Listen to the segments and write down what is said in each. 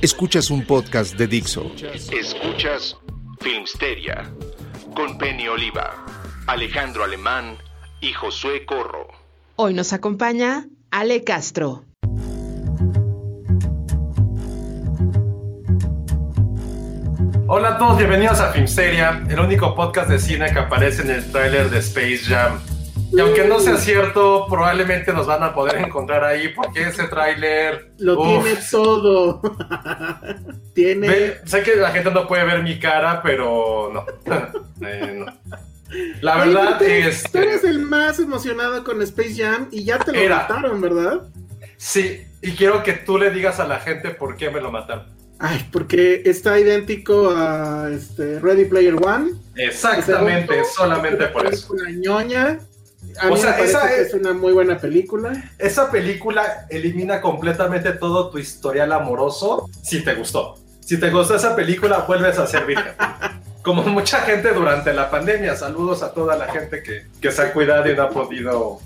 Escuchas un podcast de Dixo. Escuchas Filmsteria con Penny Oliva, Alejandro Alemán y Josué Corro. Hoy nos acompaña Ale Castro. Hola a todos, bienvenidos a Filmsteria, el único podcast de cine que aparece en el tráiler de Space Jam. Y aunque no sea cierto, probablemente nos van a poder encontrar ahí porque ese tráiler... Lo uf, tiene todo. tiene... ve- sé que la gente no puede ver mi cara, pero no. Eh, no. La verdad, pero tú, este, tú eres el más emocionado con Space Jam y ya te lo Era. mataron, ¿verdad? sí, y quiero que tú le digas a la gente por qué me lo mataron. Ay, porque está idéntico a este, Ready Player One. Exactamente, solamente es por una eso. película ñoña. A O mí sea, me esa que es una muy buena película. Esa película elimina completamente todo tu historial amoroso si te gustó. Si te gustó esa película, vuelves a ser virgen. Como mucha gente durante la pandemia. Saludos a toda la gente que, que se ha cuidado y no ha podido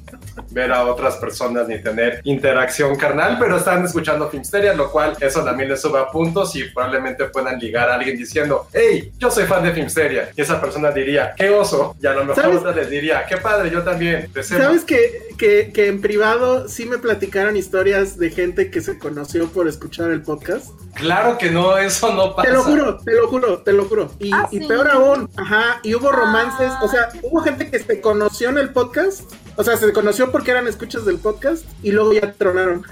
ver a otras personas ni tener interacción carnal, pero están escuchando Filmsteria, lo cual eso también les sube a puntos y probablemente puedan ligar a alguien diciendo, hey, yo soy fan de Filmsteria. Y esa persona diría, qué oso. Y a lo mejor ¿Sabes? otra les diría, qué padre, yo también. ¿Sabes que, que, que en privado sí me platicaron historias de gente que se conoció por escuchar el podcast? Claro que no, eso no pasa. Te lo juro, te lo juro, te lo juro. Y, Ah, y sí. peor aún, ajá, y hubo romances, o sea, hubo gente que se conoció en el podcast, o sea, se conoció porque eran escuchas del podcast y luego ya tronaron.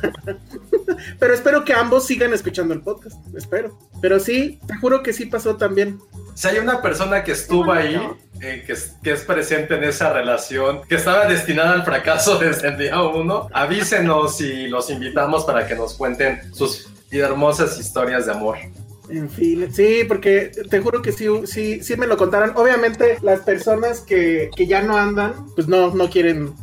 Pero espero que ambos sigan escuchando el podcast, espero. Pero sí, te juro que sí pasó también. Si hay una persona que estuvo ahí, eh, que, es, que es presente en esa relación, que estaba destinada al fracaso desde el día uno, avísenos y los invitamos para que nos cuenten sus hermosas historias de amor. En fin, sí, porque te juro que sí, sí, sí me lo contaron. Obviamente, las personas que, que ya no andan, pues no, no quieren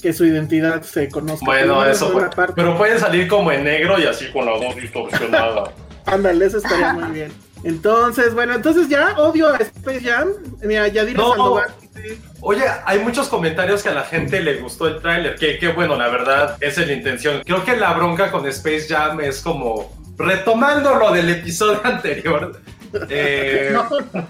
que su identidad se conozca. Bueno, eso parte. Pero pueden salir como en negro y así con la voz distorsionada. Ándale, eso estaría muy bien. Entonces, bueno, entonces ya odio a Space Jam. Mira, Yadira No. Sandoval. sí. Oye, hay muchos comentarios que a la gente le gustó el tráiler, que, que bueno, la verdad, esa es la intención. Creo que la bronca con Space Jam es como retomando lo del episodio anterior. eh,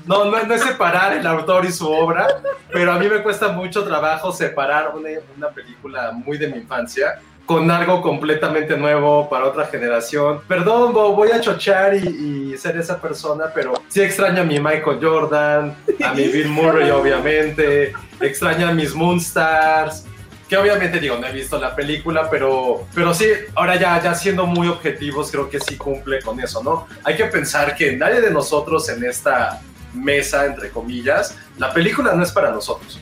No, no, no, es separar el autor y su obra, pero a mí me cuesta mucho trabajo separar una, una película muy de mi infancia con algo completamente nuevo para otra generación. Perdón, Bo, voy a chochar y, y ser esa persona, pero sí extraño a mi Michael Jordan, a mi Bill Murray, obviamente, extraño a mis Moonstars. Que obviamente digo, no he visto la película, pero, pero sí, ahora ya, ya siendo muy objetivos, creo que sí cumple con eso, ¿no? Hay que pensar que nadie de nosotros en esta mesa, entre comillas, la película no es para nosotros.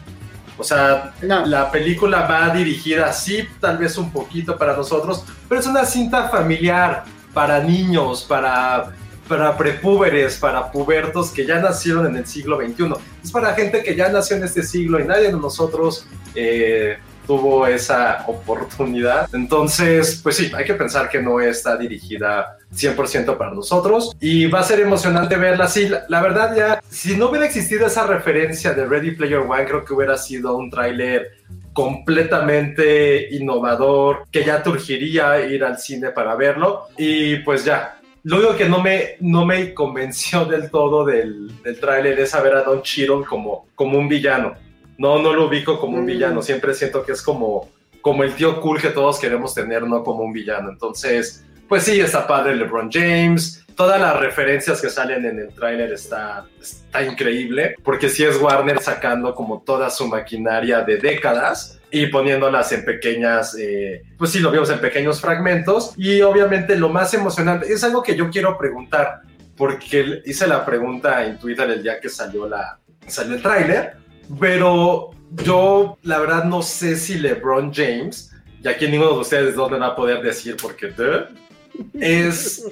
O sea, No. la película va dirigida, sí, tal vez un poquito para nosotros, pero es una cinta familiar para niños, para, para prepúberes, para pubertos que ya nacieron en el siglo XXI. Es para gente que ya nació en este siglo y nadie de nosotros eh, tuvo esa oportunidad. Entonces, pues sí, hay que pensar que no está dirigida 100% para nosotros y va a ser emocionante verla así. La, verdad ya, si no hubiera existido esa referencia de Ready Player One, creo que hubiera sido un tráiler completamente innovador, que ya te urgiría ir al cine para verlo y pues ya. lo único que no me, no me convenció del todo del, del tráiler es saber a Don Cheadle como, como un villano. No, no lo ubico como un Mm. villano, siempre siento que es como, como el tío cool que todos queremos tener, no como un villano. Entonces, pues sí, está padre LeBron James. Todas las referencias que salen en el tráiler está, está increíble, porque sí es Warner sacando como toda su maquinaria de décadas y poniéndolas en pequeñas, eh, pues sí, lo vimos en pequeños fragmentos. Y obviamente lo más emocionante, es algo que yo quiero preguntar, porque hice la pregunta en Twitter el día que salió, la, salió el tráiler, pero yo la verdad no sé si LeBron James, y aquí ninguno de ustedes dos me va a poder decir porque duh, es,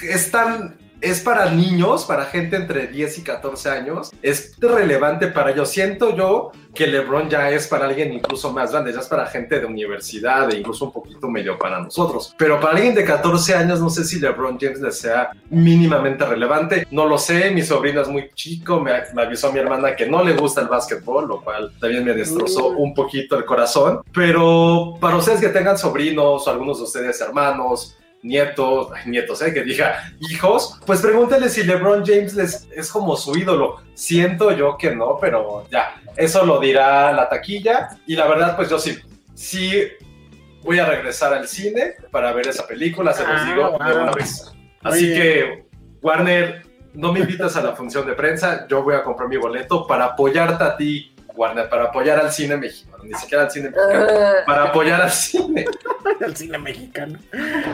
es tan... Es para niños, para gente entre 10 y 14 años. Es relevante para ellos. Siento yo que LeBron ya es para alguien incluso más grande, ya es para gente de universidad e incluso un poquito medio para nosotros. Pero para alguien de 14 años, no sé si LeBron James le sea mínimamente relevante. No lo sé, mi sobrino es muy chico, me, me avisó mi hermana que no le gusta el básquetbol, lo cual también me destrozó un poquito el corazón. Pero para ustedes que tengan sobrinos o algunos de ustedes hermanos, nietos, nietos, ¿eh? que diga hijos, pues pregúntale si LeBron James les, es como su ídolo. Siento yo que no, pero ya, eso lo dirá la taquilla. Y la verdad, pues yo sí, sí voy a regresar al cine para ver esa película, se los Ah, digo de una vez. Así que, Warner, no me invitas a la función de prensa, yo voy a comprar mi boleto para apoyarte a ti, Warner, para apoyar al cine mexicano, ni siquiera al cine mexicano, para apoyar al cine. al cine mexicano.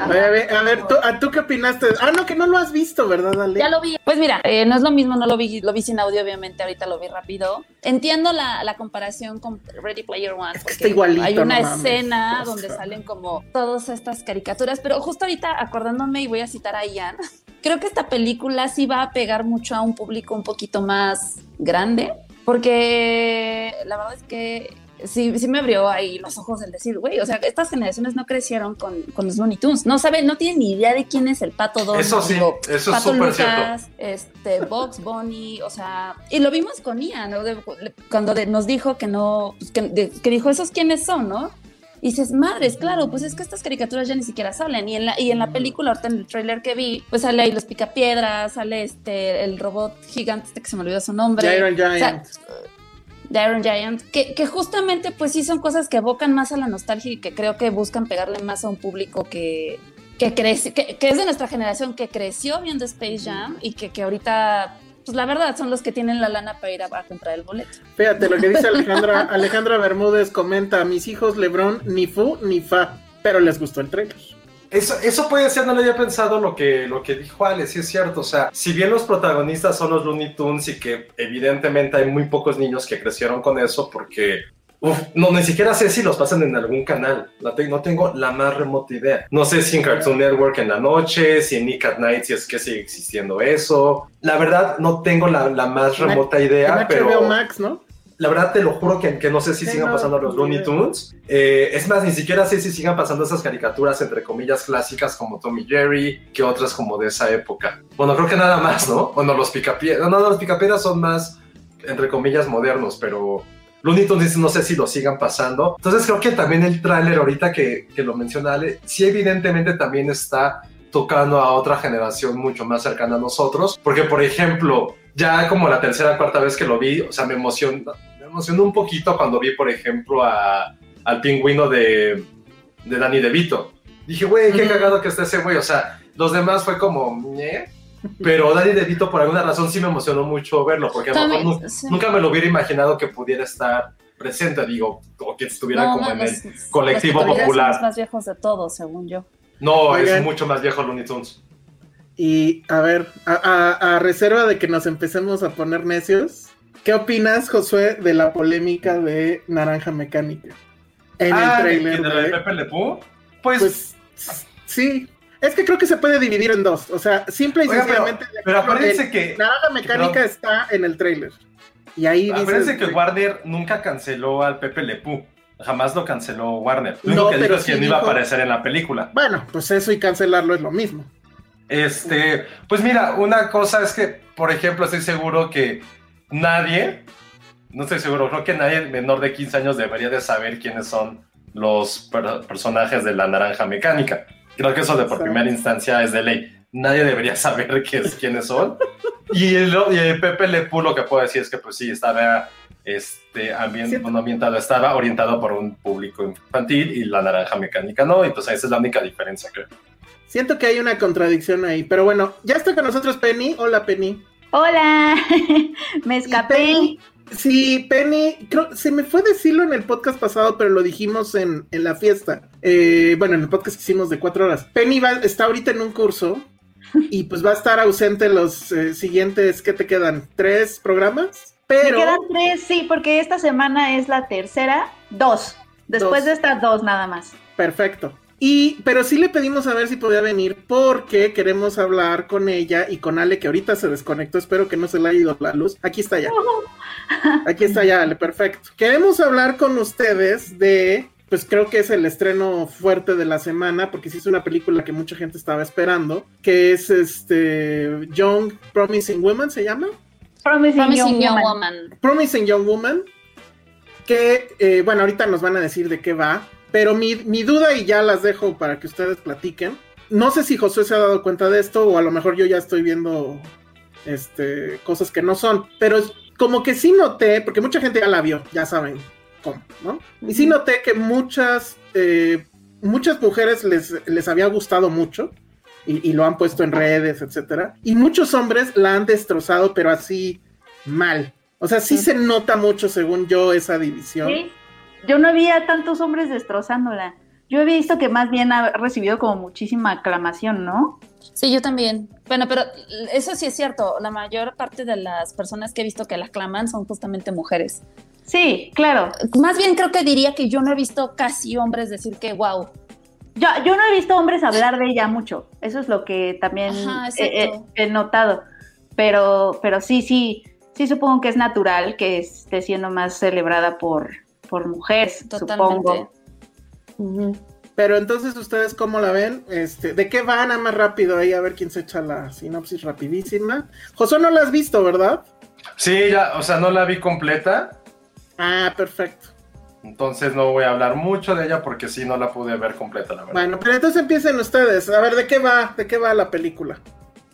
Oye, a ver, a ver, ¿tú, ¿a tú qué opinaste? Ah, no, que no lo has visto, ¿verdad, Ale? Ya lo vi. Pues mira, eh, no es lo mismo, no lo vi, lo vi sin audio, obviamente, ahorita lo vi rápido. Entiendo la, la comparación con Ready Player One. Es que porque está igualito, Hay una no mames. escena O donde salen como todas estas caricaturas, pero justo ahorita acordándome y voy a citar a Ian, creo que esta película sí va a pegar mucho a un público un poquito más grande, porque la verdad es que sí, sí me abrió ahí los ojos el decir, güey, o sea, estas generaciones no crecieron con, con los Looney Tunes, no saben, no tienen ni idea de quién es el Pato Donald. Eso sí, digo, eso es Pato súper Lucas, este, Box Bunny, o sea, y lo vimos con Ian, ¿no? De- cuando de- nos dijo que no, pues, que, de- que dijo, ¿esos quiénes son, no? Y dices, madres, claro, pues es que estas caricaturas ya ni siquiera salen. Y en la, y en la película, ahorita en el trailer que vi, pues sale ahí los picapiedras, sale este, el robot gigante, este que se me olvidó su nombre. The Iron O sea, Giant. The Iron Giant, que, que justamente pues sí son cosas que evocan más a la nostalgia y que creo que buscan pegarle más a un público que, que, crece, que, que es de nuestra generación, que creció viendo Space Jam y que, que ahorita, pues la verdad, son los que tienen la lana para ir a, a comprar el boleto. Fíjate lo que dice Alejandra. Alejandra Bermúdez comenta: Mis hijos Lebron ni fu ni fa, pero les gustó el trailer. Eso, eso puede ser, no lo había pensado lo que, lo que dijo Ale, sí es cierto. O sea, si bien los protagonistas son los Looney Tunes y que evidentemente hay muy pocos niños que crecieron con eso porque... Uf, no, ni siquiera sé si los pasan en algún canal. No, te- no tengo la más remota idea. No sé si en Cartoon Network en la noche, si en Nick at Night, si es que sigue existiendo eso. La verdad, no tengo la, la más En- remota idea, en pero... HBO Max, ¿no? La verdad te lo juro que, que no sé si Sí, sigan no, pasando los Looney. Tunes. Eh, es más, ni siquiera sé si sigan pasando esas caricaturas entre comillas clásicas como Tommy Jerry que otras como de esa época. Bueno, creo que nada más, ¿no? Bueno, los picapiedras. No, no, los picapiedras son más entre comillas modernos, pero Looney Tunes no sé si lo sigan pasando. Entonces creo que también el tráiler ahorita que, que lo menciona Ale, sí evidentemente también está tocando a otra generación mucho más cercana a nosotros, porque por ejemplo, ya como la tercera cuarta vez que lo vi, o sea, me emocionó, me emocionó un poquito cuando vi, por ejemplo, a, al pingüino de, de Danny DeVito. Dije, güey, qué cagado que está ese güey, o sea, los demás fue como, ¿ñe? Pero Danny DeVito por alguna razón sí me emocionó mucho verlo, porque a lo mejor sí. nunca me lo hubiera imaginado que pudiera estar presente, digo, o que estuviera No, como en no, el los- los colectivo son popular. los más viejos de todos, según yo. No, Oigan. es mucho más viejo Looney Tunes. Y a ver, a, a- a reserva de que nos empecemos a poner necios, ¿qué opinas, Josué, de la polémica de Naranja Mecánica? En ah, el trailer. ¿de, de, de de- Pepe Le Pew? Pues, Pues sí, es que creo que se puede dividir en dos. O sea, simple y Oiga, pero, sencillamente. pero acuérdense el- que, Naranja Mecánica pero- está en el trailer. Y ahí dice. acuérdense que Warner nunca canceló al Pepe Le Pew. Jamás lo canceló Warner. Lo No, que pero dijo es que no iba a aparecer en la película. Bueno, pues eso y cancelarlo es lo mismo. Este, pues mira, una cosa es que, por ejemplo, estoy seguro que nadie, no estoy seguro, creo que nadie menor de 15 años debería de saber quiénes son los per- personajes de la naranja mecánica. Creo que eso de por primera instancia es de ley. nadie debería saber qué es, quiénes son. Y el, y el Pepe Le Pew lo que puedo decir es que pues sí, estaba este, ambien- Sí. bueno, ambientado, estaba orientado por un público infantil y la naranja mecánica no, y pues esa es la única diferencia creo. Siento que hay una contradicción ahí, pero bueno, ya está con nosotros Penny. Hola Penny. Hola, me escapé. Penny- Sí, Penny, creo, se me fue decirlo en el podcast pasado, pero lo dijimos en, en la fiesta. Eh, bueno, en el podcast que hicimos de cuatro horas. Penny va, está ahorita en un curso y pues va a estar ausente los eh, siguientes, ¿qué te quedan? ¿Tres programas? Me Pero... quedan tres, sí, porque esta semana es la tercera, dos. Después Dos. de estas dos nada más. Perfecto. Y, pero sí le pedimos a ver si podía venir porque queremos hablar con ella y con Ale, que ahorita se desconectó. Espero que no se le haya ido la luz. Aquí está ya. Aquí está ya, Ale, perfecto. Queremos hablar con ustedes de, pues creo que es el estreno fuerte de la semana, porque sí es una película que mucha gente estaba esperando, que es este Young Promising Woman, ¿se llama? Promising, Promising Young Young Woman. Woman. Promising Young Woman, que, eh, bueno, ahorita nos van a decir de qué va, pero mi, mi duda, y ya las dejo para que ustedes platiquen, no sé si Josué se ha dado cuenta de esto, o a lo mejor yo ya estoy viendo este, cosas que no son, pero como que sí noté, porque mucha gente ya la vio, ya saben cómo, ¿no? Y sí noté que muchas, eh, muchas mujeres les, les había gustado mucho, y, y lo han puesto en redes, etcétera, y muchos hombres la han destrozado, pero así mal. O sea, sí se nota mucho, según yo, esa división. Sí. Yo no había tantos hombres destrozándola. Yo he visto que más bien ha recibido como muchísima aclamación, ¿no? Sí, yo también. Bueno, pero eso sí es cierto. La mayor parte de las personas que he visto que la aclaman son justamente mujeres. Sí, claro. Más bien creo que diría que yo no he visto casi hombres decir que wow. Yo, yo no he visto hombres hablar de ella mucho. Eso es lo que también Ajá, he, he notado. Pero, pero sí, sí, sí supongo que es natural que esté siendo más celebrada por, por mujeres, Totalmente. supongo. Pero entonces, ¿ustedes cómo la ven? Este, ¿De qué van? Nada más rápido ahí, a ver quién se echa la sinopsis rapidísima. Josué, no la has visto, ¿verdad? Sí, ya, o sea, no la vi completa, Ah, perfecto. entonces no voy a hablar mucho de ella porque sí no la pude ver completa, la verdad. Bueno, pero entonces empiecen ustedes. A ver, ¿de qué va? ¿De qué va la película?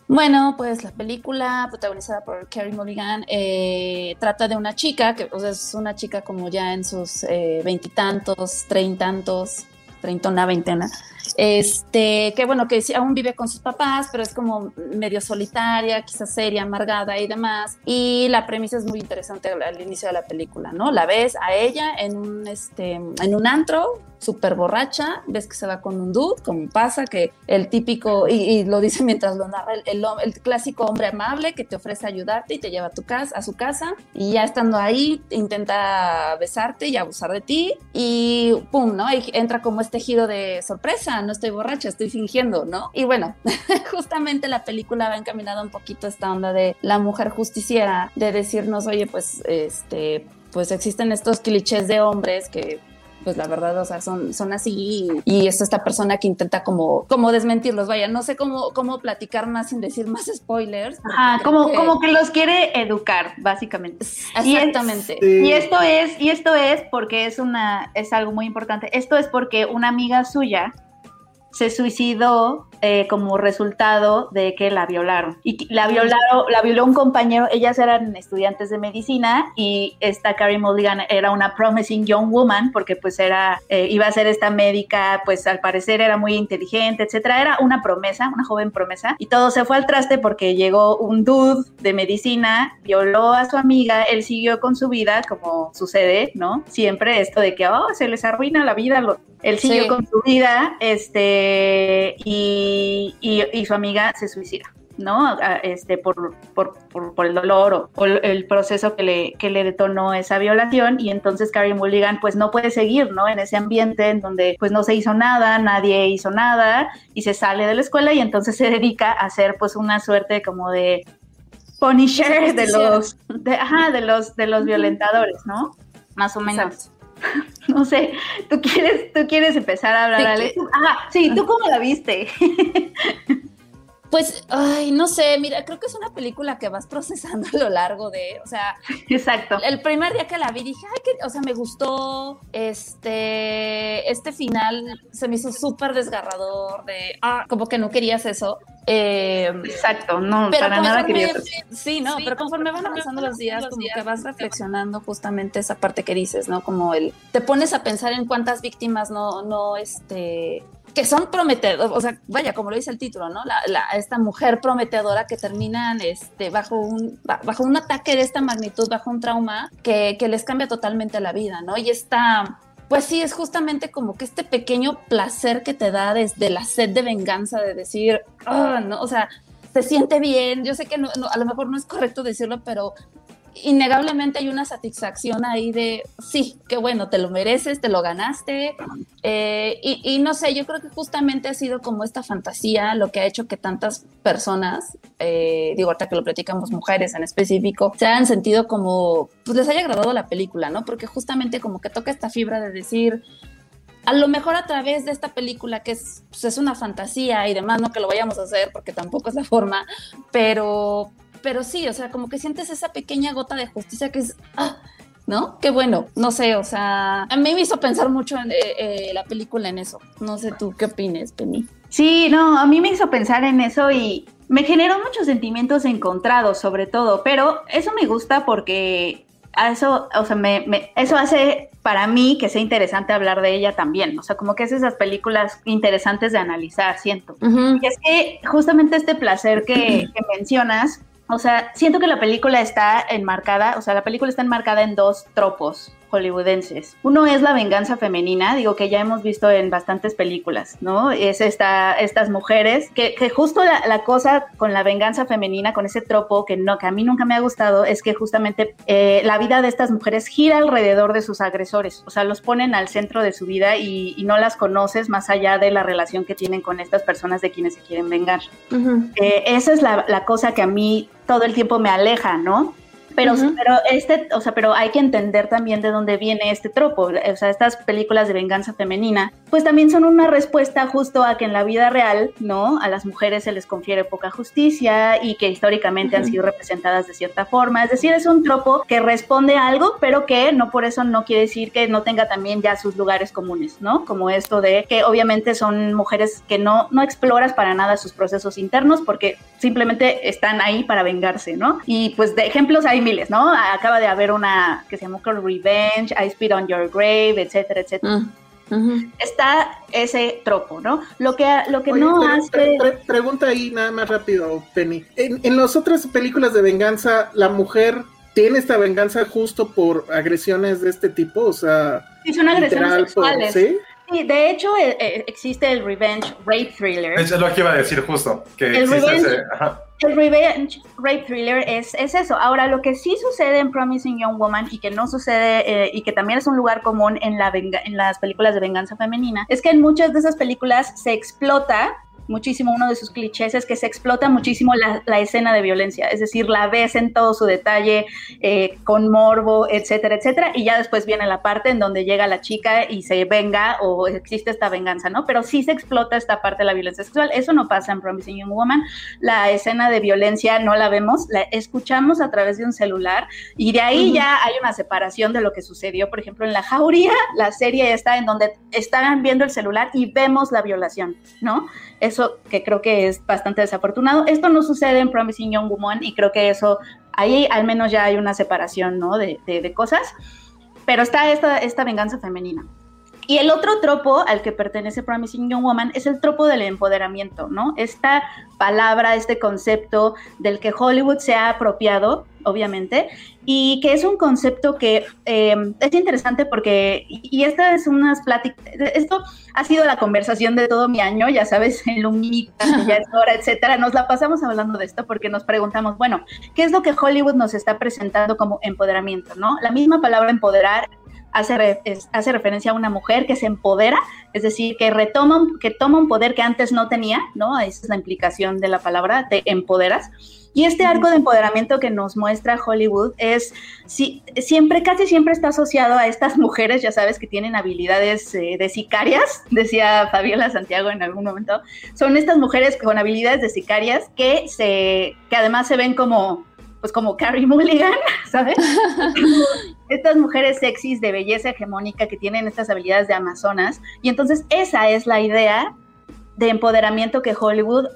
Bueno, pues la película protagonizada por Carey Mulligan eh, trata de una chica que o sea, es una chica como ya en sus eh, veintitantos, treintantos, treintona, veintena, este, que bueno, que aún vive con sus papás, pero es como medio solitaria, quizás seria, amargada y demás. Y la premisa es muy interesante al, inicio de la película, ¿no? La ves a ella en un, este, en un antro, súper borracha, ves que se va con un dude, como pasa, que el típico, y, lo dice mientras lo narra, el clásico hombre amable que te ofrece ayudarte y te lleva a, tu casa, a su casa, y ya estando ahí intenta besarte y abusar de ti, y pum, ¿no? Y entra como este giro de sorpresa, no estoy borracha, estoy fingiendo, ¿no? Y bueno, justamente la película va encaminada un poquito a esta onda de la mujer justiciera, de decirnos, oye, pues, este, pues existen estos clichés de hombres que pues la verdad, o sea, son, son así y, y es esta persona que intenta como, como desmentirlos, vaya, no sé cómo, cómo platicar más sin decir más spoilers. como, que- como que los quiere educar, básicamente. Y es- Exactamente. Sí. Y esto es, y esto es porque es una, es algo muy importante. Esto es porque una amiga suya se suicidó eh, como resultado de que la violaron. Y la violaron, la violó un compañero, ellas eran estudiantes de medicina y esta Carrie Mulligan era una promising young woman porque pues era, eh, iba a ser esta médica, pues al parecer era muy inteligente, etcétera. Era una promesa, una joven promesa y todo se fue al traste porque llegó un dude de medicina, violó a su amiga, él siguió con su vida como sucede, ¿no? Siempre esto de que, oh, se les arruina la vida, lo- él siguió Sí. con su vida, este, y, y- y su amiga se suicida, ¿no? A- Este, por, por, por, por el dolor o, o el- proceso que le, que le detonó esa violación, y entonces Carrie Mulligan, pues no puede seguir, ¿no? En ese ambiente en donde, pues no se hizo nada, nadie hizo nada, y se sale de la escuela, y entonces se dedica a hacer, pues, una suerte como de punisher de los, de, ajá, de los, de los violentadores, ¿no? Más o menos. Exacto. No sé, ¿tú quieres, tú quieres empezar a hablar, Sí, Ale? Ajá, sí, ¿tú cómo la viste? Pues, ay, no sé, mira, creo que es una película que vas procesando a lo largo de, o sea, exacto. El primer día que la vi dije, ay, que, o sea, me gustó, este, este final se me hizo súper desgarrador de, ah, como que no querías eso. Eh, exacto, no, para nada querías eso. Sí, no, pero conforme van avanzando los días, como que vas reflexionando justamente esa parte que dices, ¿no? Como el, te pones a pensar en cuántas víctimas no, no, este, que son prometedores, o sea, vaya, como lo dice el título, ¿no? Esta mujer prometedora que terminan este, bajo, un, bajo un ataque de esta magnitud, bajo un trauma que, que les cambia totalmente la vida, ¿no? Y esta, pues sí, es justamente como que este pequeño placer que te da desde la sed de venganza, de decir, oh, no, o sea, se siente bien. Yo sé que a lo mejor no es correcto decirlo, pero innegablemente hay una satisfacción ahí de, sí, qué bueno, te lo mereces, te lo ganaste. Eh, y, no sé, yo creo que justamente ha sido como esta fantasía lo que ha hecho que tantas personas, eh, digo, ahorita que lo platicamos, mujeres en específico, se hayan sentido como, pues les haya agradado la película, ¿no? Porque justamente como que toca esta fibra de decir, a lo mejor a través de esta película que es, pues es una fantasía y demás, no que lo vayamos a hacer porque tampoco es la forma, pero pero sí, o sea, como que sientes esa pequeña gota de justicia que es, ah, ¿no? Qué bueno, no sé, o sea, a mí me hizo pensar mucho en eh, eh, la película en eso. No sé tú qué opines, Penny. Sí, no, a mí me hizo pensar en eso y me generó muchos sentimientos encontrados, sobre todo, pero eso me gusta porque eso, o sea, me, eso hace para mí que sea interesante hablar de ella también. O sea, como que es esas películas interesantes de analizar, siento. Y es que justamente este placer que, que mencionas o sea, siento que la película está enmarcada, o sea, la película está enmarcada en dos tropos hollywoodenses. Uno es la venganza femenina, digo que ya hemos visto en bastantes películas, ¿no? Es esta, estas mujeres, que, justo la, cosa con la venganza femenina, con ese tropo que, no, que a mí nunca me ha gustado, es que justamente eh, la vida de estas mujeres gira alrededor de sus agresores, o sea, los ponen al centro de su vida y, no las conoces más allá de la relación que tienen con estas personas de quienes se quieren vengar. Eh, esa es la, la cosa que a mí todo el tiempo me aleja, ¿no? Pero, pero este, o sea, pero hay que entender también de dónde viene este tropo. O sea, estas películas de venganza femenina, pues también son una respuesta justo a que en la vida real, ¿no? A las mujeres se les confiere poca justicia y que históricamente han sido representadas de cierta forma. Es decir, es un tropo que responde a algo, pero que no por eso no quiere decir que no tenga también ya sus lugares comunes, ¿no? Como esto de que obviamente son mujeres que no, no exploras para nada sus procesos internos porque simplemente están ahí para vengarse, ¿no? Y pues de ejemplos hay miles, ¿no? Acaba de haber una que se llamó Revenge, I Spit on Your Grave, etcétera, etcétera. Mm, Está ese tropo, ¿no? Lo que, lo que no hace... pregunta ahí nada más rápido, Penny. En, en las otras películas de venganza, la mujer tiene esta venganza justo por agresiones de este tipo, o sea... Sí, son agresiones sexuales. ¿sí? Sí, de hecho eh, eh, existe el revenge rape thriller. Eso es lo que iba a decir justo, que el revenge, El revenge rape thriller es, es, eso. Ahora, lo que sí sucede en Promising Young Woman y que no sucede eh, y que también es un lugar común en, la en las películas de venganza femenina, es que en muchas de esas películas se explota muchísimo, uno de sus clichés es que se explota muchísimo la, escena de violencia, es decir, la ves en todo su detalle, eh, con morbo, etcétera, etcétera, y ya después viene la parte en donde llega la chica y se venga o existe esta venganza, ¿no? Pero sí se explota esta parte de la violencia sexual, eso no pasa en Promising Young Woman, la escena de violencia no la vemos, la escuchamos a través de un celular y de ahí ya hay una separación de lo que sucedió, por ejemplo, en La Jauría, la serie está en donde están viendo el celular y vemos la violación, ¿no? Eso que creo que es bastante desafortunado. Esto no sucede en Promising Young Woman y creo que eso, ahí al menos ya hay una separación, ¿no? De, de, cosas. Pero está esta, esta venganza femenina. Y el otro tropo al que pertenece Promising Young Woman es el tropo del empoderamiento, ¿no? Esta palabra, este concepto del que Hollywood se ha apropiado, obviamente, y que es un concepto que em, es interesante porque, y esta es unas pláticas, esto ha sido la conversación de todo mi año, ya sabes, en Lumita, ya es hora, etcétera, nos la pasamos hablando de esto porque nos preguntamos, bueno, ¿qué es lo que Hollywood nos está presentando como empoderamiento, no? La misma palabra empoderar hace, hace referencia a una mujer que se empodera, es decir, que retoma, que toma un poder que antes no tenía, ¿no? Esa es la implicación de la palabra, te empoderas. Y este arco de empoderamiento que nos muestra Hollywood es, si, siempre, casi siempre está asociado a estas mujeres, ya sabes, que tienen habilidades eh, de sicarias, decía Fabiola Santiago en algún momento, son estas mujeres con habilidades de sicarias que, se, que además se ven como pues como Carrie Mulligan, ¿sabes? estas mujeres sexys de belleza hegemónica que tienen estas habilidades de amazonas. Y entonces esa es la idea de empoderamiento que Hollywood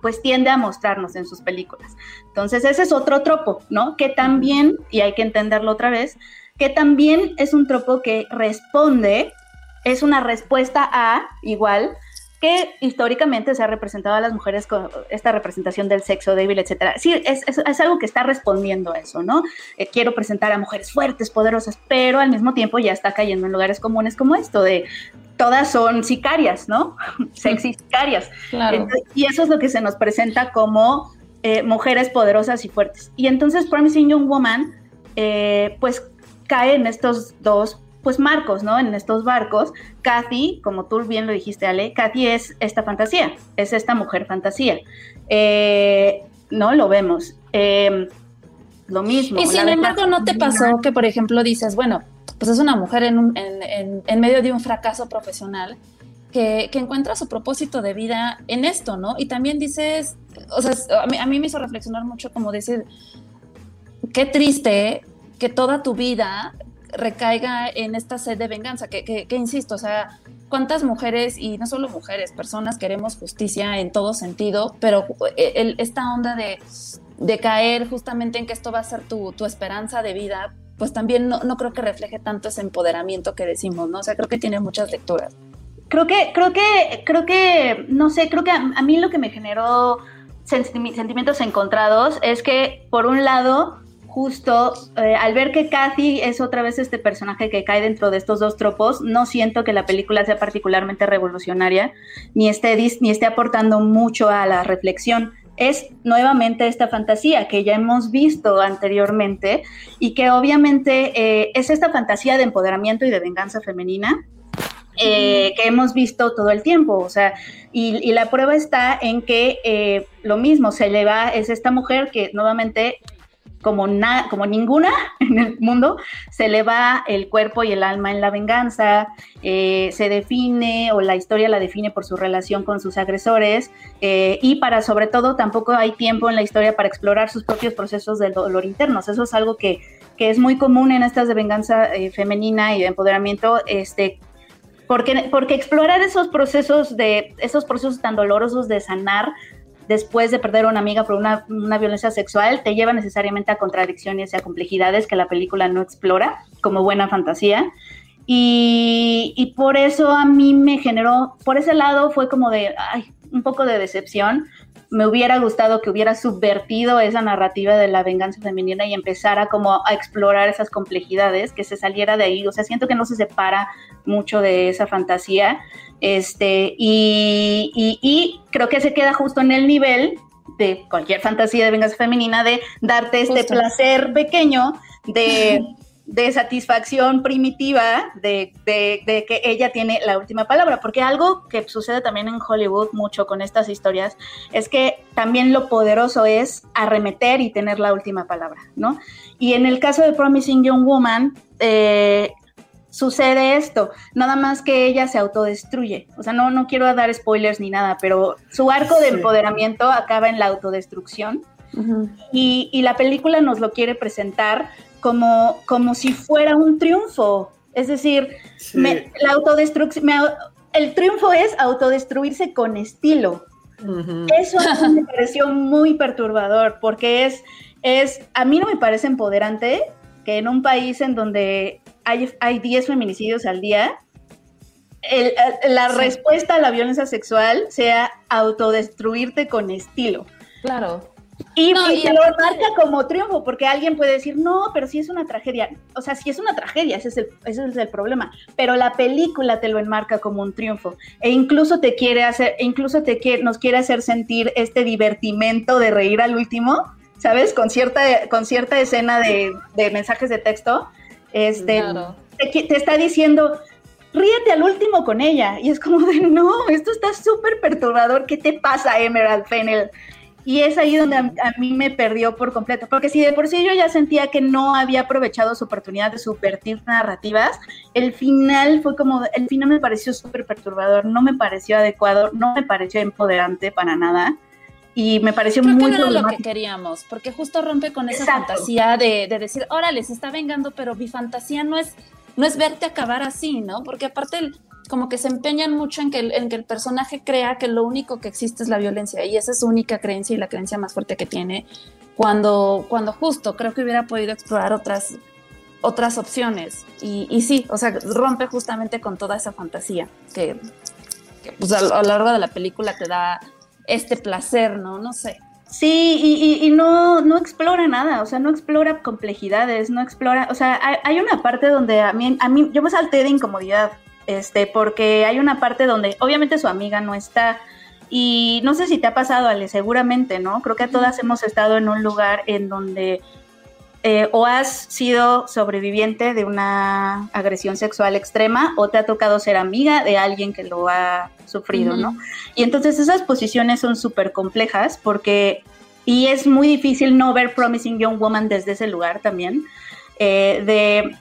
pues tiende a mostrarnos en sus películas. Entonces ese es otro tropo, ¿no? Que también, y hay que entenderlo otra vez, que también es un tropo que responde, es una respuesta a, igual, que históricamente se ha representado a las mujeres con esta representación del sexo débil, etcétera. Sí, es, es, algo que está respondiendo a eso, ¿no? Eh, quiero presentar a mujeres fuertes, poderosas, pero al mismo tiempo ya está cayendo en lugares comunes como esto de todas son sicarias, ¿no? Sexy sicarias. y eso es lo que se nos presenta como eh, mujeres poderosas y fuertes. Y entonces Promising Young Woman, eh, pues cae en estos dos pues marcos, ¿no? En estos barcos, Kathy, como tú bien lo dijiste, Ale, Kathy es esta fantasía, es esta mujer fantasía. Eh, no lo vemos. lo mismo. Y sin embargo, ¿no te pasó que, por ejemplo, dices, bueno, pues es una mujer en, medio de un fracaso profesional que, encuentra su propósito de vida en esto, ¿no? Y también dices, o sea, a mí, me hizo reflexionar mucho como decir, qué triste que toda tu vida recaiga en esta sed de venganza, que, insisto, o sea, cuántas mujeres, y no solo mujeres, personas queremos justicia en todo sentido, pero esta onda de, caer justamente en que esto va a ser tu esperanza de vida, pues también no, creo que refleje tanto ese empoderamiento que decimos, ¿no? O sea, creo que tiene muchas lecturas. Creo que, creo que, creo que, no sé, creo que a, mí lo que me generó sentimientos encontrados es que, por un lado, justo eh, al ver que Kathy es otra vez este personaje que cae dentro de estos dos tropos, no siento que la película sea particularmente revolucionaria, ni esté, ni esté aportando mucho a la reflexión es nuevamente esta fantasía que ya hemos visto anteriormente y que obviamente eh, es esta fantasía de empoderamiento y de venganza femenina eh, que hemos visto todo el tiempo, o sea, y, la prueba está en que eh, lo mismo se le va, es esta mujer que nuevamente como, como ninguna en el mundo, se le va el cuerpo y el alma en la venganza, eh, se define o la historia la define por su relación con sus agresores eh, y para sobre todo tampoco hay tiempo en la historia para explorar sus propios procesos del dolor internos. Eso es algo que, es muy común en estas de venganza eh, femenina y de empoderamiento, este, porque, porque explorar esos procesos de esos procesos tan dolorosos de sanar después de perder a una amiga por una, violencia sexual, te lleva necesariamente a contradicciones y a complejidades que la película no explora como buena fantasía. Y, y, por eso a mí me generó, por ese lado fue como de, ay, un poco de decepción. Me hubiera gustado que hubiera subvertido esa narrativa de la venganza femenina y empezara como a explorar esas complejidades, que se saliera de ahí. O sea, siento que no se separa mucho de esa fantasía este, y, creo que se queda justo en el nivel de cualquier fantasía de venganza femenina de darte este placer pequeño de, satisfacción primitiva de, que ella tiene la última palabra. Porque algo que sucede también en Hollywood mucho con estas historias es que también lo poderoso es arremeter y tener la última palabra, ¿no? Y en el caso de Promising Young Woman, eh, sucede esto, nada más que ella se autodestruye. O sea, no, no quiero dar spoilers ni nada, pero su arco de empoderamiento acaba en la autodestrucción y, la película nos lo quiere presentar como, como si fuera un triunfo. Es decir, la autodestrucción, el triunfo es autodestruirse con estilo. Eso me pareció muy perturbador porque es, es, a mí no me parece empoderante que en un país en donde hay, hay 10 feminicidios al día, la respuesta a la violencia sexual sea autodestruirte con estilo. Claro. Y, lo marca como triunfo, porque alguien puede decir, no, pero sí es una tragedia. O sea, sí es una tragedia, ese es el, ese es el problema. Pero la película te lo enmarca como un triunfo. E incluso te quiere hacer, e incluso te quiere, nos quiere hacer sentir este divertimento de reír al último, ¿sabes? Con cierta, con cierta escena de, de mensajes de texto este, te, está diciendo, ríete al último con ella. Y es como de, no, esto está súper perturbador. ¿Qué te pasa, Emerald Fennel? Y es ahí donde a, a, mí me perdió por completo, porque si de por sí yo ya sentía que no había aprovechado su oportunidad de subvertir narrativas, el final fue como, el final me pareció súper perturbador, no me pareció adecuado, no me pareció empoderante para nada. Y me pareció Creo muy que no era lo que queríamos, porque justo rompe con esa Exacto. fantasía de, de decir, órale, se está vengando, pero mi fantasía no es, no es verte acabar así, ¿no? Porque aparte el- como que se empeñan mucho en que, el, en que el personaje crea que lo único que existe es la violencia y esa es su única creencia y la creencia más fuerte que tiene cuando, cuando justo creo que hubiera podido explorar otras, otras opciones y, y sí, o sea, rompe justamente con toda esa fantasía que, que, pues a, a lo largo de la película te da este placer, ¿no? No sé. Sí, y, y- y no, no explora nada, o sea, no explora complejidades, no explora, o sea, hay, hay una parte donde a mí, a mí, yo me salté de incomodidad, este, porque hay una parte donde obviamente su amiga no está, y no sé si te ha pasado, Ale, seguramente, ¿no? Creo que todas hemos estado en un lugar en donde eh, o has sido sobreviviente de una agresión sexual extrema o te ha tocado ser amiga de alguien que lo ha sufrido. ¿no? Y entonces esas posiciones son súper complejas porque, y es muy difícil no ver Promising Young Woman desde ese lugar también, eh, de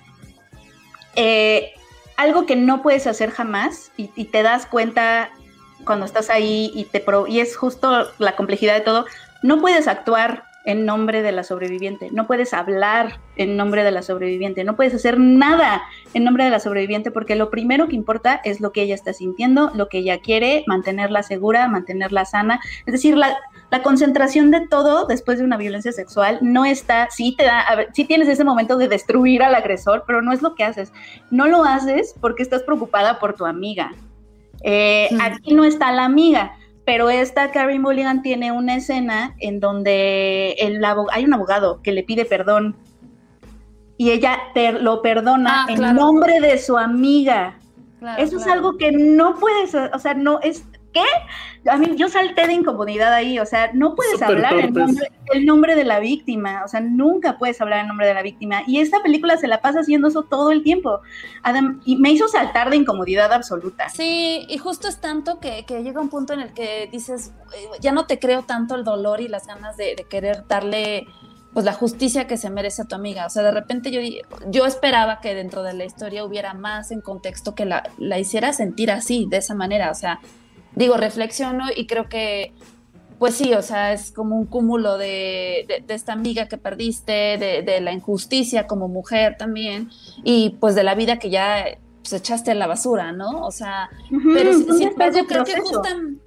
eh, algo que no puedes hacer jamás y, te das cuenta cuando estás ahí y, te pro- y es justo la complejidad de todo, no puedes actuar en nombre de la sobreviviente, no puedes hablar en nombre de la sobreviviente, no puedes hacer nada en nombre de la sobreviviente porque lo primero que importa es lo que ella está sintiendo, lo que ella quiere, mantenerla segura, mantenerla sana, es decir, la, la concentración de todo después de una violencia sexual no está, sí te da, a ver, sí tienes ese momento de destruir al agresor, pero no es lo que haces, no lo haces porque estás preocupada por tu amiga. Eh. Aquí no está la amiga, pero esta Carrie Mulligan tiene una escena en donde el hay un abogado que le pide perdón y ella per- lo perdona Ah, en claro. nombre de su amiga. Claro, Eso es algo que no puedes, o sea, no es, ¿qué? A mí yo salté de incomodidad ahí, o sea, no puedes hablar en torpes. nombre, el nombre de la víctima, o sea, nunca puedes hablar en nombre de la víctima. Y esta película se la pasa haciendo eso todo el tiempo. Adam, y me hizo saltar de incomodidad absoluta. Sí, y justo es tanto que, que llega un punto en el que dices, ya no te creo tanto el dolor y las ganas de, de querer darle pues la justicia que se merece a tu amiga. O sea, de repente yo, yo esperaba que dentro de la historia hubiera más en contexto que la, la hiciera sentir así, de esa manera. O sea, digo, reflexiono y creo que, pues sí, o sea, es como un cúmulo de, de- de esta amiga que perdiste, de, de la injusticia como mujer también, y pues de la vida que ya pues, echaste a la basura, ¿no? O sea, pero sin sin embargo especie de creo que proceso. justam-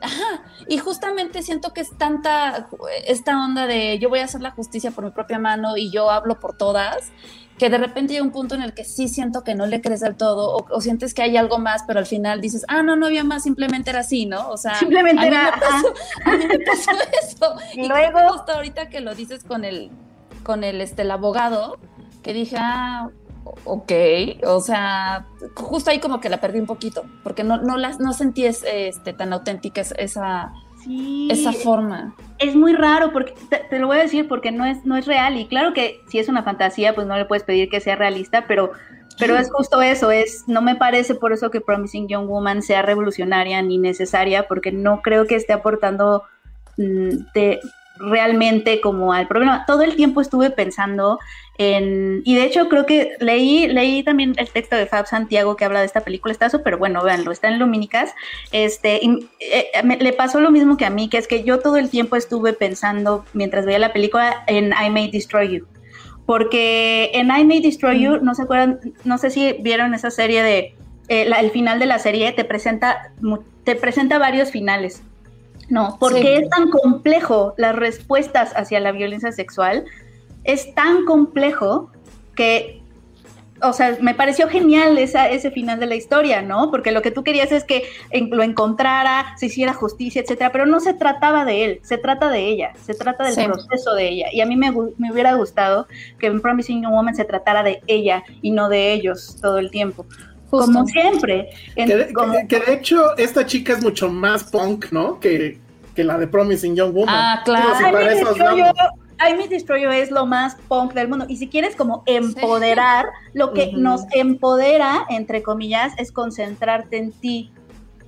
Ajá, y justamente siento que es tanta esta onda de yo voy a hacer la justicia por mi propia mano y yo hablo por todas, que de repente llega un punto en el que sí siento que no le crees del todo o, o sientes que hay algo más, pero al final dices, ah, no, no había más, simplemente era así, ¿no? O sea, Simplemente a mí era, me pasó, a mí me pasó eso. Y luego- justo ahorita que lo dices con el, con el, este, el abogado, que dije, ah, ok, o sea, justo ahí como que la perdí un poquito, porque no, no, las, no sentí es- este, tan auténtica es- esa, Sí. esa forma. es muy raro porque te, te lo voy a decir porque no es no es real y claro que si es una fantasía pues no le puedes pedir que sea realista pero pero es justo eso es no me parece por eso que Promising Young Woman sea revolucionaria ni necesaria porque no creo que esté aportando mm, de realmente como al problema todo el tiempo estuve pensando en y de hecho creo que leí leí también el texto de Fab Santiago que habla de esta película está súper bueno véanlo está en Lumínicas este, y, eh, me- le pasó lo mismo que a mí, que es que yo todo el tiempo estuve pensando, mientras veía la película, en I May Destroy You. Porque en I May Destroy You, no se acuerdan, no sé si vieron esa serie de, eh, la- el final de la serie te presenta, te presenta varios finales. No, porque Sí. es tan complejo las respuestas hacia la violencia sexual, es tan complejo que o sea, me pareció genial esa, ese final de la historia, ¿no? Porque lo que tú querías es que lo encontrara, se hiciera justicia, etcétera, pero no se trataba de él, se trata de ella, se trata del Sí. proceso de ella. Y a mí me, me hubiera gustado que en Promising Young Woman se tratara de ella y no de ellos todo el tiempo. Justo. Como siempre. En- Que de, como- que- que de hecho, esta chica es mucho más punk, ¿no? Que, que la de Promising Young Woman. Ah, claro. Si Ay, para mi eso Destroyer, es lo más punk del mundo. Y si quieres como empoderar, lo que nos empodera, entre comillas, es concentrarte en ti,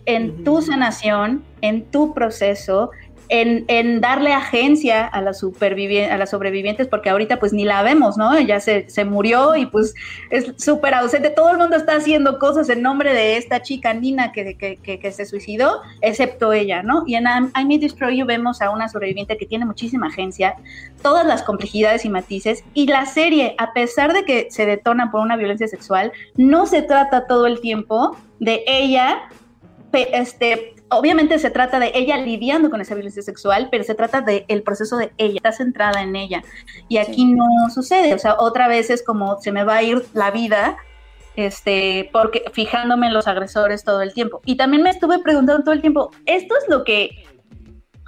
en tu sanación, en tu proceso, en, en darle agencia a, la a las sobrevivientes, porque ahorita pues ni la vemos, ¿no? Ella se, se murió y pues es súper ausente. Todo el mundo está haciendo cosas en nombre de esta chica Nina que, que, que, que se suicidó, excepto ella, ¿no? Y en I, May Destroy You vemos a una sobreviviente que tiene muchísima agencia, todas las complejidades y matices, y la serie, a pesar de que se detona por una violencia sexual, no se trata todo el tiempo de ella, este, obviamente se trata de ella lidiando con esa violencia sexual, pero se trata del el proceso de ella, está centrada en ella. Y aquí no sucede, o sea, otra vez es como se me va a ir la vida, este, porque fijándome en los agresores todo el tiempo. Y también me estuve preguntando todo el tiempo, ¿esto es lo que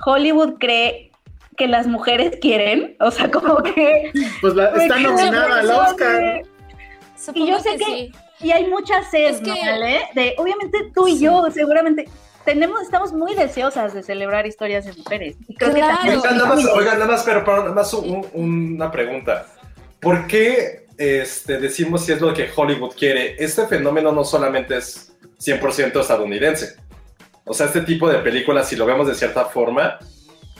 Hollywood cree que las mujeres quieren? O sea, como que... Pues la- está nominada al Oscar. y yo sé que, y hay muchas sed, ¿no, Ale? De, obviamente tú y yo seguramente tenemos, estamos muy deseosas de celebrar historias de mujeres. Y creo que también- Oigan, nada más, oigan, nada más, pero, pero nada más un- una pregunta. ¿Por qué este, decimos si es lo que Hollywood quiere? Este fenómeno no solamente es 100% estadounidense. O sea, este tipo de películas, si lo vemos de cierta forma,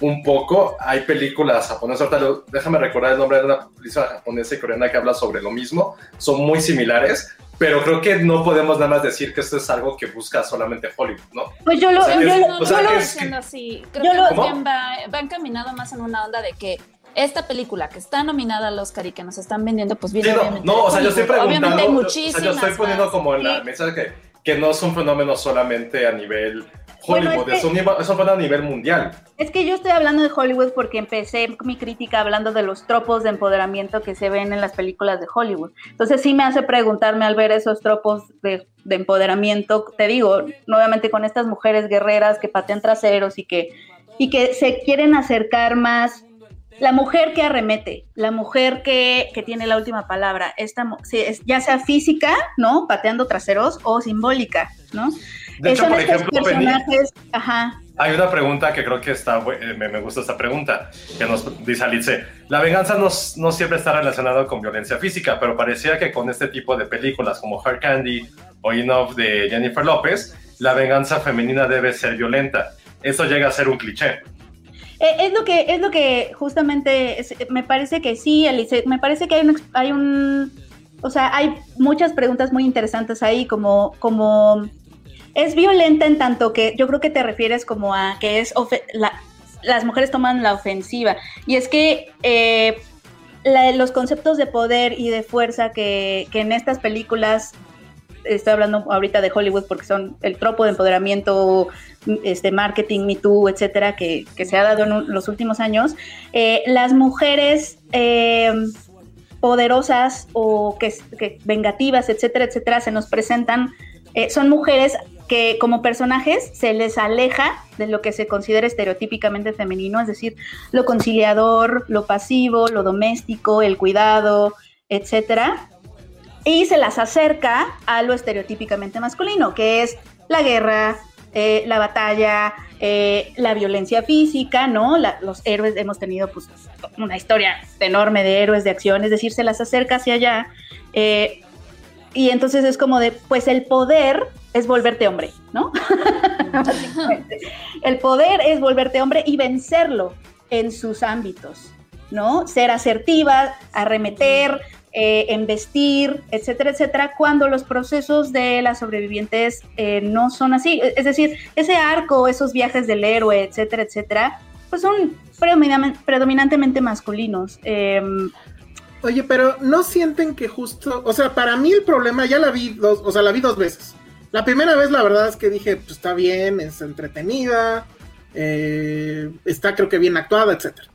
un poco, hay películas japonesas, ahorita lo- déjame recordar el nombre de una película japonesa y coreana que habla sobre lo mismo, son muy similares, pero creo que no podemos nada más decir que esto es algo que busca solamente Hollywood, ¿no? Pues yo lo, O sea, yo es- lo- o sea, yo lo- es- diciendo así. Creo Yo que lo- va, va encaminado más en una onda de que esta película que está nominada al Oscar y que nos están vendiendo, pues viene Sí, no, obviamente no, o sea, yo estoy preguntando, Obviamente hay o sea, muchísimas yo estoy poniendo más. como en la mesa que, que no es un fenómeno solamente a nivel Hollywood, es es, que- un, nivel- es un fenómeno a nivel mundial. Es que yo estoy hablando de Hollywood porque empecé mi crítica hablando de los tropos de empoderamiento que se ven en las películas de Hollywood. Entonces sí me hace preguntarme al ver esos tropos de, de empoderamiento, te digo, nuevamente con estas mujeres guerreras que patean traseros y que, y que se quieren acercar más. La mujer que arremete, la mujer que, que tiene la última palabra, esta, ya sea física, ¿no? Pateando traseros o simbólica, ¿no? De hecho, por ejemplo, Penny, personajes, ajá, hay una pregunta que creo que está, eh, me, me gusta esta pregunta, que nos dice Alice, la venganza no, no siempre está relacionada con violencia física, pero parecía que con este tipo de películas como Her Candy o Enough de Jennifer López, la venganza femenina debe ser violenta. Eso llega a ser un cliché. Eh, Es lo que, es lo que justamente es- me parece que sí, Alice. Me parece que hay un, hay un, o sea, hay muchas preguntas muy interesantes ahí, como, como es violenta en tanto que yo creo que te refieres como a que es la- las mujeres toman la ofensiva y es que eh, los conceptos de poder y de fuerza que, que en estas películas estoy hablando ahorita de Hollywood porque son el tropo de empoderamiento, este marketing, Me Too, etcétera, que, que se ha dado en los últimos años. Eh, las mujeres eh, poderosas o que, que vengativas, etcétera, etcétera, se nos presentan, eh, son mujeres que como personajes se les aleja de lo que se considera estereotípicamente femenino, es decir, lo conciliador, lo pasivo, lo doméstico, el cuidado, etcétera y se las acerca a lo estereotípicamente masculino, que es la guerra, eh, la batalla, eh, la violencia física, ¿no? Los héroes, hemos tenido pues una historia enorme de héroes de acción, es decir, se las acerca hacia allá. eh, y entonces es como de, pues el poder es volverte hombre, ¿no? El poder es volverte hombre y vencerlo en sus ámbitos, ¿no? Ser asertiva, arremeter, eh, embestir, etcétera, etcétera, cuando los procesos de las sobrevivientes eh, no son así. Es decir, ese arco, esos viajes del héroe, etcétera, etcétera, pues son predominan- predominantemente masculinos. Em, Oye, pero no sienten que justo, o sea, para mí el problema, ya la vi dos, o sea, la vi dos veces. La primera vez, la verdad es que dije, pues está bien, es entretenida, eh, está creo que bien actuada, etcétera.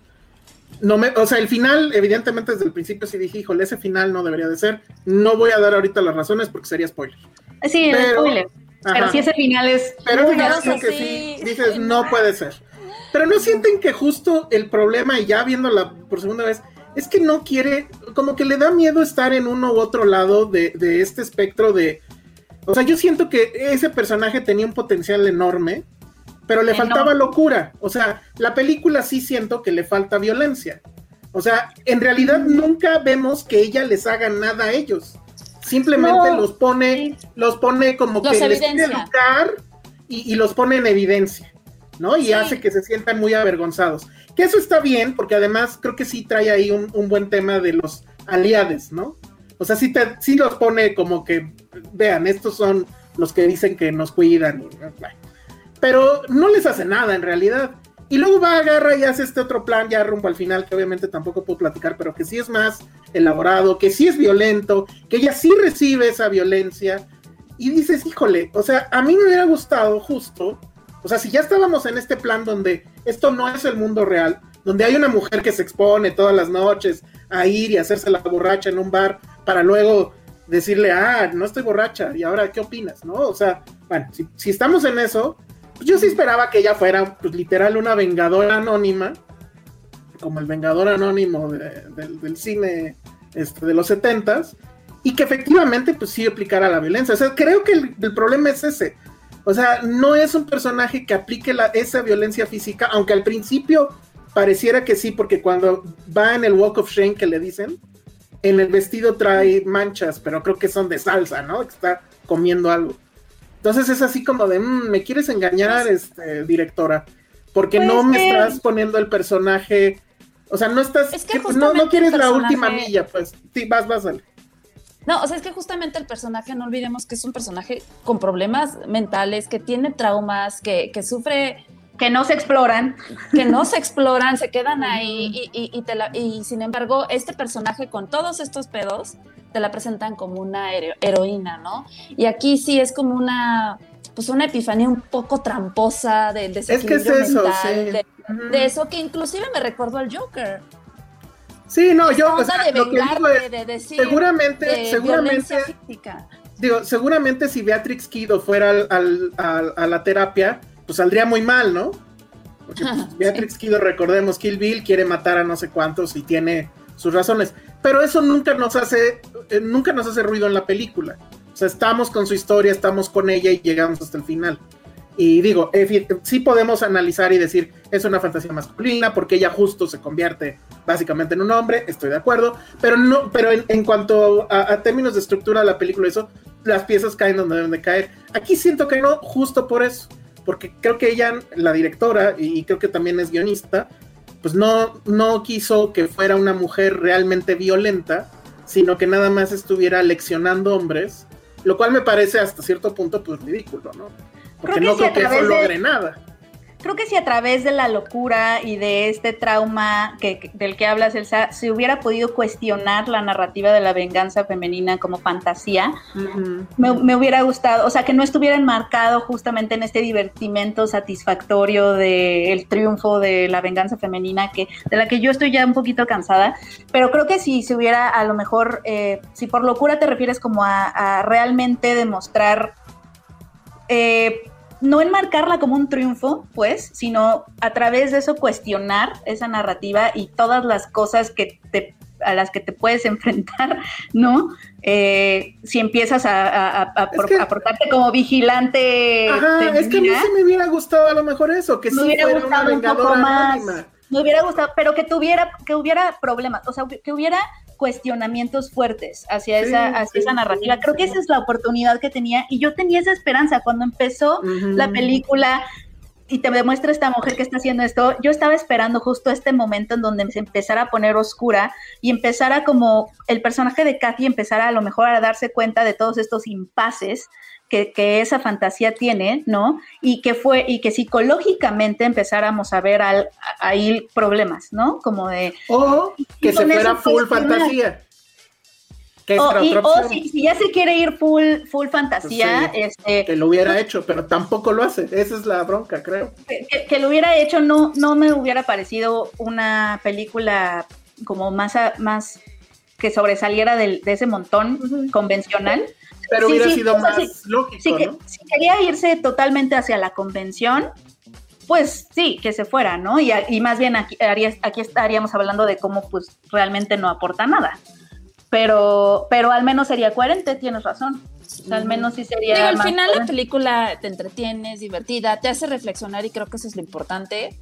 No me, o sea, el final, evidentemente desde el principio sí dije, híjole, ese final no debería de ser. No voy a dar ahorita las razones porque sería spoiler. sí, Pero- spoiler. Pero Ajá. si ese final es... Pero final gracioso. que sí dices, no puede ser. Pero no sienten que justo el problema, y ya viéndola por segunda vez, es que no quiere, como que le da miedo estar en uno u otro lado de, de este espectro de. O sea, yo siento que ese personaje tenía un potencial enorme, pero le Enorme. faltaba locura. O sea, la película sí siento que le falta violencia. O sea, en realidad nunca vemos que ella les haga nada a ellos. Simplemente No. los pone, los pone como Los que les quiere evidencia. educar y, y los pone en evidencia. ¿No? Y hace que se sientan muy avergonzados. Que eso está bien, porque además creo que sí trae ahí un, un buen tema de los aliados, ¿no? O sea, sí, te, sí los pone como que, vean, estos son los que dicen que nos cuidan. Pero no les hace nada en realidad. Y luego va, agarra y hace este otro plan ya rumbo al final, que obviamente tampoco puedo platicar, pero que sí es más elaborado, que sí es violento, que ella sí recibe esa violencia. Y dices, híjole, o sea, a mí me hubiera gustado justo, o sea, si ya estábamos en este plan donde esto no es el mundo real, donde hay una mujer que se expone todas las noches a ir y hacerse la borracha en un bar para luego decirle, ah, no estoy borracha, y ahora, ¿qué opinas? ¿No? O sea, bueno, si, si estamos en eso, pues yo sí esperaba que ella fuera, pues literal, una vengadora anónima, como el vengador anónimo de- del- del cine este, de los setentas, y que efectivamente, pues sí aplicara la violencia. O sea, creo que el, el problema es ese. O sea, no es un personaje que aplique la, esa violencia física, aunque al principio pareciera que sí, porque cuando va en el Walk of Shame que le dicen, en el vestido trae manchas, pero creo que son de salsa, ¿no? Que está comiendo algo. Entonces es así como de, "Mm, me quieres engañar, este, directora, porque Pues no me que- estás poniendo el personaje, o sea, no estás, Es que pues, no, no quieres la última milla, pues, sí, vas, vas, dale. No, o sea, es que justamente el personaje, no olvidemos que es un personaje con problemas mentales, que tiene traumas, que, que sufre, Que no se exploran. que no se exploran, se quedan ahí y, y- y te la- y sin embargo, este personaje con todos estos pedos te la presentan como una hero- heroína, ¿no? Y aquí sí es como una, pues una epifanía un poco tramposa del Es que es desequilibrio eso, mental, sí. de, de eso que inclusive me recordó al Joker. Sí, no, yo, o sea, de vengarte, es, decir, seguramente, de seguramente, digo, seguramente si Beatrix Kido fuera al- al- al- a la terapia, pues saldría muy mal, ¿no? Porque pues, Beatrix Kido, recordemos, Kill Bill quiere matar a no sé cuántos y tiene sus razones, pero eso nunca nos hace, eh, nunca nos hace ruido en la película. O sea, estamos con su historia, estamos con ella y llegamos hasta el final. Y digo, efi- sí podemos analizar y decir, es una fantasía masculina porque ella justo se convierte básicamente en un hombre, estoy de acuerdo, pero no, pero en, en cuanto a, a términos de estructura de la película, eso, las piezas caen donde deben de caer. Aquí siento que no, justo por eso, porque creo que ella, la directora, y creo que también es guionista, pues no, no quiso que fuera una mujer realmente violenta, sino que nada más estuviera leccionando hombres, lo cual me parece hasta cierto punto pues ridículo, ¿no? Porque Creo que no si creo que eso de- logre nada. Creo que si a través de la locura y de este trauma que, que- del que hablas, Elsa, se hubiera podido cuestionar la narrativa de la venganza femenina como fantasía, me, me hubiera gustado, o sea, que no estuviera enmarcado justamente en este divertimento satisfactorio del triunfo de la venganza femenina, que, de la que yo estoy ya un poquito cansada, pero creo que si se hubiera a lo mejor, eh, si por locura te refieres como a, a realmente demostrar eh, no enmarcarla como un triunfo, pues, sino a través de eso cuestionar esa narrativa y todas las cosas que te, a las que te puedes enfrentar, ¿no? Eh, si empiezas a, a- a- a por- que- a portarte como vigilante. Ajá, es que a mí sí me hubiera gustado a lo mejor eso, que me sí hubiera fuera una gustado un poco más. anónima. Me hubiera gustado, pero que tuviera, que hubiera problemas, o sea, que hubiera cuestionamientos fuertes hacia Sí, esa, hacia sí, esa narrativa. sí, Creo que esa es la oportunidad que tenía y yo tenía esa esperanza. Cuando empezó la película y te demuestra esta mujer que está haciendo esto, yo estaba esperando justo este momento en donde se empezara a poner oscura y empezara como el personaje de Kathy empezara a lo mejor a darse cuenta de todos estos impases que, que esa fantasía tiene, ¿no? Y que fue, y que psicológicamente empezáramos a ver al, a- ahí problemas, ¿no? Como de, O que se fuera full fantasía. O, y- o si, si ya se quiere ir full, full fantasía, Pues sí. este, Que lo hubiera hecho, pero tampoco lo hace. Esa es la bronca, creo. que, que- que lo hubiera hecho no, no me hubiera parecido una película como más, a- más que sobresaliera del- de ese montón convencional. Pero Sí, hubiera sí, sido o sea, más sí, lógico, Si, que- ¿no? si quería irse totalmente hacia la convención, pues sí, que se fuera, ¿no? Y, más bien aquí, haría- aquí estaríamos hablando de cómo pues realmente no aporta nada. Pero, pero al menos sería coherente, tienes razón. O sea, al menos sí sería. Digo, al más final la película te entretiene, es divertida, te hace reflexionar y creo que eso es lo importante.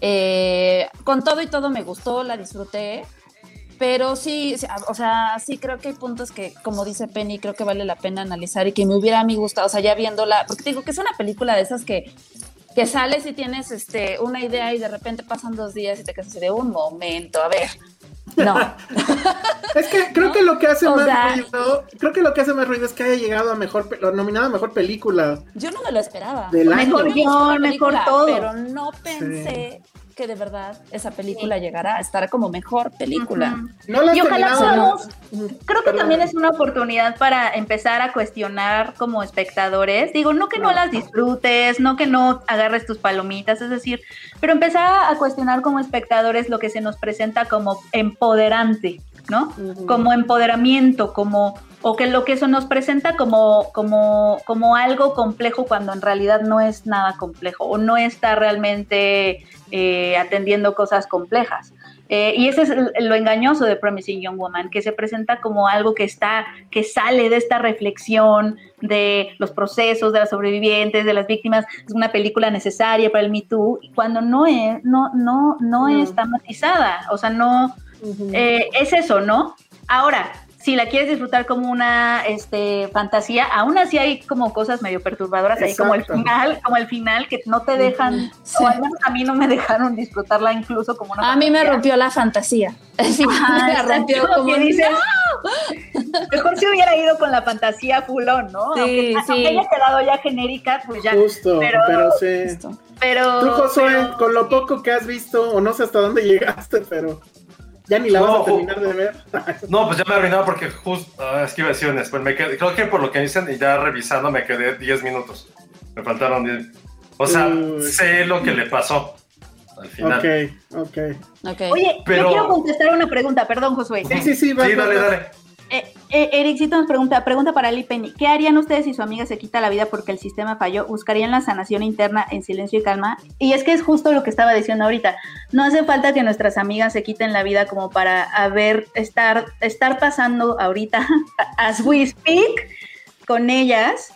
Eh, con todo y todo me gustó, la disfruté, pero sí, o sea, sí creo que hay puntos que, como dice Penny, creo que vale la pena analizar y que me hubiera a mí gustado, o sea, ya viéndola, porque te digo que es una película de esas que que sales y tienes este, una idea y de repente pasan dos días y te quedas así de un momento, a ver. No. es que creo que lo que hace más ruido, creo que lo que hace más ruido es que haya llegado a mejor, lo nominado a mejor película. Yo no me lo esperaba. mejor guion, mejor todo. Pero no pensé que de verdad esa película llegará a estar como mejor película. y ojalá podamos, creo que también es una oportunidad para empezar a cuestionar como espectadores. Digo, no que no las disfrutes, no que no agarres tus palomitas, es decir, pero empezar a cuestionar como espectadores lo que se nos presenta como empoderante, ¿no? Como empoderamiento, como o que lo que eso nos presenta como, como, como algo complejo cuando en realidad no es nada complejo o no está realmente eh, atendiendo cosas complejas. Eh, y ese es lo engañoso de Promising Young Woman, que se presenta como algo que está, que sale de esta reflexión de los procesos de las sobrevivientes, de las víctimas, es una película necesaria para el Me Too, cuando no es, no, no, no, está matizada, o sea, no, eh, es eso, ¿no? Ahora, si la quieres disfrutar como una este, fantasía, aún así hay como cosas medio perturbadoras ahí, como el final, como el final que no te dejan, o al menos a mí no me dejaron disfrutarla incluso como una A mí me rompió la fantasía. Sí, me rompió como dices, Mejor si hubiera ido con la fantasía fulón, ¿no? Sí, aunque, sí. haya quedado ya genérica, pues ya. Justo, pero, pero sí. Pero, Tú, Josué, con lo poco que has visto, o no sé hasta dónde llegaste, pero ya ni la vas a terminar de ver. no, pues ya me arruinaba porque justo. es que iba a decir pues me quedé, creo que por lo que dicen, y ya revisando, me quedé 10 minutos. Me faltaron 10. O sea, sé lo que le pasó al final. Ok, ok. Oye, Pero... yo quiero contestar una pregunta, perdón, Josué. Sí, sí, sí, va, sí dale, dale. Eh, Ericito nos pregunta, pregunta para Ali Penny, ¿qué harían ustedes si su amiga se quita la vida porque el sistema falló? ¿Buscarían la sanación interna en silencio y calma? Y es que es justo lo que estaba diciendo ahorita. No hace falta que nuestras amigas se quiten la vida como para haber, estar, estar pasando ahorita, as we speak, con ellas,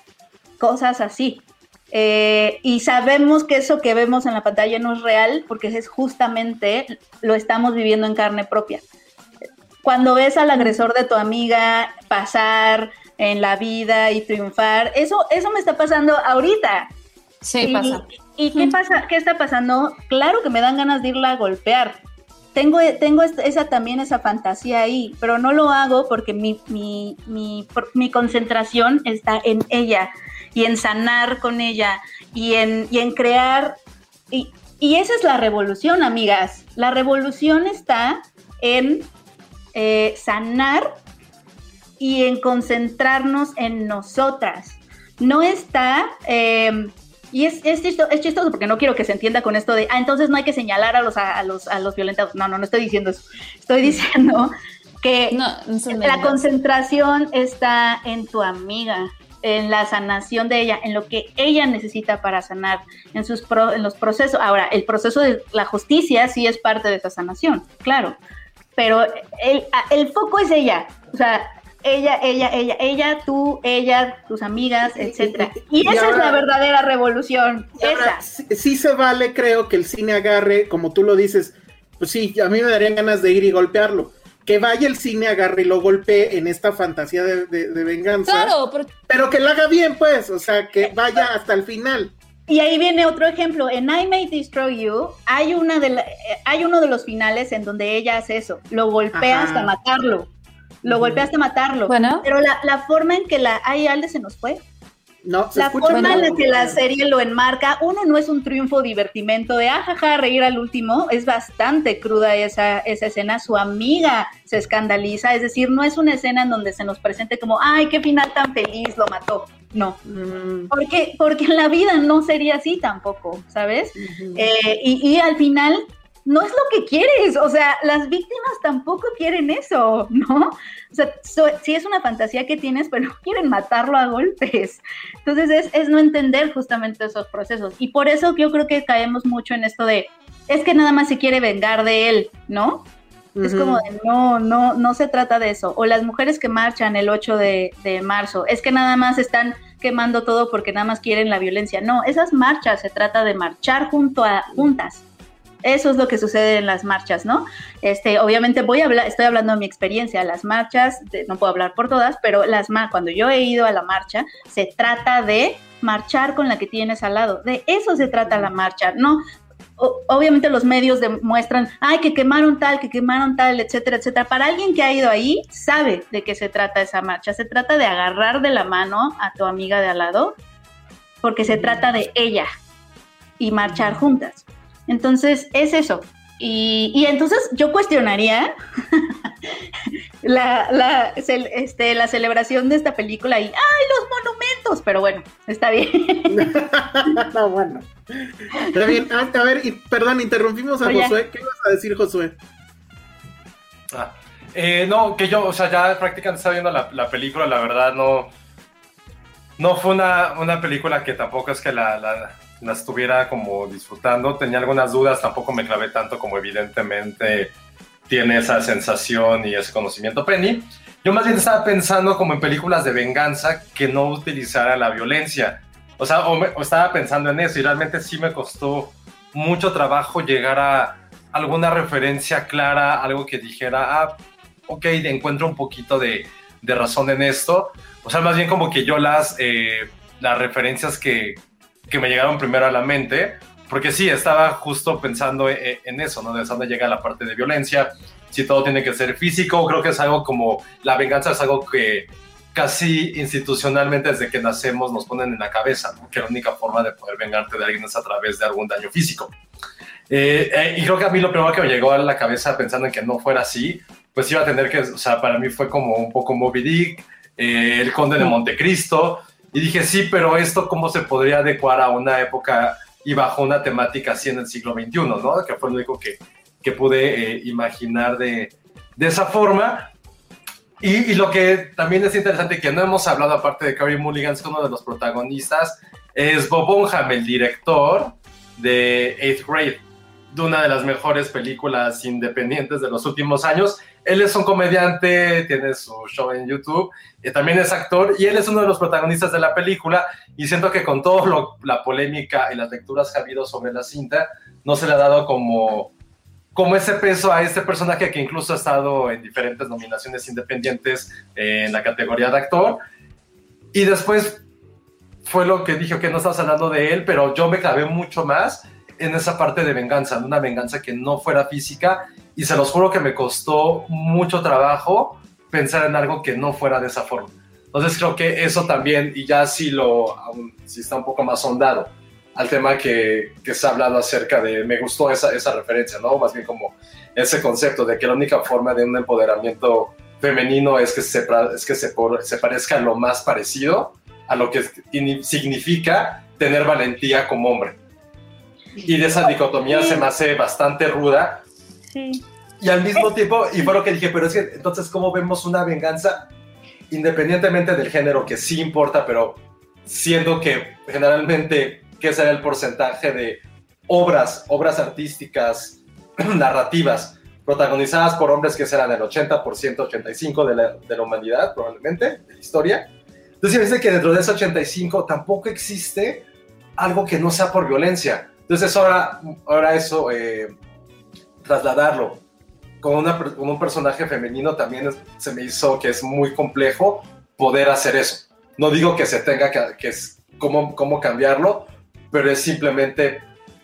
cosas así. Eh, y sabemos que eso que vemos en la pantalla no es real porque es justamente lo estamos viviendo en carne propia cuando ves al agresor de tu amiga pasar en la vida y triunfar, eso, eso me está pasando ahorita. Sí, pasa. ¿Y qué pasa? ¿Qué está pasando? Claro que me dan ganas de irla a golpear. Tengo, tengo esa también esa fantasía ahí, pero no lo hago porque mi, mi, mi, mi concentración está en ella y en sanar con ella y en, y en crear. Y, y esa es la revolución, amigas. La revolución está en eh, sanar y en concentrarnos en nosotras. No está, em, y es, es, chistoso, porque no quiero que se entienda con esto de, ah, entonces no hay que señalar a los, a, los, a los violentados. No, no, no estoy diciendo eso. Estoy diciendo que la concentración está en tu amiga, en la sanación de ella, en lo que ella necesita para sanar, en, sus en los procesos. Ahora, el proceso de la justicia sí es parte de esa sanación, claro, pero el, el foco es ella, o sea, ella, ella, ella, ella, tú, ella, tus amigas, etcétera. Y, esa es la verdadera revolución. Esa. sí, se vale, creo, que el cine agarre, como tú lo dices, pues sí, a mí me darían ganas de ir y golpearlo. Que vaya el cine, agarre y lo golpee en esta fantasía de, venganza. Claro, pero que lo haga bien, pues, o sea, que vaya hasta el final. Y ahí viene otro ejemplo. En I May Destroy You hay, una de hay uno de los finales en donde ella hace eso. Lo golpea hasta matarlo. Lo golpea hasta matarlo. Bueno. Pero la, la forma en que la... Ay, Alde se nos fue. No, la forma en la que la serie lo enmarca, uno no es un triunfo divertimento de ajaja, ah, reír al último, es bastante cruda esa, esa escena, su amiga se escandaliza, es decir, no es una escena en donde se nos presente como, ay, qué final tan feliz, lo mató, no, mm. porque, porque en la vida no sería así tampoco, ¿sabes? Eh, y, y al final no es lo que quieres, o sea, las víctimas tampoco quieren eso, ¿no? O sea, sí es una fantasía que tienes, pero no quieren matarlo a golpes. Entonces es, es no entender justamente esos procesos. Y por eso yo creo que caemos mucho en esto de, es que nada más se quiere vengar de él, ¿no? Es como de, no, no, no se trata de eso. O las mujeres que marchan el 8 de, de, marzo, es que nada más están quemando todo porque nada más quieren la violencia. No, esas marchas se trata de marchar junto a, juntas, eso es lo que sucede en las marchas, ¿no? Este, obviamente voy a hablar, estoy hablando de mi experiencia, las marchas, no puedo hablar por todas, pero las cuando yo he ido a la marcha, se trata de marchar con la que tienes al lado. De eso se trata la marcha, ¿no? Obviamente los medios demuestran, ay, que quemaron tal, que quemaron tal, etcétera, etcétera. Para alguien que ha ido ahí, sabe de qué se trata esa marcha. Se trata de agarrar de la mano a tu amiga de al lado, porque se trata de ella y marchar juntas. Entonces, es eso. Y, entonces yo cuestionaría la, la, este, la celebración de esta película y ¡ay, los monumentos! Pero bueno, está bien. no, bueno. Está bien, ah, a ver, y, perdón, interrumpimos a Josué. ¿Qué ibas a decir, Josué? Ah, eh, no, que yo, o sea, ya prácticamente estaba viendo la, película, la verdad, no. No fue una, una película que tampoco es que la la estuviera como disfrutando. Tenía algunas dudas, tampoco me clavé tanto como evidentemente tiene esa sensación y ese conocimiento Penny. Yo más bien estaba pensando como en películas de venganza que no utilizara la violencia. O sea, o, estaba pensando en eso y realmente sí me costó mucho trabajo llegar a alguna referencia clara, algo que dijera, ah, ok, encuentro un poquito de, de razón en esto. O sea, más bien como que yo las, eh, las referencias que, que me llegaron primero a la mente, porque sí, estaba justo pensando e, e, en, eso, ¿no? De dónde llega la parte de violencia, si todo tiene que ser físico, creo que es algo como, la venganza es algo que casi institucionalmente desde que nacemos nos ponen en la cabeza, que la única forma de poder vengarte de alguien es a través de algún daño físico. Eh, eh, y creo que a mí lo primero que me llegó a la cabeza pensando en que no fuera así, pues iba a tener que, o sea, para mí fue como un poco Moby Dick, eh, El Conde de Montecristo, y dije, sí, pero esto cómo se podría adecuar a una época y bajo una temática así en el siglo XXI, ¿no? Que fue lo único que, que pude eh, imaginar de, de, esa forma. Y, y, lo que también es interesante, que no hemos hablado aparte de Carrie Mulligan, es uno de los protagonistas, es Bob Bonham, el director de Eighth Grade, de una de las mejores películas independientes de los últimos años él es un comediante, tiene su show en YouTube, y también es actor y él es uno de los protagonistas de la película y siento que con toda la polémica y las lecturas que ha habido sobre la cinta, no se le ha dado como, como ese peso a este personaje que incluso ha estado en diferentes nominaciones independientes en la categoría de actor. Y después fue lo que dije, que no estás hablando de él, pero yo me clavé mucho más en esa parte de venganza, una venganza que no fuera física y se los juro que me costó mucho trabajo pensar en algo que no fuera de esa forma. Entonces creo que eso también, y ya sí lo, si está un poco más sondado al tema que, que, se ha hablado acerca de, me gustó esa, esa referencia, ¿no? Más bien como ese concepto de que la única forma de un empoderamiento femenino es que se, es que se, se parezca lo más parecido a lo que significa tener valentía como hombre. Y de esa dicotomía se me hace bastante ruda y al mismo tiempo, y fue lo que dije, pero es que entonces, ¿cómo vemos una venganza independientemente del género que sí importa, pero siendo que generalmente, ¿qué será el porcentaje de obras, obras artísticas, narrativas, protagonizadas por hombres que serán el 80%, 85% de la, de la humanidad, probablemente, de la historia? Entonces, dice que dentro de ese 85 tampoco existe algo que no sea por violencia. Entonces, ahora, ahora eso eh, trasladarlo con, una, con un personaje femenino también se me hizo que es muy complejo poder hacer eso. No digo que se tenga que, que es cómo, cómo cambiarlo, pero es simplemente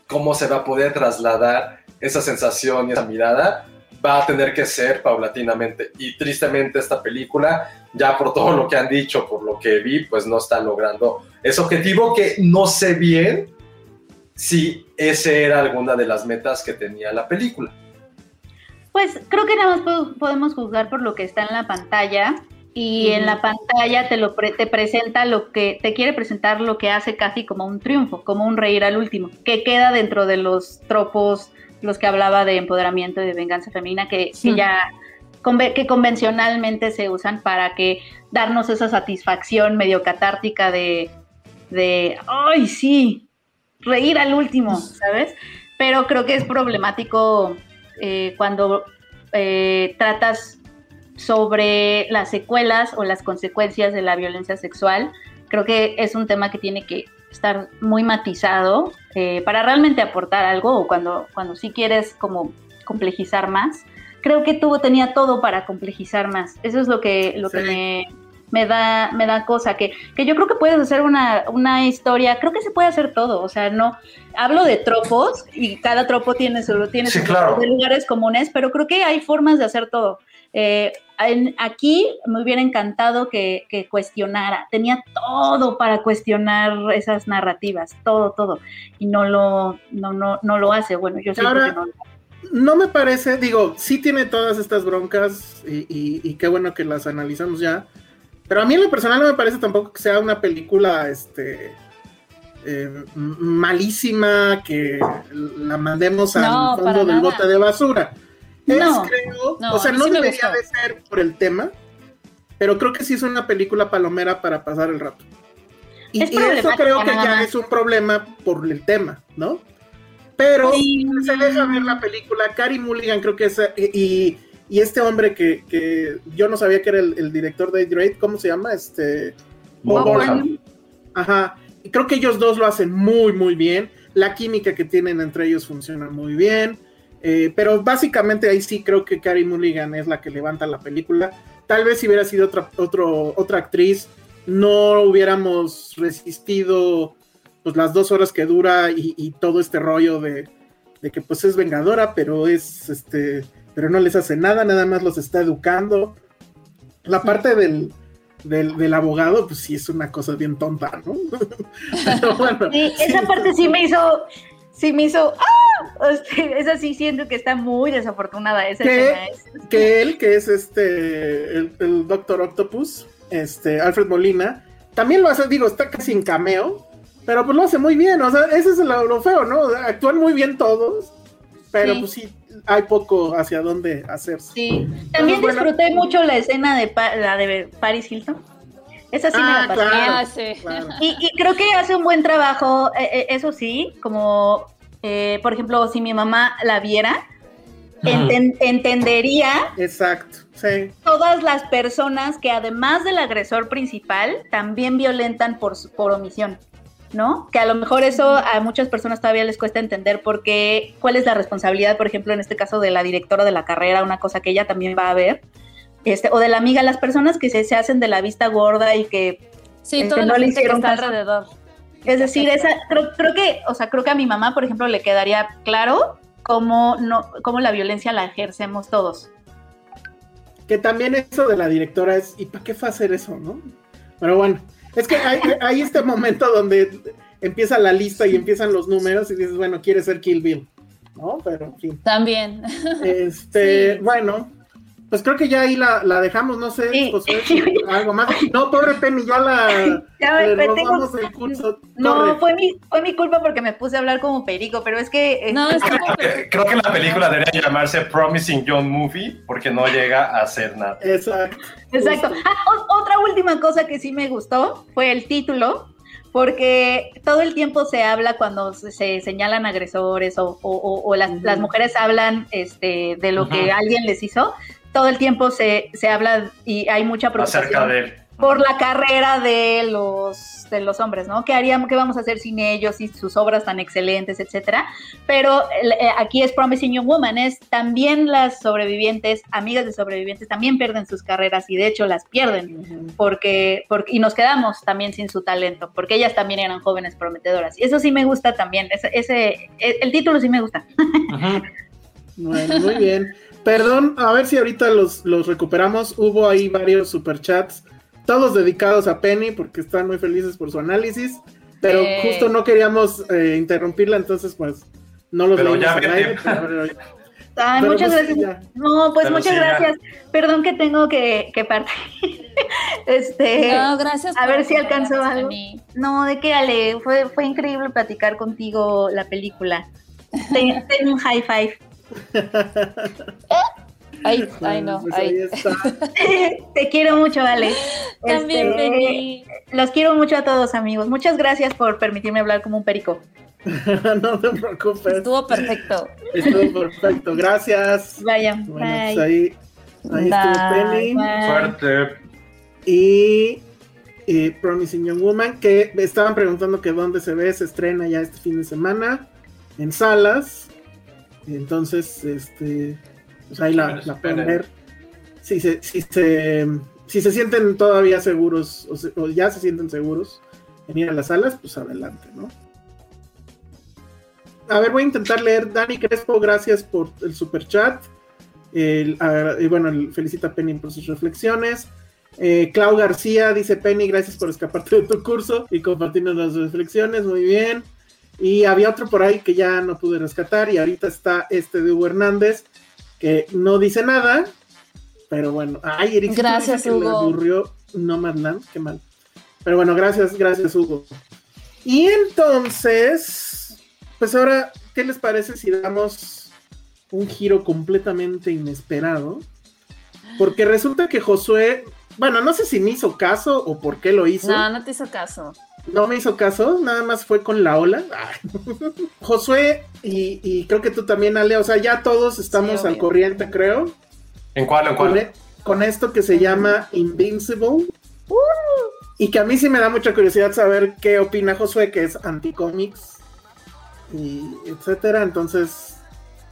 cómo se va a poder trasladar esa sensación y esa mirada va a tener que ser paulatinamente. Y tristemente esta película, ya por todo lo que han dicho, por lo que vi, pues no está logrando ese objetivo que no sé bien si ese era alguna de las metas que tenía la película. Pues creo que nada más podemos juzgar por lo que está en la pantalla y en la pantalla te lo te presenta lo que te quiere presentar lo que hace casi como un triunfo, como un reír al último, que queda dentro de los tropos los que hablaba de empoderamiento y de venganza femenina que, que ya que convencionalmente se usan para que darnos esa satisfacción medio catártica de de ay sí reír al último, ¿sabes? Pero creo que es problemático eh, cuando eh, tratas sobre las secuelas o las consecuencias de la violencia sexual. Creo que es un tema que tiene que estar muy matizado eh, para realmente aportar algo o cuando, cuando sí quieres como complejizar más. Creo que tuvo, tenía todo para complejizar más. Eso es lo que, lo que me me da, me da cosa, que, que yo creo que puedes hacer una, una historia, creo que se puede hacer todo, o sea, no, hablo de tropos y cada tropo tiene su, tiene Sí, sus claro. lugares comunes, pero creo que hay formas de hacer todo. Eh, en- aquí me hubiera encantado que, que cuestionara, tenía todo para cuestionar esas narrativas, todo, todo, y no lo, no, no, no lo hace, bueno, yo Ahora- que no. No me parece, digo, sí tiene todas estas broncas y, y- y qué bueno que las analizamos ya. Pero a mí en lo personal no me parece tampoco que sea una película este eh, malísima que la mandemos al No, para fondo del bote de basura. Es, No. creo, No, o sea, no sí debería de ser por el tema, pero creo que sí es una película palomera para pasar el rato. Y, Es y eso creo que ya es un problema por el tema, ¿no? Pero Sí. se deja ver la película. Cary Mulligan, creo que es. Y, y este hombre que, que yo no sabía que era el, el director de Drake, ¿cómo se llama? Este. Bob. Ajá. Y creo que ellos dos lo hacen muy, muy bien. La química que tienen entre ellos funciona muy bien. Eh, pero básicamente ahí sí creo que Cary Mulligan es la que levanta la película. Tal vez si hubiera sido otra, otro, otra actriz, no hubiéramos resistido pues las dos horas que dura y, y todo este rollo de, de que pues es vengadora, pero es este, pero no les hace nada, nada más los está educando. La parte del, del, del abogado, pues sí es una cosa bien tonta, ¿no? Pero bueno, Sí, esa parte sí me hizo, sí me hizo, ¡ah! Este, esa sí siento que está muy desafortunada. Esa ¿Qué? escena es- que él, que es este, el, el Doctor Octopus, este, Alfred Molina, también lo hace, digo, está casi en cameo, pero pues lo hace muy bien, o sea, ese es lo, lo feo, ¿no? O sea, actúan muy bien todos, pero Sí. pues sí, hay poco hacia dónde hacerse. Sí, también disfruté mucho la escena de Pa- la de Paris Hilton. Esa sí me Ah, la pasé. claro. Ah, sí. Claro. Y, y creo que hace un buen trabajo, eh, eh, eso sí, como eh, por ejemplo, si mi mamá la viera, enten- entendería Exacto, sí. todas las personas que además del agresor principal también violentan por, su- por omisión, ¿no? Que a lo mejor eso a muchas personas todavía les cuesta entender porque cuál es la responsabilidad, por ejemplo, en este caso de la directora de la carrera, una cosa que ella también va a ver, este, o de la amiga, las personas que se, se hacen de la vista gorda y que Sí, Este, toda no la le que está caso. alrededor. es decir, esa, creo, creo que, o sea, creo que a mi mamá, por ejemplo, le quedaría claro cómo no, cómo la violencia la ejercemos todos. Que también eso de la directora es, ¿y para qué fue hacer eso, no? Pero bueno, es que hay, hay este momento donde empieza la lista y empiezan los números y dices, bueno, quiere ser Kill Bill, ¿no? Pero en fin. También. Este, Sí. bueno, pues creo que ya ahí la, la dejamos, no sé, Sí. Algo más. No, pobre Penny, ya la Ya me- le me robamos tengo- el curso. No, fue mi, fue mi culpa porque me puse a hablar como perico, pero es que... eh, No, es como Eh, Creo que la película debería llamarse Promising Young Movie porque no llega a hacer nada. Exacto. Exacto. Ah, o- otra última cosa que sí me gustó fue el título, porque todo el tiempo se habla cuando se, se señalan agresores o, o- o- o las, mujeres hablan este, de lo que alguien les hizo. Todo el tiempo se, se habla y hay mucha preocupación de él. por la carrera de los, de los hombres, ¿no? ¿Qué haríamos, qué vamos a hacer sin ellos y sus obras tan excelentes, etcétera? Pero eh, aquí es Promising Young Woman, es también las sobrevivientes, amigas de sobrevivientes, también pierden sus carreras y de hecho las pierden porque, porque y nos quedamos también sin su talento, porque ellas también eran jóvenes prometedoras. Y eso sí me gusta también, ese, ese el, el título sí me gusta. Bueno, muy bien. Perdón, a ver si ahorita los, los recuperamos. Hubo ahí varios superchats, todos dedicados a Penny porque están muy felices por su análisis, pero Eh. justo no queríamos eh, interrumpirla, entonces pues no los Pero leímos ya al vete. aire, pero- Ay, Pero muchas pues gracias. No, pues Pero muchas sí, ya. gracias. Perdón que tengo que, que partir. este, No, gracias. a ver si alcanzó algo. No, de qué, Ale, fue, fue increíble platicar contigo la película. Ten, ten un high five. Ay, no. pues ay. ahí está. Te quiero mucho, Ale. También, Este, Penny. Los quiero mucho a todos, amigos. Muchas gracias por permitirme hablar como un perico. no te preocupes. Estuvo perfecto. Estuvo perfecto. Gracias. Vaya, Bueno, bye. pues ahí, ahí estuvo Penny. Bye. Fuerte. Y, y Promising Young Woman, que me estaban preguntando que dónde se ve, se estrena ya este fin de semana en salas. Entonces, este, pues ahí la, la pueden ver. Si se, si se si se sienten todavía seguros o, se- o ya se sienten seguros en ir a las salas, pues adelante, ¿no? A ver, voy a intentar leer. Dani Crespo, gracias por el super chat. El, y bueno, el- felicita a Penny por sus reflexiones. Eh, Clau García dice: Penny, gracias por escaparte de tu curso y compartirnos las reflexiones. Muy bien. Y había otro por ahí que ya no pude rescatar. Y ahorita está este de Hugo Hernández, que no dice nada. Pero bueno, ay, Eric, Gracias, que le Hugo. aburrió Nomadland, qué mal. Pero bueno, gracias, gracias, Hugo. Y entonces, pues ahora, ¿qué les parece si damos un giro completamente inesperado? Porque resulta que Josué, bueno, no sé si me hizo caso o por qué lo hizo. No, no te hizo caso. No me hizo caso, nada más fue con la ola. Josué y, y creo que tú también, Ale, o sea, ya todos estamos Sí, al corriente, creo, ¿En cuál? ¿En con, cuál? e- con esto que se llama Invincible. Y que a mí sí me da mucha curiosidad saber qué opina Josué, que es anticómics y etcétera. Entonces,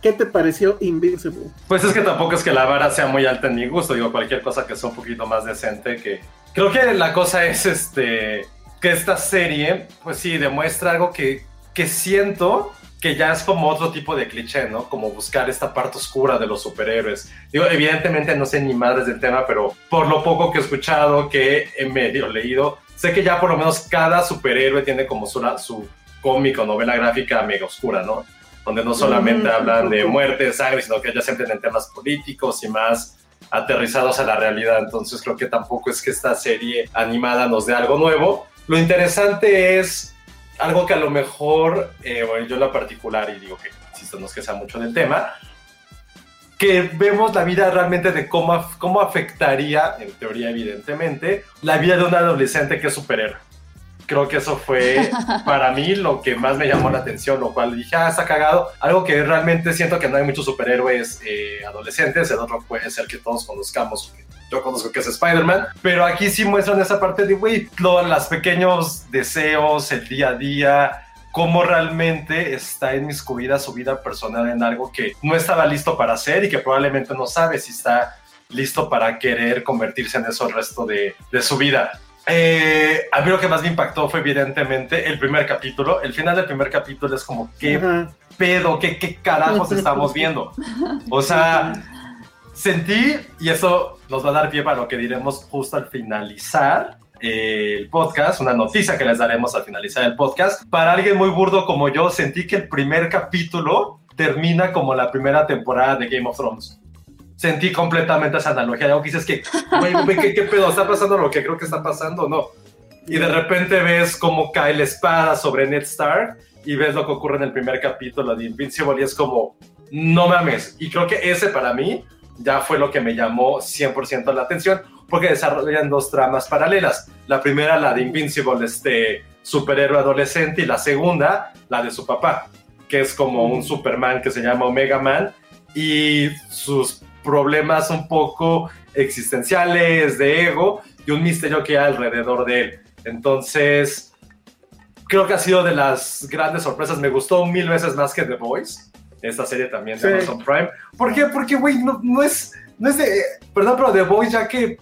¿qué te pareció Invincible? Pues es que tampoco es que la vara sea muy alta en mi gusto, digo, cualquier cosa que sea un poquito más decente que... Creo que la cosa es este, que esta serie, pues sí, demuestra algo que, que siento que ya es como otro tipo de cliché, ¿no? Como buscar esta parte oscura de los superhéroes. Digo, evidentemente no sé ni madres del tema, pero por lo poco que he escuchado, que he medio leído, sé que ya por lo menos cada superhéroe tiene como su, su cómic o novela gráfica mega oscura, ¿no? donde no solamente Mm, hablan de muerte, de sangre, sino que ya siempre en temas políticos y más aterrizados a la realidad. Entonces creo que tampoco es que esta serie animada nos dé algo nuevo. Lo interesante es algo que a lo mejor, eh, bueno, yo en lo particular, y digo que insisto, no es que sea mucho del tema, que vemos la vida realmente de cómo, cómo afectaría, en teoría evidentemente, la vida de un adolescente que es superhéroe. Creo que eso fue para mí lo que más me llamó la atención, lo cual dije, ah, está cagado. Algo que realmente siento que no hay muchos superhéroes eh, adolescentes, el otro puede ser que todos conozcamos, que yo conozco que es Spider-Man, pero aquí sí muestran esa parte de, güey, lo- los pequeños deseos, el día a día, cómo realmente está inmiscuida su vida personal en algo que no estaba listo para hacer y que probablemente no sabe si está listo para querer convertirse en eso el resto de, de su vida. Eh, a mí lo que más me impactó fue evidentemente el primer capítulo. El final del primer capítulo es como, ¿qué Ajá. pedo? ¿Qué, qué carajos estamos viendo? O sea, sentí, y eso nos va a dar pie para lo que diremos justo al finalizar eh, el podcast, una noticia que les daremos al finalizar el podcast. Para alguien muy burdo como yo, sentí que el primer capítulo termina como la primera temporada de Game of Thrones. Sentí completamente esa analogía. Algo que dices que, güey, ¿qué, ¿qué pedo? ¿Está pasando lo que creo que está pasando? No. Y de repente ves cómo cae la espada sobre Ned Stark y ves lo que ocurre en el primer capítulo de Invincible y es como, no mames. Y creo que ese para mí ya fue lo que me llamó 100% la atención porque desarrollan dos tramas paralelas. La primera, la de Invincible, este superhéroe adolescente, y la segunda, la de su papá, que es como un Superman que se llama Omega Man y sus problemas un poco existenciales, de ego y un misterio que hay alrededor de él. Entonces, creo que ha sido de las grandes sorpresas. Me gustó mil veces más que The Voice, esta serie también de Sí. Amazon Prime. ¿Por qué? Porque, güey, no, no es, no es de... Perdón, pero The Voice, ya que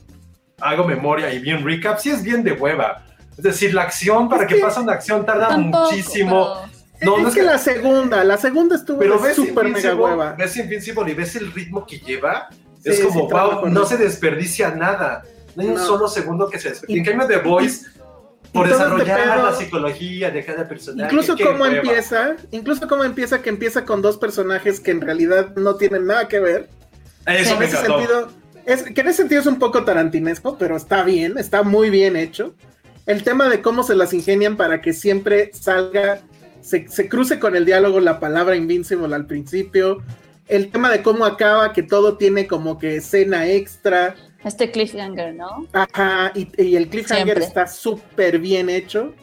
hago memoria y vi un recap, sí es bien de hueva. Es decir, la acción, para que, pase una acción, tarda Tampoco, muchísimo. pero- No, es, no es que que- la segunda, la segunda estuvo Pero ves súper mega Invincible, hueva. ves Invincible y ves el ritmo que lleva. Sí, es como, wow, no eso. se desperdicia nada. No hay un solo segundo que se desperdicia. Y- En cambio, The Voice, por este desarrollar pedo- la psicología de cada personaje. Incluso cómo hueva. empieza, incluso cómo empieza que empieza con dos personajes que en realidad no tienen nada que ver. Eso en me ese sentido, es, que en ese sentido es un poco tarantinesco, pero está bien, está muy bien hecho. El tema de cómo se las ingenian para que siempre salga, se, se cruce con el diálogo la palabra Invincible al principio. El tema de cómo acaba, que todo tiene como que escena extra. Este cliffhanger, ¿no? Ajá, y, y el cliffhanger Siempre. está súper bien hecho.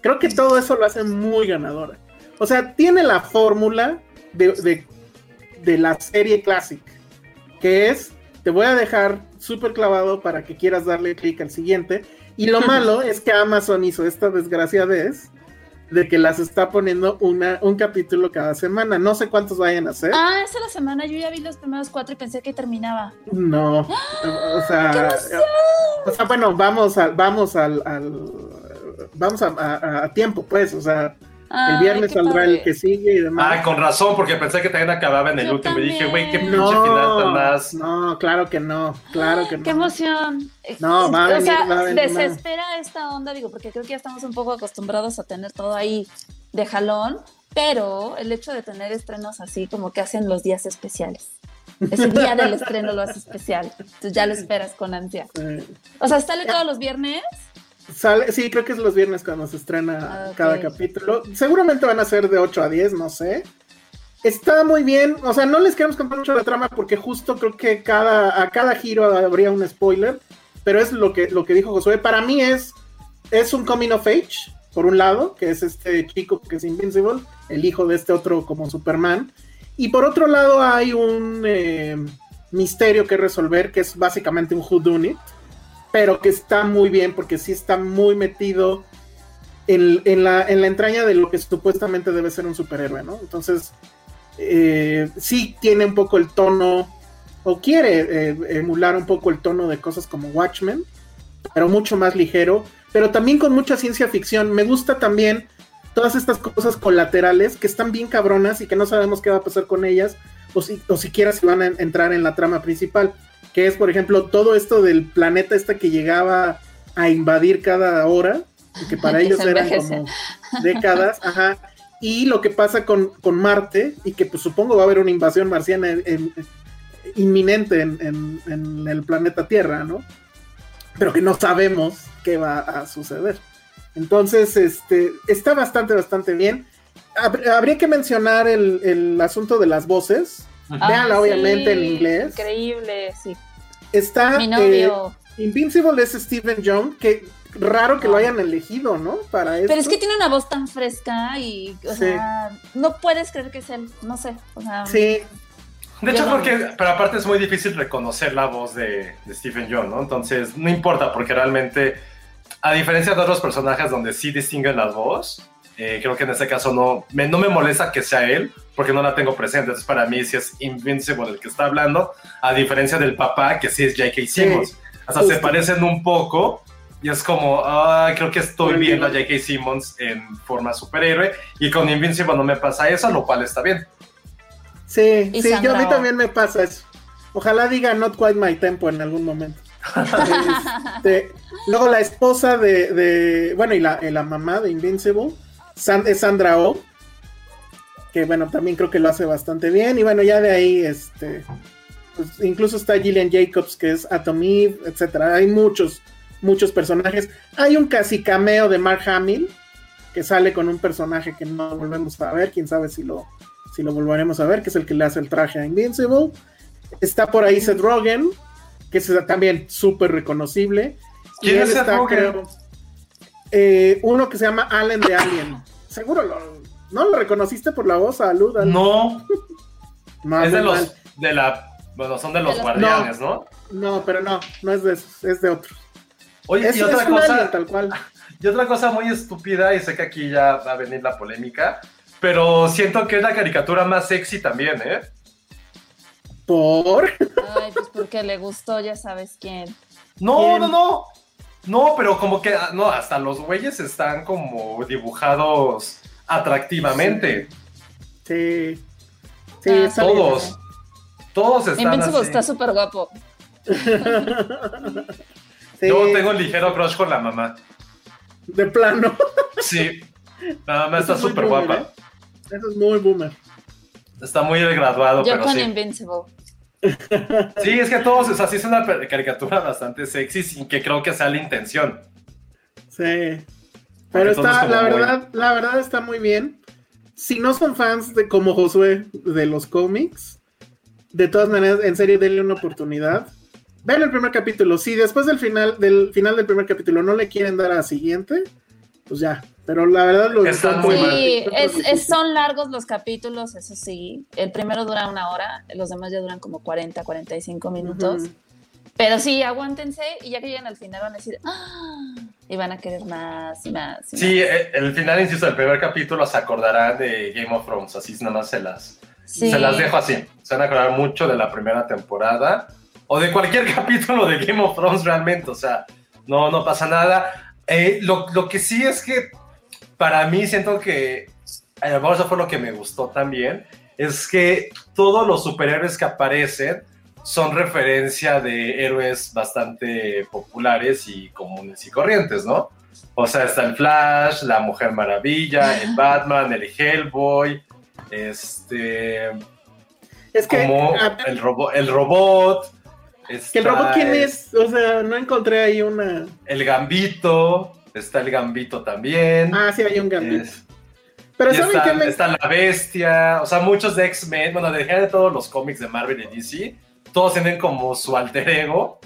Creo que todo eso lo hace muy ganadora. O sea, tiene la fórmula de, de- de la serie Classic, que es, te voy a dejar súper clavado para que quieras darle clic al siguiente. Y lo malo es que Amazon hizo esta desgraciadez de que las está poniendo una, un capítulo cada semana. No sé cuántos vayan a hacer. Ah, esa la semana yo ya vi los primeros cuatro y pensé que terminaba. No, o sea, o sea, bueno, vamos al, vamos al, al vamos a, a, a tiempo, pues, o sea, el viernes saldrá el que sigue y demás. Ah, con razón, porque pensé que también acababa en el último y dije, güey, qué pinche no, final tan más. No, claro que no, claro que no. Qué emoción. No, va a venir, o sea, va a venir, desespera esta onda, digo, porque creo que ya estamos un poco acostumbrados a tener todo ahí de jalón, pero el hecho de tener estrenos así como que hacen los días especiales. Ese día del estreno lo hace especial. Entonces ya lo esperas con ansia. O sea, ¿sale todos los viernes? Sale, sí, creo que es los viernes cuando se estrena Ah, cada capítulo. Seguramente van a ser de 8 a 10, no sé. Está muy bien, o sea, no les queremos contar mucho la trama porque justo creo que cada, a cada giro habría un spoiler, pero es lo que, lo que dijo Josué. Para mí es, es un coming of age, por un lado, que es este chico que es Invincible, el hijo de este otro como Superman. Y por otro lado hay un eh, misterio que resolver, que es básicamente un whodunit, pero que está muy bien porque sí está muy metido en, en la, en la entraña de lo que supuestamente debe ser un superhéroe, ¿no? Entonces, eh, sí tiene un poco el tono, o quiere eh, emular un poco el tono de cosas como Watchmen, pero mucho más ligero, pero también con mucha ciencia ficción. Me gusta también todas estas cosas colaterales que están bien cabronas y que no sabemos qué va a pasar con ellas, o, si, o siquiera si van a entrar en la trama principal, que es, por ejemplo, todo esto del planeta este que llegaba a invadir cada hora, y que para Que ellos eran como décadas, ajá, y lo que pasa con, con Marte, y que pues supongo va a haber una invasión marciana en- en- inminente en, en- el planeta Tierra, ¿no? Pero que no sabemos qué va a suceder. Entonces, este, está bastante, bastante bien. Hab- habría que mencionar el, el asunto de las voces. Ah, Véanla, sí, obviamente, en inglés. Increíble, sí. Está Mi novio. eh, Invincible es Steven Young, que raro que lo hayan elegido, ¿no? Para esto. Pero es que tiene una voz tan fresca y, o Sí. sea, no puedes creer que es él, no sé, o sea, Sí, De hecho, no. porque, pero aparte es muy difícil reconocer la voz de, de Stephen John, ¿no? Entonces, no importa, porque realmente, a diferencia de otros personajes donde sí distinguen la voz, eh, creo que en este caso no me, no me molesta que sea él, porque no la tengo presente. Entonces, para mí sí es Invincible el que está hablando, a diferencia del papá, que sí es J.K. Simmons. Hasta se justo. parecen un poco. Y es como, ah, creo que estoy Muy viendo a bien. J.K. Simmons en forma superhéroe. Y con Invincible no me pasa eso, lo cual está bien. sí, Y sí, yo a mí también me pasa eso. Ojalá diga Not Quite My Tempo en algún momento. Este, luego la esposa de, de- bueno, y la, y la mamá de Invincible, San- es Sandra Oh, que bueno, también creo que lo hace bastante bien. Y bueno, ya de ahí, este, pues, incluso está Gillian Jacobs, que es Atom Eve, etcétera. Hay muchos, muchos personajes. Hay un casi cameo de Mark Hamill, que sale con un personaje que no volvemos a ver, quién sabe si lo, si lo volveremos a ver, que es el que le hace el traje a Invincible. Está por ahí Seth Rogen, que es también súper reconocible. Y ¿Quién él es Seth está, Rogen? creo, eh, uno que se llama Allen de Alien. Seguro lo, ¿no lo reconociste por la voz, salud? Allen? No, No, es de los, mal. de la, bueno, son de los guardianes, ¿no? No, pero no, no es de esos, es de otros. Oye, Es, y otra cosa, alien tal cual. y otra cosa muy estúpida, y sé que aquí ya va a venir la polémica, pero siento que es la caricatura más sexy también, ¿eh? Por. ay, pues porque le gustó, ya sabes quién. No, ¿Quién? no, no. No, pero como que, ah, no, hasta los güeyes están como dibujados atractivamente. Sí. Sí, Ah, bien. Todos. Todos están Invincible está súper guapo. Sí, Yo tengo un ligero crush con la mamá. De plano. Sí. La mamá Eso está súper guapa. ¿eh? Eso es muy boomer. Está muy graduado, Yo pero con sí. Invincible. Sí, es que todos, o sea, sí es una caricatura bastante sexy sin que creo que sea la intención. Sí. Pero está, la muy- verdad, la verdad está muy bien. Si no son fans de como Josué de los cómics, de todas maneras, en serio, denle una oportunidad. Vean el primer capítulo. Si después del final, del final del primer capítulo no le quieren dar a siguiente, pues ya. Pero la verdad lo Están muy Sí, mal. es, es- son largos los capítulos, eso sí. El primero dura una hora, los demás ya duran como 40, 45 minutos. Ujú. Pero sí, aguántense y ya que lleguen al final van a decir, ¡Ah! y van a querer más y más. y Sí, más. eh, el final, insisto, el primer capítulo se acordará de Game of Thrones, así nada más se las, Sí. se las dejo así. Se van a acordar mucho de la primera temporada o de cualquier capítulo de Game of Thrones realmente, o sea, no, no pasa nada. Eh, lo, lo que sí es que para mí siento que, a lo mejor eso fue lo que me gustó también, es que todos los superhéroes que aparecen son referencia de héroes bastante populares y comunes y corrientes, ¿no? O sea, está el Flash, la Mujer Maravilla, el Batman, el Hellboy, este, Es que, como el, robo- el robot. que el robot, está ¿quién es? O sea, no encontré ahí una. El Gambito, está el Gambito también. Ah, sí, hay un gambito. Es- Pero ¿saben está, qué me está la bestia, o sea, muchos de X-Men, bueno, de general de todos los cómics de Marvel y DC, todos tienen como su alter ego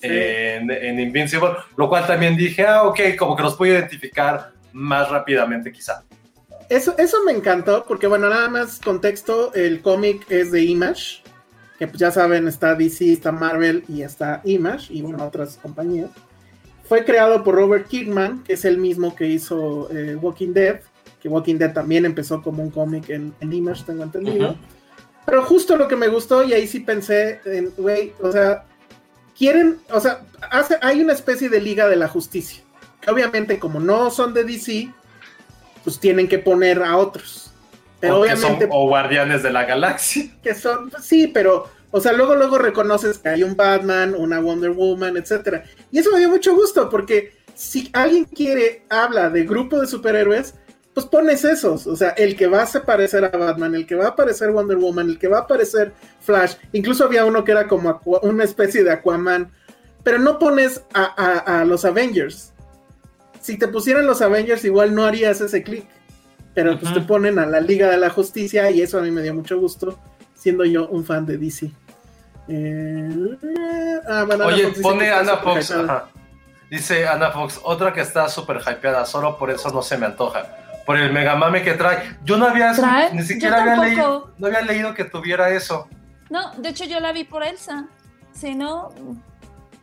Sí. en, en Invincible, lo cual también dije, ah, ok, como que los puedo identificar más rápidamente quizá. Eso, eso me encantó, porque bueno, nada más contexto, el cómic es de Image, que pues ya saben, está DC, está Marvel y está Image, y bueno, otras compañías. Fue creado por Robert Kirkman, que es el mismo que hizo eh, Walking Dead, que Walking Dead también empezó como un cómic en, en Image, tengo entendido. Ujú. Pero justo lo que me gustó, y ahí sí pensé en, güey, o sea, quieren, o sea, hace, hay una especie de Liga de la Justicia, que obviamente como no son de DC, pues tienen que poner a otros. Pero o, que son- obviamente o Guardianes de la Galaxia. que son, sí, pero, o sea, luego, luego reconoces que hay un Batman, una Wonder Woman, etcétera. Y eso me dio mucho gusto, porque si alguien quiere, habla de grupo de superhéroes, pues pones esos, o sea, el que va a se parecer a Batman, el que va a parecer Wonder Woman, el que va a parecer Flash, incluso había uno que era como una especie de Aquaman, pero no pones a, a- a los Avengers. Si te pusieran los Avengers, igual no harías ese clic. Pero pues te ponen a la Liga de la Justicia y eso a mí me dio mucho gusto, siendo yo un fan de DC. Eh, ah, Oye, Fox pone Ana Fox, ajá. dice Ana Fox, otra que está súper hypeada, solo por eso no se me antoja. Por el megamame que trae. Yo no había, ¿Trae? ni siquiera había leído, no había leído que tuviera eso. No, de hecho yo la vi por Elsa. Si no,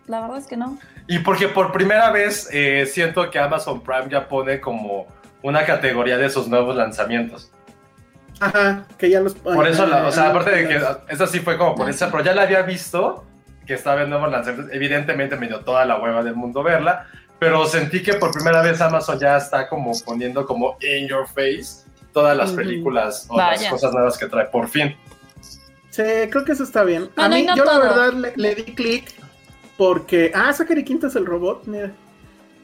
la verdad es que no. Y porque por primera vez eh, siento que Amazon Prime ya pone como una categoría de sus nuevos lanzamientos. Ajá, que ya los. Por eso, la- o sea, ah, aparte de que esa sí fue como por esa, pero ya la había visto, que estaba en nuevos lanzamientos. Evidentemente me dio toda la hueva del mundo verla, pero sentí que por primera vez Amazon ya está como poniendo como in your face todas las películas o las cosas nuevas que trae, por fin. Sí, creo que eso está bien. a Bueno, mí, no yo la verdad le, le di clic porque. Ah, Zachary Quinto es el robot, mira.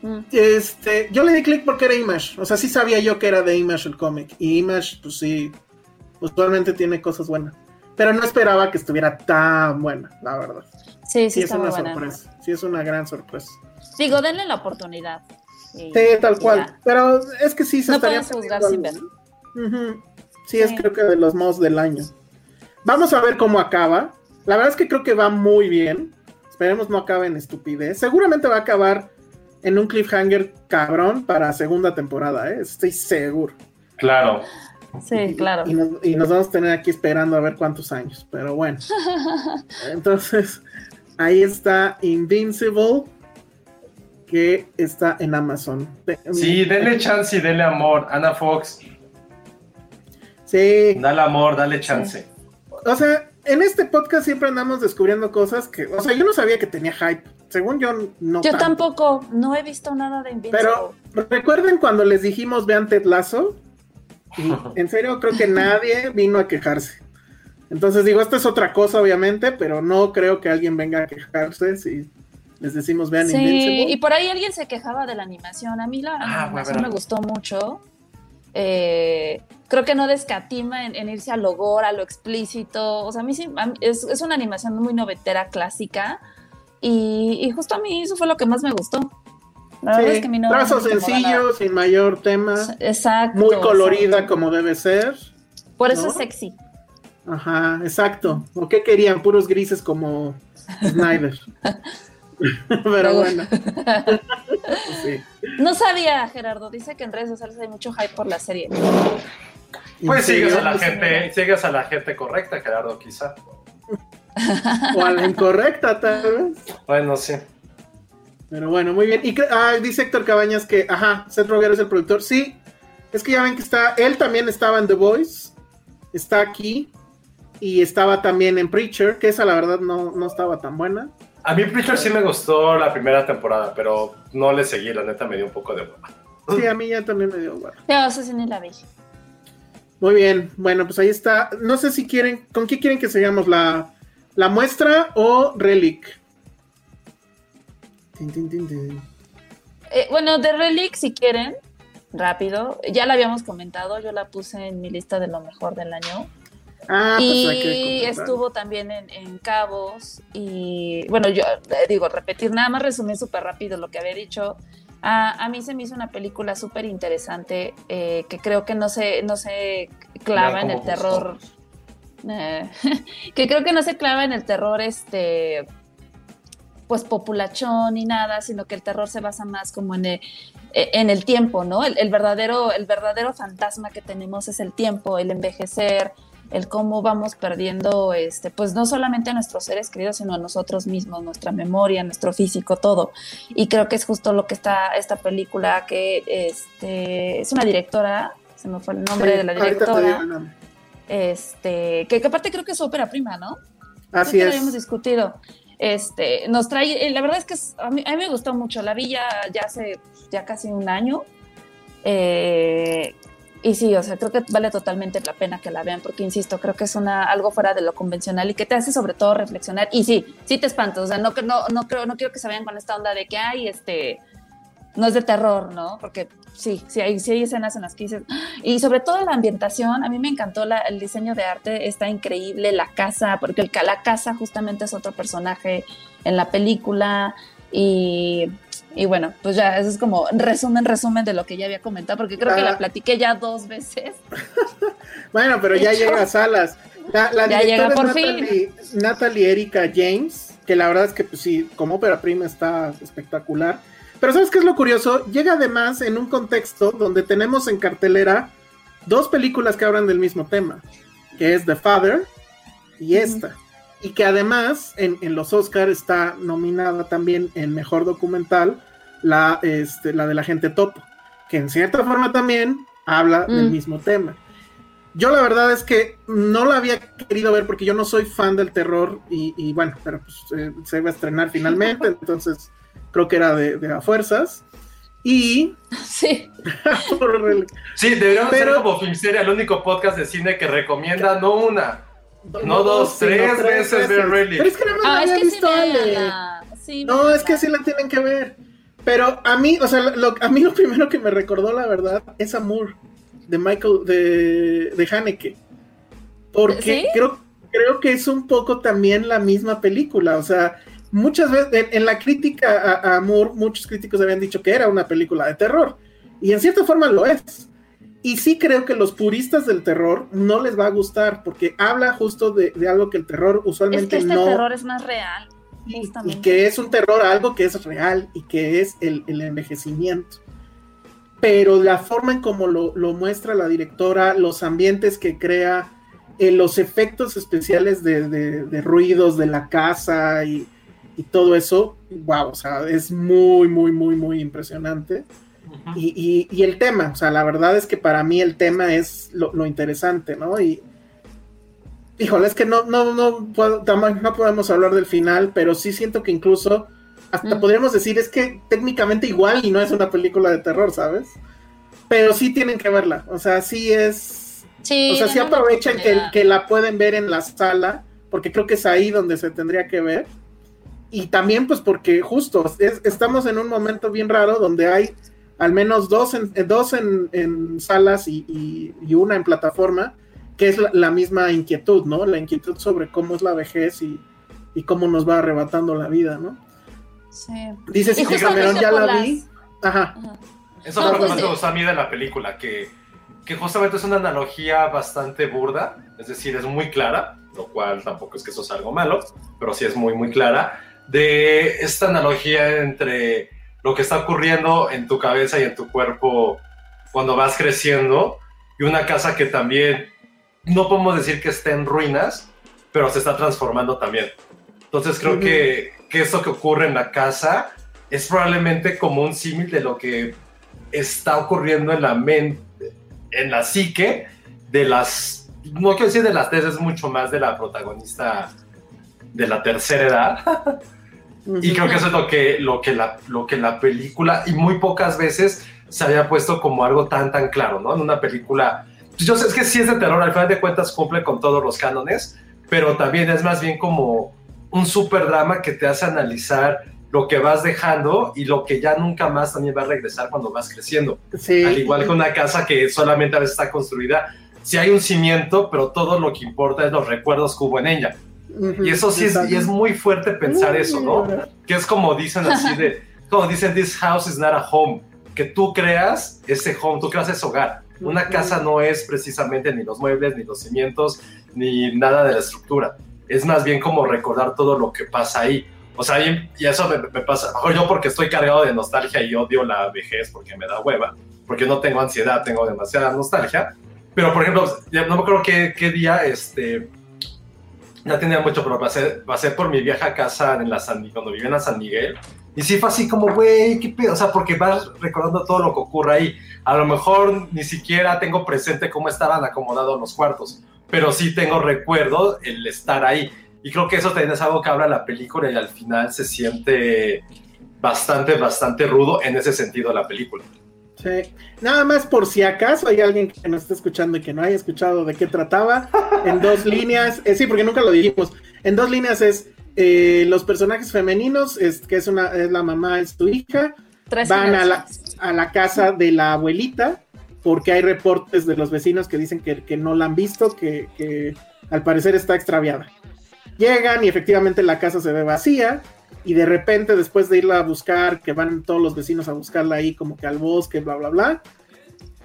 Mm. Este, yo le di clic porque era Image. O sea, sí sabía yo que era de Image el cómic. Y Image, pues sí, usualmente tiene cosas buenas. Pero no esperaba que estuviera tan buena, la verdad. Sí, sí, Sí, es está una buena. sorpresa. Sí, es una gran sorpresa. Digo, denle la oportunidad. Y- Sí, tal cual. ya. Pero es que sí se No estaría juzgar sin. Ujú. Sí, es Sí. creo que de los mods del año. Vamos a ver cómo acaba. La verdad es que creo que va muy bien. Esperemos no acabe en estupidez. Seguramente va a acabar en un cliffhanger cabrón para segunda temporada, ¿eh? Estoy seguro. Claro. Sí, claro. Y nos, y nos vamos a tener aquí esperando a ver cuántos años. Pero bueno. Entonces, ahí está Invincible, que está en Amazon. Sí, denle chance y denle amor. Ana Fox, Sí. dale amor, dale chance. O sea, en este podcast siempre andamos descubriendo cosas que, o sea, yo no sabía que tenía hype. Según yo, no. Yo tanto. tampoco, no he visto nada de Invincible. Pero recuerden cuando les dijimos vean Ted Lasso. Y en serio, creo que nadie vino a quejarse. Entonces digo, esta es otra cosa, obviamente, pero no creo que alguien venga a quejarse si les decimos vean Sí, Invincible. y por ahí alguien se quejaba de la animación. A mí la Ah, animación bueno. me gustó mucho. Eh, creo que no descatima en, en irse a lo gore, a lo explícito. O sea, a mí sí, a mí- es, es una animación muy noventera, clásica. Y, y justo a mí eso fue lo que más me gustó. La verdad Sí, es que a mí no trazo no me incomoda sencillo, sin mayor tema. Exacto. muy colorida exacto. como debe ser. Por eso ¿no? es sexy. Ajá, exacto. ¿O qué querían? Puros grises como Snyder. Pero bueno. sí. No sabía, Gerardo. Dice que en redes sociales hay mucho hype por la serie. Pues ¿En sigues a la Sí, gente, sigues a la gente correcta, Gerardo, quizá. o a la incorrecta, tal vez. Bueno, sí. Pero bueno, muy bien. Y ah, dice Héctor Cabañas que, ajá, Seth Rogen es el productor. Sí, es que ya ven que está, él también estaba en The Voice, está aquí y estaba también en Preacher, que esa la verdad no, no estaba tan buena. A mí Preacher sí me gustó la primera temporada, pero no le seguí, la neta me dio un poco de hueva. Sí, a mí ya también me dio hueva. Yo eso sí ni la vi. Muy bien, bueno, pues ahí está. No sé si quieren, ¿con qué quieren que sigamos? ¿La, la muestra o Relic? Tin, tin, tin, tin. Eh, bueno, de Relic, si quieren, rápido. Ya la habíamos comentado, yo la puse en mi lista de lo mejor del año. Ah, pues hay que y comentar. estuvo también en, en Cabos. Y bueno, yo eh, digo, repetir, nada más resumir súper rápido lo que había dicho. A, a mí se me hizo una película súper interesante eh, que creo que no se, no se clava en el terror. eh, que creo que no se clava en el terror este pues populachón ni nada, sino que el terror se basa más como en el, eh, en el tiempo, ¿no? El, el verdadero, el verdadero fantasma que tenemos es el tiempo, el envejecer, el cómo vamos perdiendo, este, pues no solamente a nuestros seres queridos, sino a nosotros mismos, nuestra memoria, nuestro físico, todo. Y creo que es justo lo que está esta película, que este, es una directora, se me fue el nombre Sí, de la directora, digo este, que, que aparte creo que es ópera prima, ¿no? Así Creo que lo es. habíamos discutido. Este, nos trae, eh, la verdad es que es- a, mí, a mí me gustó mucho. La vi ya, ya hace ya casi un año. Eh, y sí, o sea, creo que vale totalmente la pena que la vean, porque insisto, creo que es una, algo fuera de lo convencional y que te hace sobre todo reflexionar. Y sí, sí te espantas. O sea, no, no, no, creo, no quiero que se vayan con esta onda de que hay este. No es de terror, ¿no? Porque sí, sí hay, sí hay escenas en las que dices. Y sobre todo la ambientación, a mí me encantó la- el diseño de arte, está increíble, la casa, porque el, la casa justamente es otro personaje en la película. Y, y bueno, pues ya, eso es como resumen, resumen de lo que ya había comentado, porque creo que Ah. la platiqué ya dos veces. Bueno, pero ya llega a salas. La, la Ya llega por Natalie, Natalie Erika James, que la verdad es que, pues sí, como ópera prima está espectacular. Pero ¿sabes qué es lo curioso? Llega además en un contexto donde tenemos en cartelera dos películas que hablan del mismo tema, que es The Father y esta. Y que además en, en los Oscar está nominada también en Mejor Documental la, este, la de la gente topo, que en cierta forma también habla del Mm. mismo tema. Yo la verdad es que no la había querido ver porque yo no soy fan del terror y, y bueno, pero pues, eh, se iba a estrenar finalmente, entonces creo que era de, de a fuerzas. Y Sí. Sí, deberíamos Pero- ser como Filmsteria, el único podcast de cine que recomienda no una, no dos, tres veces ver Relic. Pero es que nada más la Ah, es había que sí. Sí, No, es que sí la tienen que ver. Pero a mí, o sea, lo- a mí lo primero que me recordó, la verdad, es Amour de Michael, de, de Haneke. Porque ¿Sí? creo, creo que es un poco también la misma película. O sea, muchas veces en, en la crítica a, a Amour, muchos críticos habían dicho que era una película de terror. Y en cierta forma lo es. Y sí creo que los puristas del terror no les va a gustar porque habla justo de, de algo que el terror Es usualmente que este no terror es más real. y Justamente. que es un terror, algo que es real y que es el, el envejecimiento. Pero la forma en cómo lo, lo muestra la directora, los ambientes que crea, eh, los efectos especiales de, de- de ruidos de la casa y, y todo eso, wow, o sea, es muy, muy, muy, muy impresionante. Y, y- y el tema, o sea, la verdad es que para mí el tema es lo, lo interesante, ¿no? Y híjole, es que no, no, no, puedo- no podemos hablar del final, pero sí siento que incluso hasta Mm. podríamos decir es que técnicamente igual y no es una película de terror, ¿sabes? Pero sí tienen que verla, o sea, sí es, Sí, o sea, sí aprovechen que, que la pueden ver en la sala, porque creo que es ahí donde se tendría que ver. Y también pues porque justo es- estamos en un momento bien raro donde hay al menos dos en, eh, dos en, en salas y, y- y una en plataforma, que es la, la misma inquietud, ¿no? La inquietud sobre cómo es la vejez y, y cómo nos va arrebatando la vida, ¿no? Sí. Dice Y Cindy justamente Cameron, ya la las- vi. Ajá. Ajá. Eso fue lo que pues, más me gustó a mí de la película, que, que justamente es una analogía bastante burda, es decir, es muy clara, lo cual tampoco es que eso sea algo malo, pero sí es muy, muy clara, de esta analogía entre lo que está ocurriendo en tu cabeza y en tu cuerpo cuando vas creciendo y una casa que también no podemos decir que esté en ruinas, pero se está transformando también. Entonces creo que, que esto que ocurre en la casa es probablemente como un símil de lo que está ocurriendo en la mente, en la psique de las, no quiero decir de las tres, es mucho más de la protagonista de la tercera edad. y creo que eso es lo que, lo, que la, lo que la película, y muy pocas veces se había puesto como algo tan, tan claro, ¿no? En una película, pues yo sé, es que sí es de terror, al final de cuentas cumple con todos los cánones, pero también es más bien como un super drama que te hace analizar lo que vas dejando y lo que ya nunca más también va a regresar cuando vas creciendo. Al igual que una casa que solamente a veces está construida, si hay un cimiento, pero todo lo que importa es los recuerdos que hubo en ella. Y eso sí es, y es muy fuerte pensar eso, ¿no? Que es como dicen así de, como dicen, this house is not a home, que tú creas ese home, tú creas ese hogar. Una casa no es precisamente ni los muebles, ni los cimientos, ni nada de la estructura. Es más bien como recordar todo lo que pasa ahí. O sea, y, eso me, pasa, mejor yo porque estoy cargado de nostalgia y odio la vejez porque me da hueva, porque no tengo ansiedad, tengo demasiada nostalgia. Pero, por ejemplo, no me acuerdo qué, qué día, este, ya tenía mucho, pero pasé, pasé por mi vieja casa en la San, cuando vivía en San Miguel. Y sí fue así como, güey, qué pedo. O sea, porque vas recordando todo lo que ocurre ahí. A lo mejor ni siquiera tengo presente cómo estaban acomodados los cuartos, pero sí tengo recuerdo el estar ahí. Y creo que eso también es algo que habla la película y al final se siente bastante, bastante rudo en ese sentido la película. Sí. Nada más por si acaso hay alguien que nos esté escuchando y que no haya escuchado de qué trataba, en dos líneas, eh, sí, porque nunca lo dijimos, en dos líneas es eh, los personajes femeninos, es, que es, una, es la mamá, es tu hija, van a la, a la, casa de la abuelita, porque hay reportes de los vecinos que dicen que, que no la han visto, que, que al parecer está extraviada. Llegan y efectivamente la casa se ve vacía y de repente después de irla a buscar, que van todos los vecinos a buscarla ahí como que al bosque, bla, bla, bla,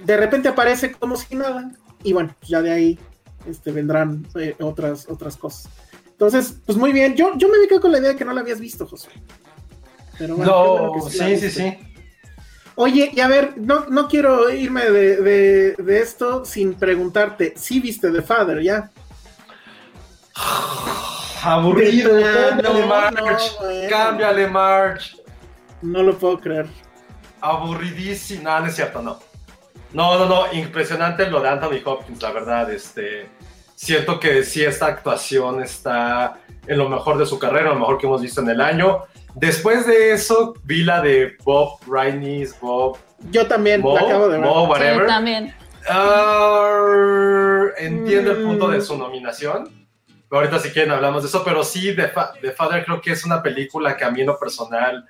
de repente aparece como si nada y bueno, ya de ahí este, vendrán eh, otras, otras cosas. Entonces, pues muy bien, yo, yo me quedé con la idea de que no la habías visto, José. Pero bueno, no, sí, sí, sí. Oye, y a ver, no, no quiero irme de, de, de esto sin preguntarte, ¿sí viste The Father ya? Aburrido. Cámbiale, March. cámbiale, March. No lo puedo creer. Aburridísimo. No, no es cierto, no. No, no, no. Impresionante lo de Anthony Hopkins, la verdad. Este, siento que sí, esta actuación está en lo mejor de su carrera, lo mejor que hemos visto en el año. Después de eso, vi la de Bob Rainey's Bob. Yo también, la acabo de ver. Bob, whatever. Sí, también. Uh, entiendo el punto de su nominación ahorita si quieren hablamos de eso, pero sí, The, Father creo que es una película que a mí en lo personal,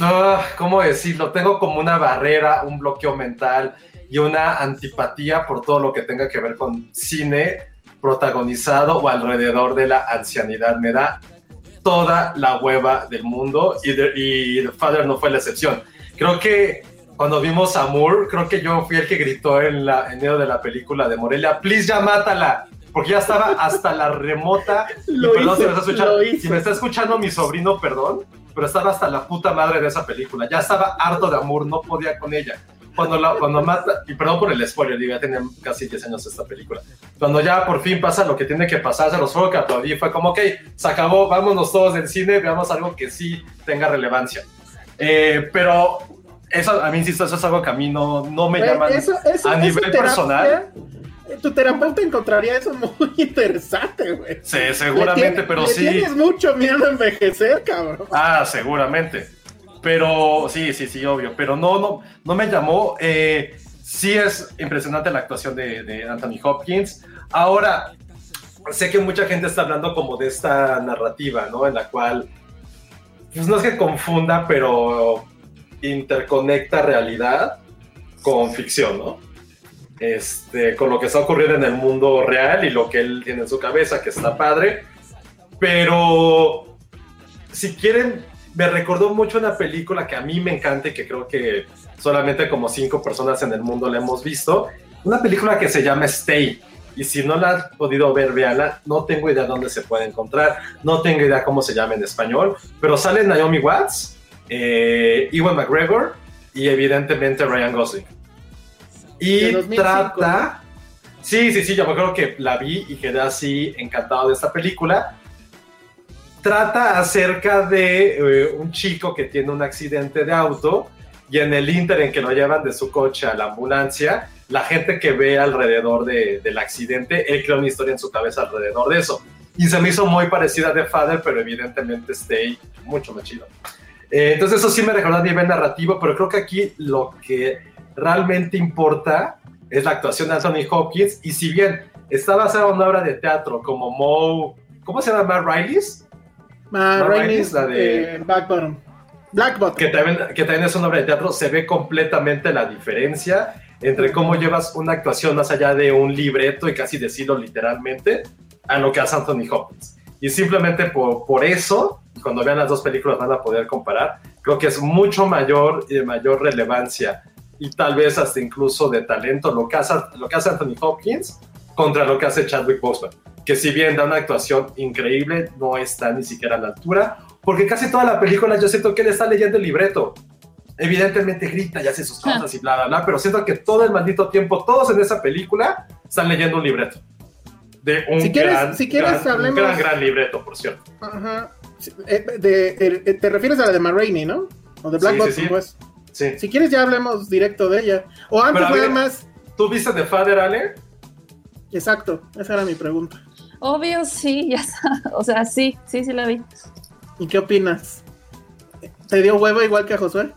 ah, ¿cómo decirlo? Tengo como una barrera, un bloqueo mental y una antipatía por todo lo que tenga que ver con cine protagonizado o alrededor de la ancianidad. Me da toda la hueva del mundo y, The Father no fue la excepción. Creo que cuando vimos a Moore, creo que yo fui el que gritó en, la, en medio de la película de Morelia, please ya mátala porque ya estaba hasta la remota. perdón si, me está escuchando, si me está escuchando mi sobrino, perdón, pero estaba hasta la puta madre de esa película. Ya estaba harto de amor, no podía con ella. Cuando, la, cuando mata, y perdón por el spoiler, digo, ya tenía casi 10 años esta película. Cuando ya por fin pasa lo que tiene que pasar, se los juego que aplaudí, fue como, ok, se acabó, vámonos todos del cine, veamos algo que sí tenga relevancia. Eh, pero eso, a mí, insisto, eso es algo que a mí no, no me llama a nivel personal tu terapeuta encontraría eso muy interesante, güey. Sí, seguramente, pero sí. Tienes mucho miedo a envejecer, cabrón. Ah, seguramente. Pero sí, sí, sí, obvio. Pero no, no, no me llamó. Eh, sí es impresionante la actuación de, Anthony Hopkins. Ahora, sé que mucha gente está hablando como de esta narrativa, ¿no? En la cual, pues no es que confunda, pero interconecta realidad con ficción, ¿no? Este, con lo que está ocurriendo en el mundo real y lo que él tiene en su cabeza, que está padre. Pero si quieren, me recordó mucho una película que a mí me encanta y que creo que solamente como cinco personas en el mundo la hemos visto. Una película que se llama Stay. Y si no la han podido ver, véanla. No tengo idea dónde se puede encontrar. No tengo idea cómo se llama en español. Pero sale Naomi Watts, eh, Ewan McGregor y evidentemente Ryan Gosling. Y trata, Sí, sí, sí, yo me acuerdo que la vi y quedé así encantado de esta película. Trata acerca de eh, un chico que tiene un accidente de auto y en el inter en que lo llevan de su coche a la ambulancia, la gente que ve alrededor de- del accidente, él crea una historia en su cabeza alrededor de eso. Y se me hizo muy parecida a The Father, pero evidentemente Stay mucho más chido. Eh, entonces eso sí me recordó a nivel narrativo, pero creo que aquí lo que realmente importa es la actuación de Anthony Hopkins. Y si bien está basada en una obra de teatro como Moe, ¿cómo se llama? Matt Riley's, Ma Ma Rainey's, Rainey's, la de- eh, Black Bottom. Black Bottom. que también, que también es una obra de teatro, se ve completamente la diferencia entre cómo llevas una actuación más allá de un libreto y casi decirlo literalmente a lo que hace Anthony Hopkins. Y simplemente por, por eso, cuando vean las dos películas van a poder comparar, creo que es mucho mayor y de mayor relevancia y tal vez hasta incluso de talento lo que hace, lo que hace Anthony Hopkins contra lo que hace Chadwick Boseman, que si bien da una actuación increíble, no está ni siquiera a la altura, porque casi toda la película yo siento que él está leyendo el libreto. Evidentemente grita y hace sus cosas y bla, bla, bla, pero siento que todo el maldito tiempo, todos en esa película están leyendo un libreto. De un Si quieres- gran, si quieres, gran- un hablemos- gran, gran libreto, por cierto. Ajá. Eh, de- eh, eh, te refieres a la de Ma Rainey, ¿no? O de Black Sí, Bottom, sí, sí. pues. Sí. Si quieres ya hablemos directo de ella. O antes Pero nada más. ¿Tú viste The Father, Ale? Exacto, esa era mi pregunta. Obvio, sí, ya está. O sea, sí, sí, sí la vi. ¿Y qué opinas? ¿Te dio huevo igual que a Josué?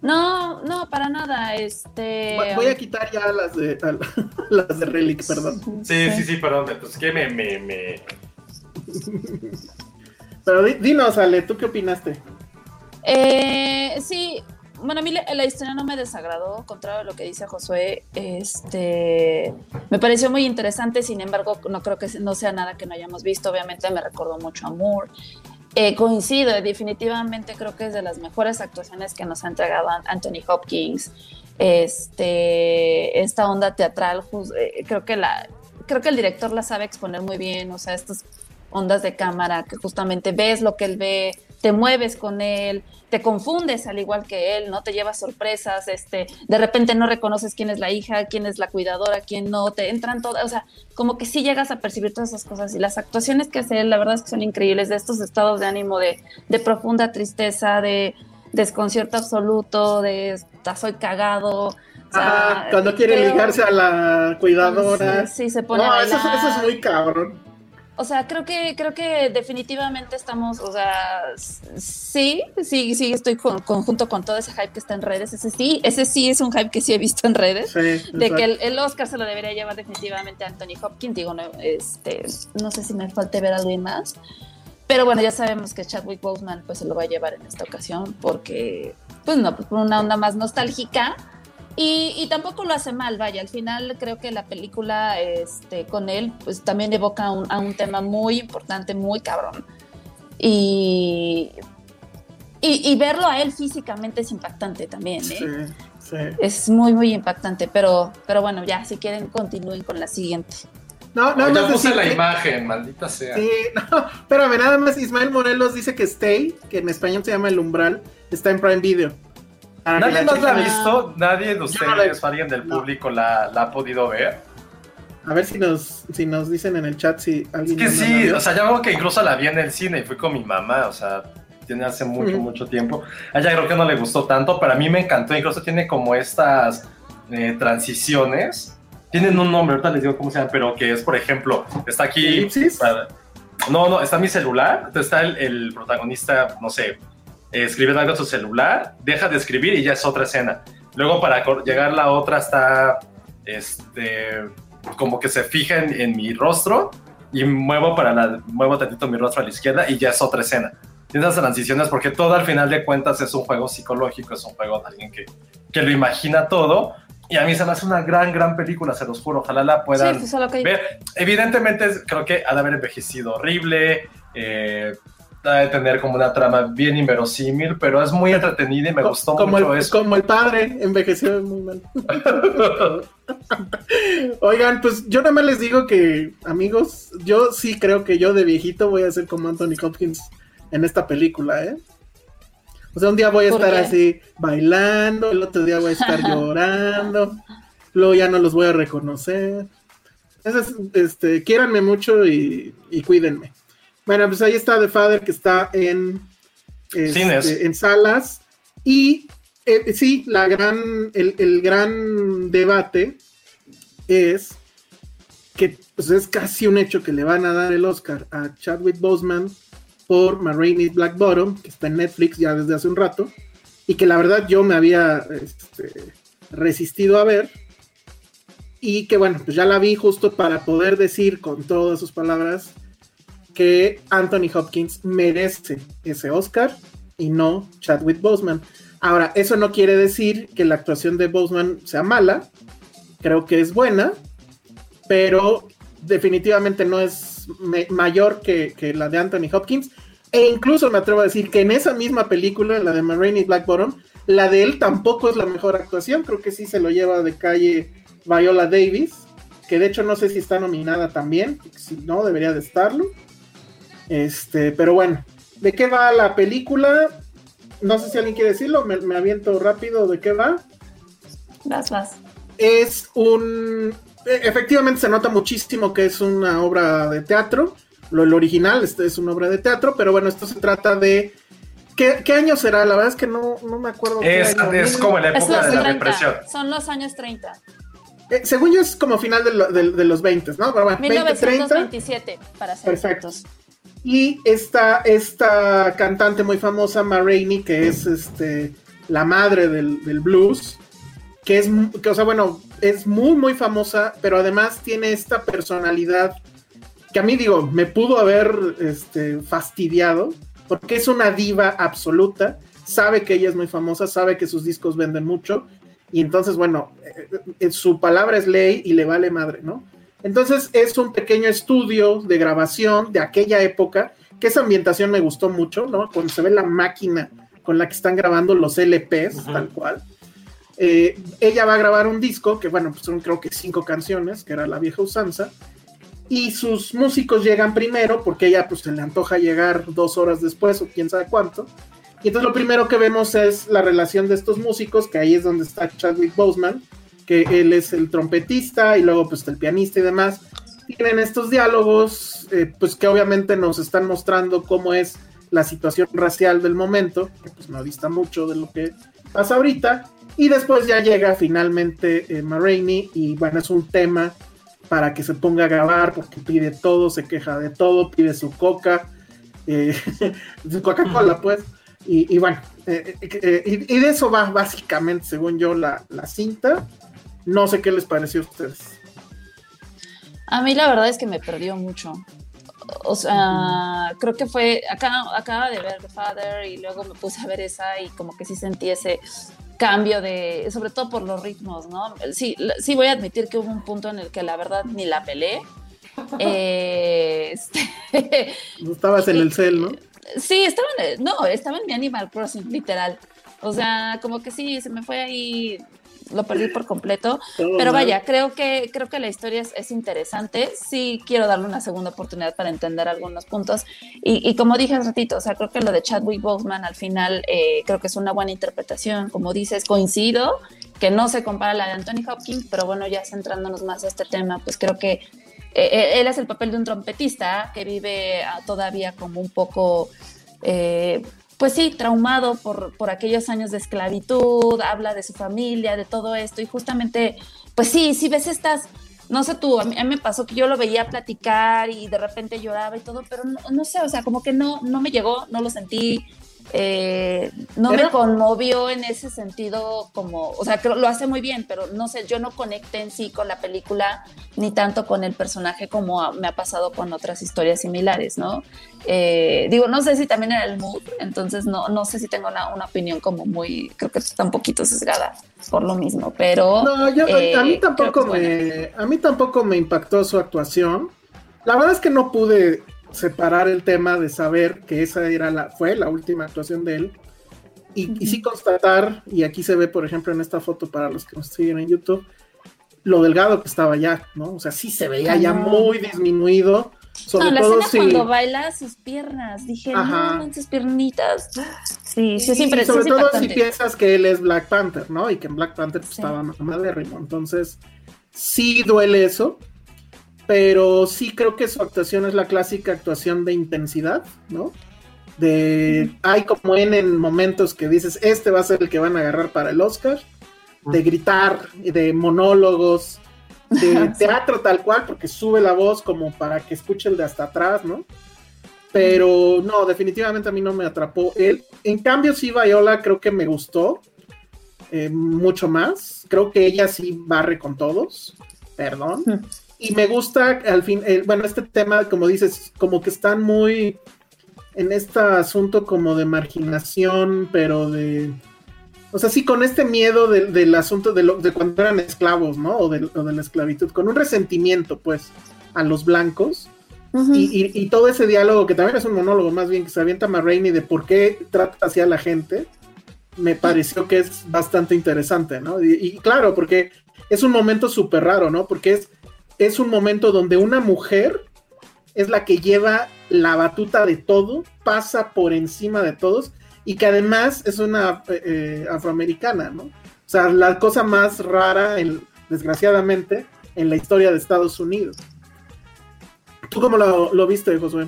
No, no, para nada. Este. Voy- a quitar ya las de las de Relic, perdón. Sí, sí, sí, perdón. Entonces, que me, me, me... Pero di- dinos, Ale, ¿tú qué opinaste? Eh, sí, bueno, a mí la, la historia no me desagradó, contrario a lo que dice Josué. Este, me pareció muy interesante, sin embargo, no creo que no sea nada que no hayamos visto. Obviamente me recordó mucho a Moore. Eh, coincido, definitivamente creo que es de las mejores actuaciones que nos ha entregado An- Anthony Hopkins. Este, esta onda teatral, eh, creo que la, creo que el director la sabe exponer muy bien, o sea, estas ondas de cámara que justamente ves lo que él ve, te mueves con él, te confundes al igual que él, ¿no? Te llevas sorpresas, este, de repente no reconoces quién es la hija, quién es la cuidadora, quién no, te entran todas, o sea, como que sí llegas a percibir todas esas cosas y las actuaciones que hace él, la verdad es que son increíbles, de estos estados de ánimo de, de profunda tristeza, de desconcierto absoluto, de "Ta, soy cagado. Ajá, cuando quiere ligarse a la cuidadora. Sí, sí, se pone no, a eso es muy cabrón. O sea, creo que, creo que definitivamente estamos, o sea, sí, sí, sí, estoy con, conjunto con todo ese hype que está en redes. Ese sí, ese sí es un hype que sí he visto en redes. Sí, De exacto. que el, el Oscar se lo debería llevar definitivamente a Anthony Hopkins. Digo, no, este, no sé si me falte ver a alguien más. Pero bueno, ya sabemos que Chadwick Boseman pues se lo va a llevar en esta ocasión porque, pues no, pues por una onda más nostálgica. Y, y tampoco lo hace mal, vaya, al final creo que la película este, con él pues también evoca un- a un tema muy importante, muy cabrón. Y, y, y verlo a él físicamente es impactante también, ¿eh? Sí, sí. Es muy, muy impactante, pero, pero bueno, ya, si quieren, continúen con la siguiente. No, nada ya más puse la que- imagen, maldita sea. Sí, no, espérame, nada más Ismael Morelos dice que Stay, que en español se llama El Umbral, está en Prime Video. Que ¿Nadie más la ha visto? ¿Nadie de no ustedes o alguien del no. público la, la ha podido ver? A ver si nos, si nos dicen en el chat si Es alguien que no la sí, vio. o sea, yo creo que incluso la vi en el cine y fui con mi mamá, o sea, tiene hace mucho, mucho tiempo. A ella creo que no le gustó tanto, pero a mí me encantó, incluso tiene como estas eh, transiciones. Tienen un nombre, ahorita les digo cómo se llama, pero que es, por ejemplo, está aquí... Para- No, no, está mi celular, entonces está el, el protagonista, no sé, escribiendo algo en su celular, deja de escribir y ya es otra escena. Luego para llegar la otra está, este, como que se fija en, en mi rostro y muevo para la, muevo tantito mi rostro a la izquierda y ya es otra escena. Tiene esas transiciones porque todo al final de cuentas es un juego psicológico, es un juego de alguien que, que lo imagina todo. Y a mí se me hace una gran, gran película, se los juro. Ojalá la puedan Sí, ver. Evidentemente, creo que ha de haber envejecido horrible. Eh, de tener como una trama bien inverosímil, pero es muy entretenida y me Co- gustó como mucho el, eso. Como el padre, envejeció muy mal. Oigan, pues yo nada más les digo que, amigos, yo sí creo que yo de viejito voy a ser como Anthony Hopkins en esta película, ¿eh? O sea, un día voy a ¿Por estar qué? así bailando, el otro día voy a estar llorando, luego ya no los voy a reconocer. Entonces, este, quiéranme mucho y, y cuídenme. Bueno, pues ahí está The Father que está en, este, Cines. en salas. Y eh, sí, la gran, el, el gran debate es que pues, es casi un hecho que le van a dar el Oscar a Chadwick Boseman por Ma Rainey's Black Bottom, que está en Netflix ya desde hace un rato, y que la verdad yo me había este, resistido a ver, y que bueno, pues ya la vi justo para poder decir con todas sus palabras que Anthony Hopkins merece ese Oscar y no Chadwick Boseman. Ahora, eso no quiere decir que la actuación de Boseman sea mala, creo que es buena, pero definitivamente no es mayor que, la de Anthony Hopkins. E incluso me atrevo a decir que en esa misma película, la de Ma Rainey's Black la de él tampoco es la mejor actuación. Creo que sí se lo lleva de calle Viola Davis, que de hecho no sé si está nominada también. Si no, debería de estarlo. Este, pero bueno, ¿de qué va la película? No sé si alguien quiere decirlo, me, me aviento rápido de qué va Vas, vas. es un. e- Efectivamente se nota muchísimo que es una obra de teatro. Lo el original este es una obra de teatro, pero bueno, esto se trata de. ¿Qué, qué año será? La verdad es que no, no me acuerdo. qué Es, año. es como en la época de la 30. depresión. Son los años 30. Eh, según yo es como final de, lo- de- de los 20, ¿no? Pero bueno, 20, 30. 1927, para ser Perfecto. exactos. Y esta, esta cantante muy famosa, Ma Rainey, que es este, la madre del, blues, que es, que, o sea, bueno, es muy, muy famosa, pero además tiene esta personalidad que a mí, digo, me pudo haber este, fastidiado, porque es una diva absoluta, sabe que ella es muy famosa, sabe que sus discos venden mucho, y entonces, bueno, eh, eh, su palabra es ley y le vale madre, ¿no? Entonces es un pequeño estudio de grabación de aquella época, que esa ambientación me gustó mucho, ¿no? Cuando se ve la máquina con la que están grabando los LPs, tal cual. Eh, ella va a grabar un disco, que bueno, pues son creo que cinco canciones, que era la vieja usanza, y sus músicos llegan primero, porque ella pues se le antoja llegar dos horas después o quién sabe cuánto. Y entonces lo primero que vemos es la relación de estos músicos, que ahí es donde está Chadwick Boseman, él es el trompetista y luego pues el pianista y demás. Tienen estos diálogos, eh, pues que obviamente nos están mostrando cómo es la situación racial del momento, que pues no dista mucho de lo que pasa ahorita. Y después ya llega finalmente eh, y bueno, es un tema para que se ponga a grabar porque pide todo, se queja de todo, pide su coca, eh, su Coca-Cola pues. Y, bueno, eh, y de eso va básicamente, según yo, la, la cinta. No sé qué les pareció a ustedes. A mí la verdad es que me perdió mucho. O sea, creo que fue, acá, acaba de ver The Father y luego me puse a ver esa y como que sí sentí ese cambio de, sobre todo por los ritmos, ¿no? Sí, sí voy a admitir que hubo un punto en el que la verdad ni la pelé. Eh, este, Estabas en el cel, ¿no? Sí, estaba en, no, estaba en mi Animal Crossing, literal. O sea, como que sí, se me fue ahí, lo perdí por completo. Todo Pero mal. vaya, creo que, creo que la historia es, es interesante. Sí quiero darle una segunda oportunidad para entender algunos puntos. Y, y como dije hace ratito, o sea, creo que lo de Chadwick Boseman al final eh, creo que es una buena interpretación. Como dices, coincido que no se compara a la de Anthony Hopkins, pero bueno, ya centrándonos más a este tema, pues creo que eh, él es el papel de un trompetista que vive ah, todavía como un poco, eh, pues sí, traumado por, por aquellos años de esclavitud, habla de su familia, de todo esto, y justamente, pues sí, si ves estas, no sé tú, a mí me pasó que yo lo veía platicar y de repente lloraba y todo, pero no, no sé, o sea, como que no, no me llegó, no lo sentí. Eh, no me conmovió en ese sentido como, o sea, lo hace muy bien, pero no sé, yo no conecté en sí con la película ni tanto con el personaje como a- me ha pasado con otras historias similares, ¿no? Eh, digo, no sé si también era el mood, entonces no, no sé si tengo una, una opinión como muy, creo que está un poquito sesgada por lo mismo, pero... No, yo, a- a eh, mí tampoco me, a mí tampoco me impactó su actuación. La verdad es que no pude separar el tema de saber que esa era la, fue la última actuación de él. Y, y sí constatar, y aquí se ve, por ejemplo, en esta foto para los que nos siguen en YouTube, lo delgado que estaba ya, ¿no? O sea, sí se veía ya muy disminuido. Sobre no, la todo escena si. cuando baila sus piernas, dije, Ajá. no, sus piernitas. Sí, sí, Y siempre sobre sí, todo si piensas que él es Black Panther, ¿no? Y que en Black Panther pues, Sí. estaba mamadérrimo. Entonces, sí duele eso. Pero sí creo que su actuación es la clásica actuación de intensidad, ¿no? De hay como en, en momentos que dices, este va a ser el que van a agarrar para el Oscar, de gritar, de monólogos, de teatro tal cual, porque sube la voz como para que escuche el de hasta atrás, ¿no? Pero no, definitivamente a mí no me atrapó él. En cambio, sí, Viola creo que me gustó eh, mucho más. Creo que ella sí barre con todos. Perdón. Y me gusta al fin, eh, bueno, este tema, como dices, como que están muy en este asunto como de marginación, pero de... O sea, sí, con este miedo del asunto de, lo, de cuando eran esclavos, ¿no? O de, o de, la esclavitud, con un resentimiento, pues, a los blancos. Y, y, y, todo ese diálogo, que también es un monólogo más bien, que se avienta Marraine de por qué trata así a la gente, me pareció que es bastante interesante, ¿no? Y, y claro, porque es un momento súper raro, ¿no? Porque es, es un momento donde una mujer es la que lleva la batuta de todo, pasa por encima de todos y que además es una eh, afroamericana, ¿no? O sea, la cosa más rara, en, desgraciadamente, en la historia de Estados Unidos. ¿Tú cómo lo, lo viste, Josué?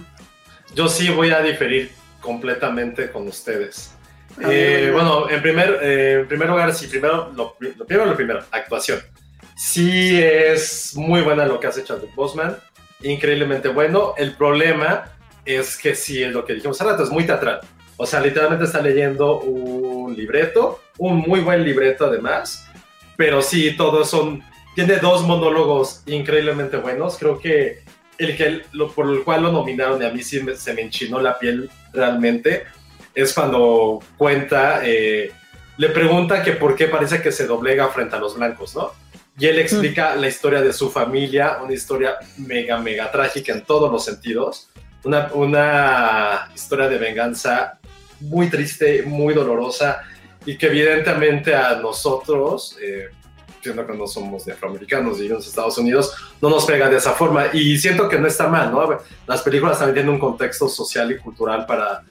Yo sí voy a diferir completamente con ustedes. Eh, bueno, en primer, eh, en primer lugar, sí, primero, lo, lo, primero, lo primero, actuación. Sí es muy buena lo que hace Chadwick Boseman, increíblemente bueno. El problema es que sí, es lo que dijimos hace rato, es muy teatral. O sea, literalmente está leyendo un libreto, un muy buen libreto además, pero sí, todos son, tiene dos monólogos increíblemente buenos. Creo que el que lo, por el cual lo nominaron y a mí sí me, se me enchinó la piel realmente es cuando cuenta, eh, le pregunta que por qué parece que se doblega frente a los blancos, ¿no? Y él explica la historia de su familia, una historia mega, mega trágica en todos los sentidos, una, una historia de venganza muy triste, muy dolorosa y que evidentemente a nosotros, eh, siendo que no somos de afroamericanos y vivimos en Estados Unidos, no nos pega de esa forma. Y siento que no está mal, ¿no? Las películas también tienen un contexto social y cultural para,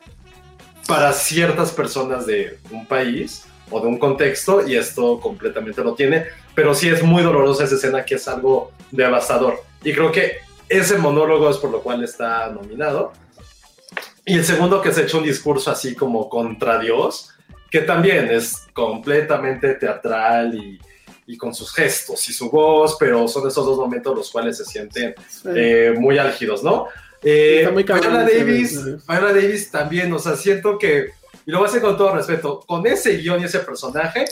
para ciertas personas de un país o de un contexto y esto completamente lo tiene, pero sí es muy dolorosa esa escena que es algo devastador. Y creo que ese monólogo es por lo cual está nominado. Y el segundo que se echa un discurso así como contra Dios, que también es completamente teatral y, y con sus gestos y su voz, pero son esos dos momentos los cuales se sienten sí. eh, muy álgidos, ¿no? Eh, Viola Davis, Viola Davis también, o sea, siento que, y lo voy a hacer con todo respeto, con ese guion y ese personaje,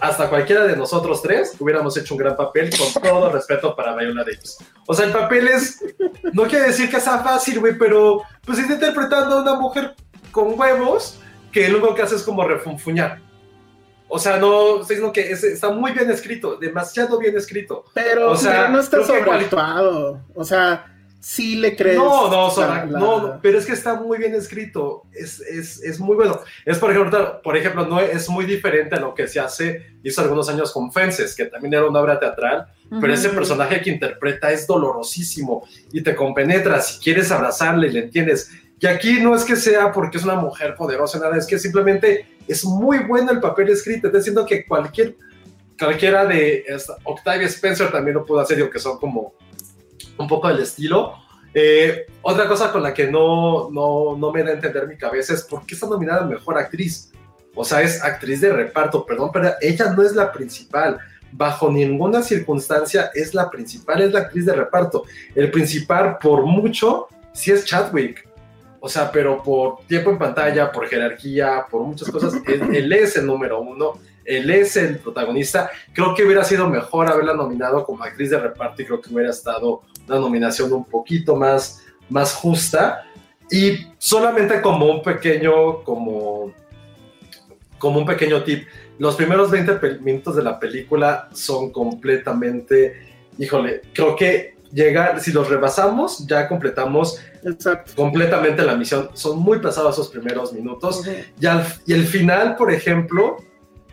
hasta cualquiera de nosotros tres hubiéramos hecho un gran papel, con todo respeto para Viola Davis. O sea, el papel es, no quiere decir que sea fácil, güey, pero pues está interpretando a una mujer con huevos que lo único que hace es como refunfuñar. O sea, no, estoy diciendo que es, está muy bien escrito, demasiado bien escrito. Pero, o sea, pero no está sobreactuado. O sea, sí le crees. No, no, la, la... no, pero es que está muy bien escrito, es, es, es, muy bueno. Es, por ejemplo, por ejemplo, no es muy diferente a lo que se hace, hizo algunos años con Fences, que también era una obra teatral, uh -huh. pero ese personaje que interpreta es dolorosísimo y te compenetra, si quieres abrazarle y le entiendes. Y aquí no es que sea porque es una mujer poderosa, nada, es que simplemente es muy bueno el papel escrito, estoy diciendo que cualquier, cualquiera de Octavia Spencer también lo pudo hacer, digo que son como un poco del estilo. Eh, otra cosa con la que no, no, no, me da a entender mi cabeza es por qué está nominada Mejor Actriz. O sea, es actriz de reparto, perdón, pero ella no es la principal. Bajo ninguna circunstancia es la principal, es la actriz de reparto. El principal, por mucho, sí es Chadwick. O sea, pero por tiempo en pantalla, por jerarquía, por muchas cosas, él, él es el número uno él es el protagonista. Creo que hubiera sido mejor haberla nominado como actriz de reparto y creo que hubiera estado una nominación un poquito más, más justa. Y solamente como un pequeño, como, como un pequeño tip, los primeros 20 minutos de la película son completamente, híjole, creo que llegar, si los rebasamos, ya completamos Exacto. completamente la misión. Son muy pesados esos primeros minutos. Okay. Y, al, y el final, por ejemplo,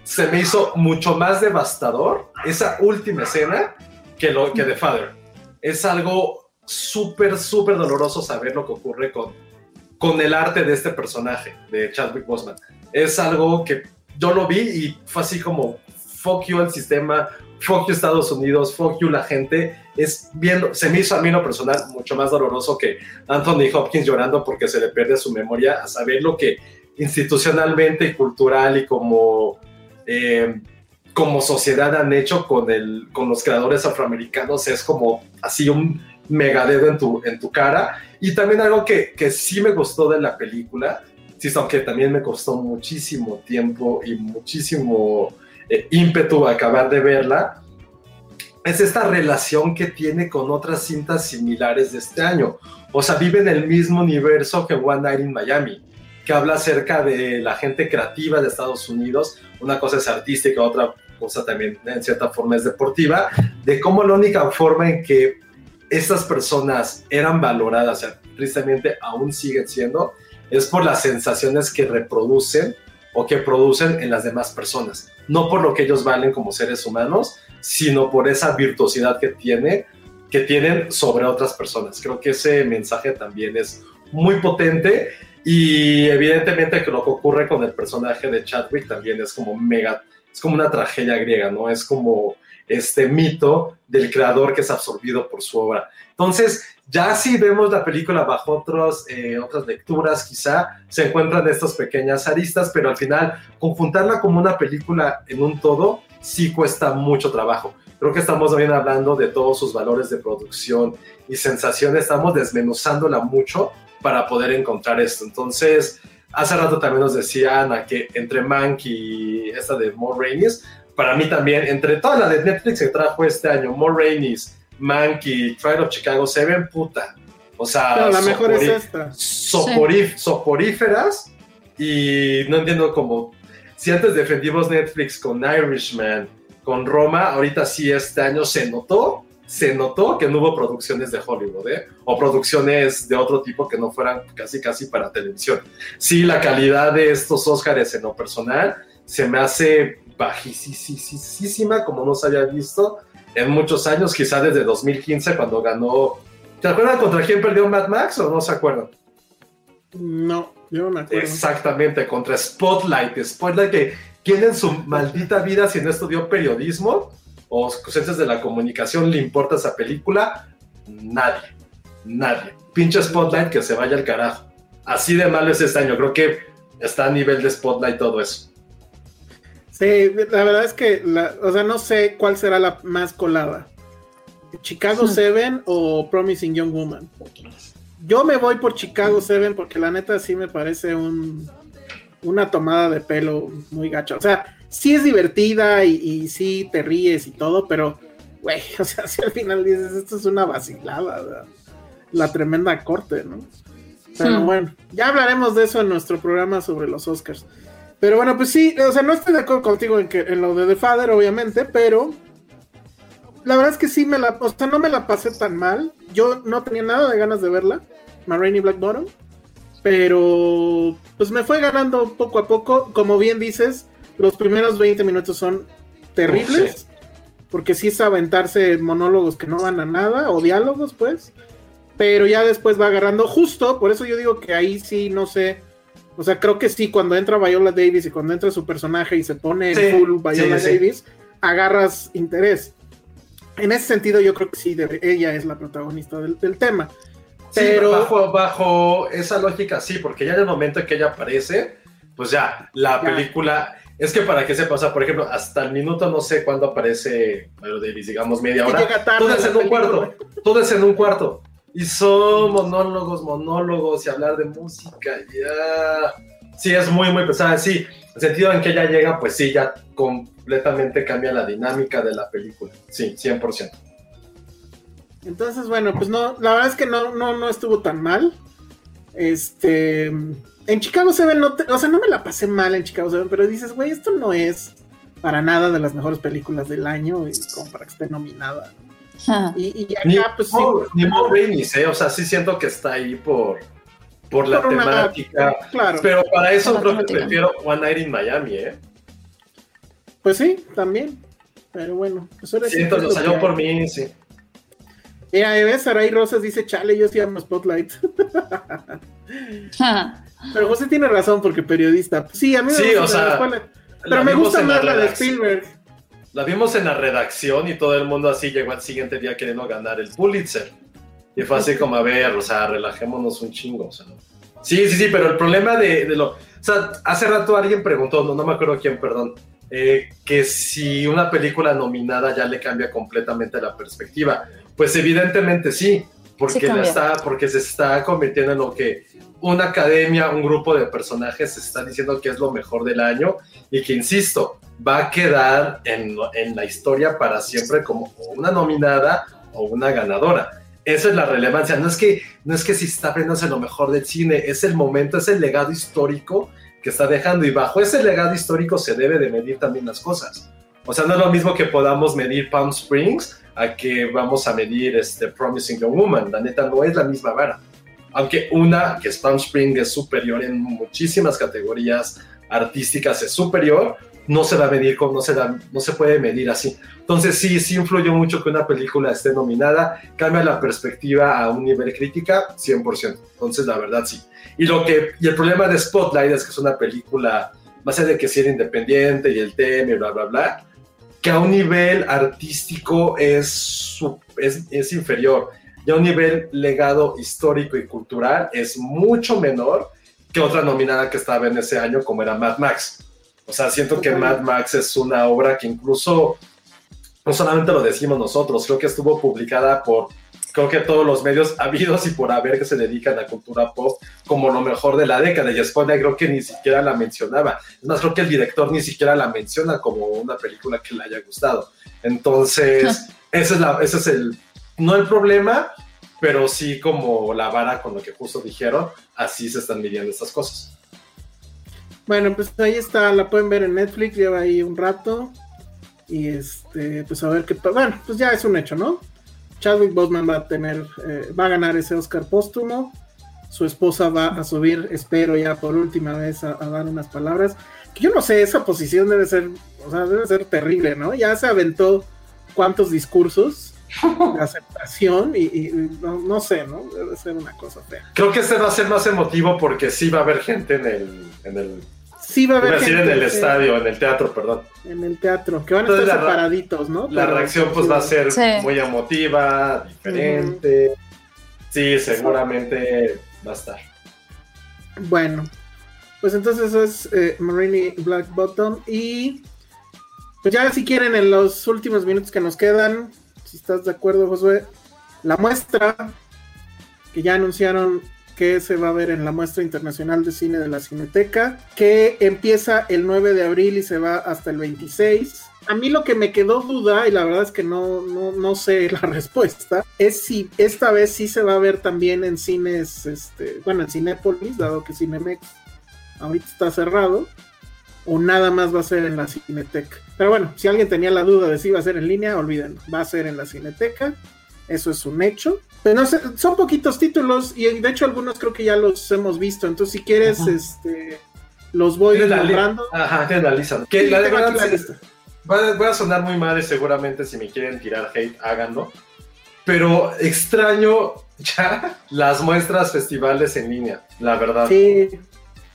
se me hizo mucho más devastador esa última escena que, lo, que The Father. Es algo súper, súper doloroso saber lo que ocurre con, con el arte de este personaje, de Chadwick Boseman. Es algo que yo lo vi y fue así como, fuck you al sistema, fuck you Estados Unidos, fuck you la gente, es viendo, se me hizo a mí lo personal mucho más doloroso que Anthony Hopkins llorando porque se le pierde su memoria a saber lo que institucionalmente y cultural y como, eh, como sociedad han hecho con, el, con los creadores afroamericanos, es como así un megadedo en tu, en tu cara. Y también algo que, que sí me gustó de la película, sí, aunque también me costó muchísimo tiempo y muchísimo eh, ímpetu acabar de verla, es esta relación que tiene con otras cintas similares de este año. O sea, vive en el mismo universo que One Night in Miami, que habla acerca de la gente creativa de Estados Unidos. Una cosa es artística, otra cosa también en cierta forma es deportiva, de cómo la única forma en que estas personas eran valoradas, o sea, tristemente aún siguen siendo, es por las sensaciones que reproducen o que producen en las demás personas. No por lo que ellos valen como seres humanos, sino por esa virtuosidad que, tiene, que tienen sobre otras personas. Creo que ese mensaje también es muy potente y evidentemente que lo que ocurre con el personaje de Chadwick también es como mega, es como una tragedia griega, ¿no? Es como este mito del creador que es absorbido por su obra. Entonces, ya si vemos la película bajo otros, eh, otras lecturas, quizá se encuentran estas pequeñas aristas, pero al final, conjuntarla como una película en un todo, sí cuesta mucho trabajo. Creo que estamos también hablando de todos sus valores de producción y sensaciones, estamos desmenuzándola mucho para poder encontrar esto. Entonces, hace rato también nos decía Ana que entre Mank y esta de More Rainies, para mí también, entre toda la de Netflix que trajo este año, More Rainies, Mank y Trial of Chicago, se ven puta. O sea, la mejor es esta. Soporíferas y no entiendo cómo si antes defendimos Netflix con Irishman, con Roma, ahorita sí este año se notó, se notó que no hubo producciones de Hollywood, ¿eh? O producciones de otro tipo que no fueran casi casi para televisión. Sí, la calidad de estos Oscars en lo personal se me hace bajísima, como no se había visto en muchos años, quizá desde 2015 cuando ganó. ¿Te acuerdas contra quién perdió Mad Max o no se acuerdan? No. Yo me acuerdo. Exactamente, contra Spotlight. Spotlight que tiene en su maldita vida si no estudió periodismo o ciencias de la comunicación le importa esa película. Nadie, nadie. Pinche Spotlight que se vaya al carajo. Así de malo es este año. Creo que está a nivel de Spotlight todo eso. Sí, la verdad es que, o sea, no sé cuál será la más colada. Chicago 7 hmm. o Promising Young Woman. Yo me voy por Chicago 7 porque la neta sí me parece un, una tomada de pelo muy gacha. O sea, sí es divertida y, y sí te ríes y todo, pero, güey, o sea, si al final dices, esto es una vacilada, la, tremenda corte, ¿no? Pero hmm. bueno, ya hablaremos de eso en nuestro programa sobre los Oscars. Pero bueno, pues sí, o sea, no estoy de acuerdo contigo en, que, en lo de The Father, obviamente, pero la verdad es que sí me la, o sea, no me la pasé tan mal. Yo no tenía nada de ganas de verla. Marraine Black Bottom. Pero pues me fue ganando poco a poco. Como bien dices, los primeros 20 minutos son terribles. Porque sí es aventarse monólogos que no van a nada, o diálogos, pues. Pero ya después va agarrando justo, por eso yo digo que ahí sí, no sé. O sea, creo que sí, cuando entra Viola Davis y cuando entra su personaje y se pone full Viola Davis, agarras interés. En ese sentido, yo creo que sí, ella es la protagonista del tema. Pero bajo, bajo esa lógica, sí, porque ya en el momento en que ella aparece, pues ya, la película. Es que para que se pasa, por ejemplo, hasta el minuto no sé cuándo aparece Mario Davis, digamos media hora. todo es en un cuarto. Todo es en un cuarto. Y son monólogos, monólogos y hablar de música. Ya. Sí, es muy, muy pesada. Sí, el sentido en que ella llega, pues sí, ya completamente cambia la dinámica de la película. Sí, 100%. Entonces, bueno, pues no, la verdad es que no, no, no estuvo tan mal. Este, en Chicago se no o sea, no me la pasé mal en Chicago se pero dices, güey, esto no es para nada de las mejores películas del año y como para que esté nominada. Y, acá, ni, pues sí. Ni ¿eh? o sea, sí siento que está ahí por, por la temática. claro. Pero para eso creo que prefiero One Night in Miami, ¿eh? Pues sí, también. Pero bueno, pues Siento, lo salió por mí, sí. Mira, ves, Saray Rosas dice, chale, yo sí amo Spotlight. Pero José tiene razón porque periodista. Sí, a mí me sí, gusta o sea, Pero me gusta más la de Spielberg. la vimos en la redacción y todo el mundo así llegó al siguiente día queriendo ganar el Pulitzer. Y fue así como, a ver, o sea, relajémonos un chingo. O sea, Sí, sí, sí, pero el problema de, de, lo... O sea, hace rato alguien preguntó, no, no me acuerdo quién, perdón, eh, que si una película nominada ya le cambia completamente la perspectiva. Pues evidentemente sí, porque, Sí está, porque se está convirtiendo en lo que una academia, un grupo de personajes se está diciendo que es lo mejor del año y que, insisto, va a quedar en, en la historia para siempre como una nominada o una ganadora. Esa es la relevancia. No es que, no es que si está viéndose lo mejor del cine, es el momento, es el legado histórico que está dejando y bajo ese legado histórico se debe de medir también las cosas. O sea, no es lo mismo que podamos medir Palm Springs a que vamos a medir este Promising Young Woman. La neta no es la misma vara. Aunque una, que es Palm Springs, es superior en muchísimas categorías artísticas, es superior, no se va a medir no se, da, no se puede medir así. Entonces sí, sí influyó mucho que una película esté nominada, cambia la perspectiva a un nivel crítica 100%. Entonces la verdad sí. Y, lo que, y el problema de Spotlight es que es una película, más allá de que sí era independiente y el tema y bla, bla, bla, que a un nivel artístico es, es, es inferior. Y a un nivel legado histórico y cultural es mucho menor que otra nominada que estaba en ese año como era Mad Max. O sea, siento que Mad Max es una obra que incluso no solamente lo decimos nosotros, creo que estuvo publicada por creo que todos los medios habidos y por haber que se dedican a cultura pop como lo mejor de la década y Spotlight creo que ni siquiera la mencionaba. Es más, creo que el director ni siquiera la menciona como una película que le haya gustado. Entonces, ese es, la, ese es el, no el problema, pero sí como la vara con lo que justo dijeron, así se están midiendo estas cosas. Bueno, pues ahí está, la pueden ver en Netflix, lleva ahí un rato. Y este, pues a ver qué Bueno, pues ya es un hecho, ¿no? Chadwick Boseman va a tener, eh, va a ganar ese Oscar póstumo. Su esposa va a subir, espero ya por última vez, a, a dar unas palabras. Que yo no sé, esa posición debe ser, o sea, debe ser terrible, ¿no? Ya se aventó cuántos discursos de aceptación y, y- y no, no sé, ¿no? Debe ser una cosa fea. Creo que este va a ser más emotivo porque sí va a haber gente en el, en el, Sí va a haber iba a decir en el estadio, en el teatro, perdón. en el teatro, que van a Entonces, estar la separaditos, ¿no? La Pero- reacción pues va a ser Sí. muy emotiva, diferente. Sí, seguramente va a estar. Bueno, pues entonces eso es eh, Marini Black Bottom y pues ya si quieren en los últimos minutos que nos quedan, si estás de acuerdo Josué, la muestra que ya anunciaron que se va a ver en la muestra internacional de cine de la Cineteca, que empieza el 9 de abril y se va hasta el 26. A mí lo que me quedó duda, y la verdad es que no, no, no sé la respuesta, es si esta vez sí se va a ver también en cines, este, bueno, en Cinépolis, dado que Cinemex ahorita está cerrado, o nada más va a ser en la Cineteca. Pero bueno, si alguien tenía la duda de si va a ser en línea, olvídenlo, va a ser en la Cineteca, eso es un hecho. Pero no sé, son poquitos títulos y de hecho algunos creo que ya los hemos visto, entonces si quieres, este, los voy nombrando. Ajá, tiene la lista. Que Sí, la de tengo verdad aquí la sí- lista. va- voy a sonar muy mal seguramente si me quieren tirar hate, háganlo. Pero extraño ya las muestras festivales en línea, la verdad. Sí,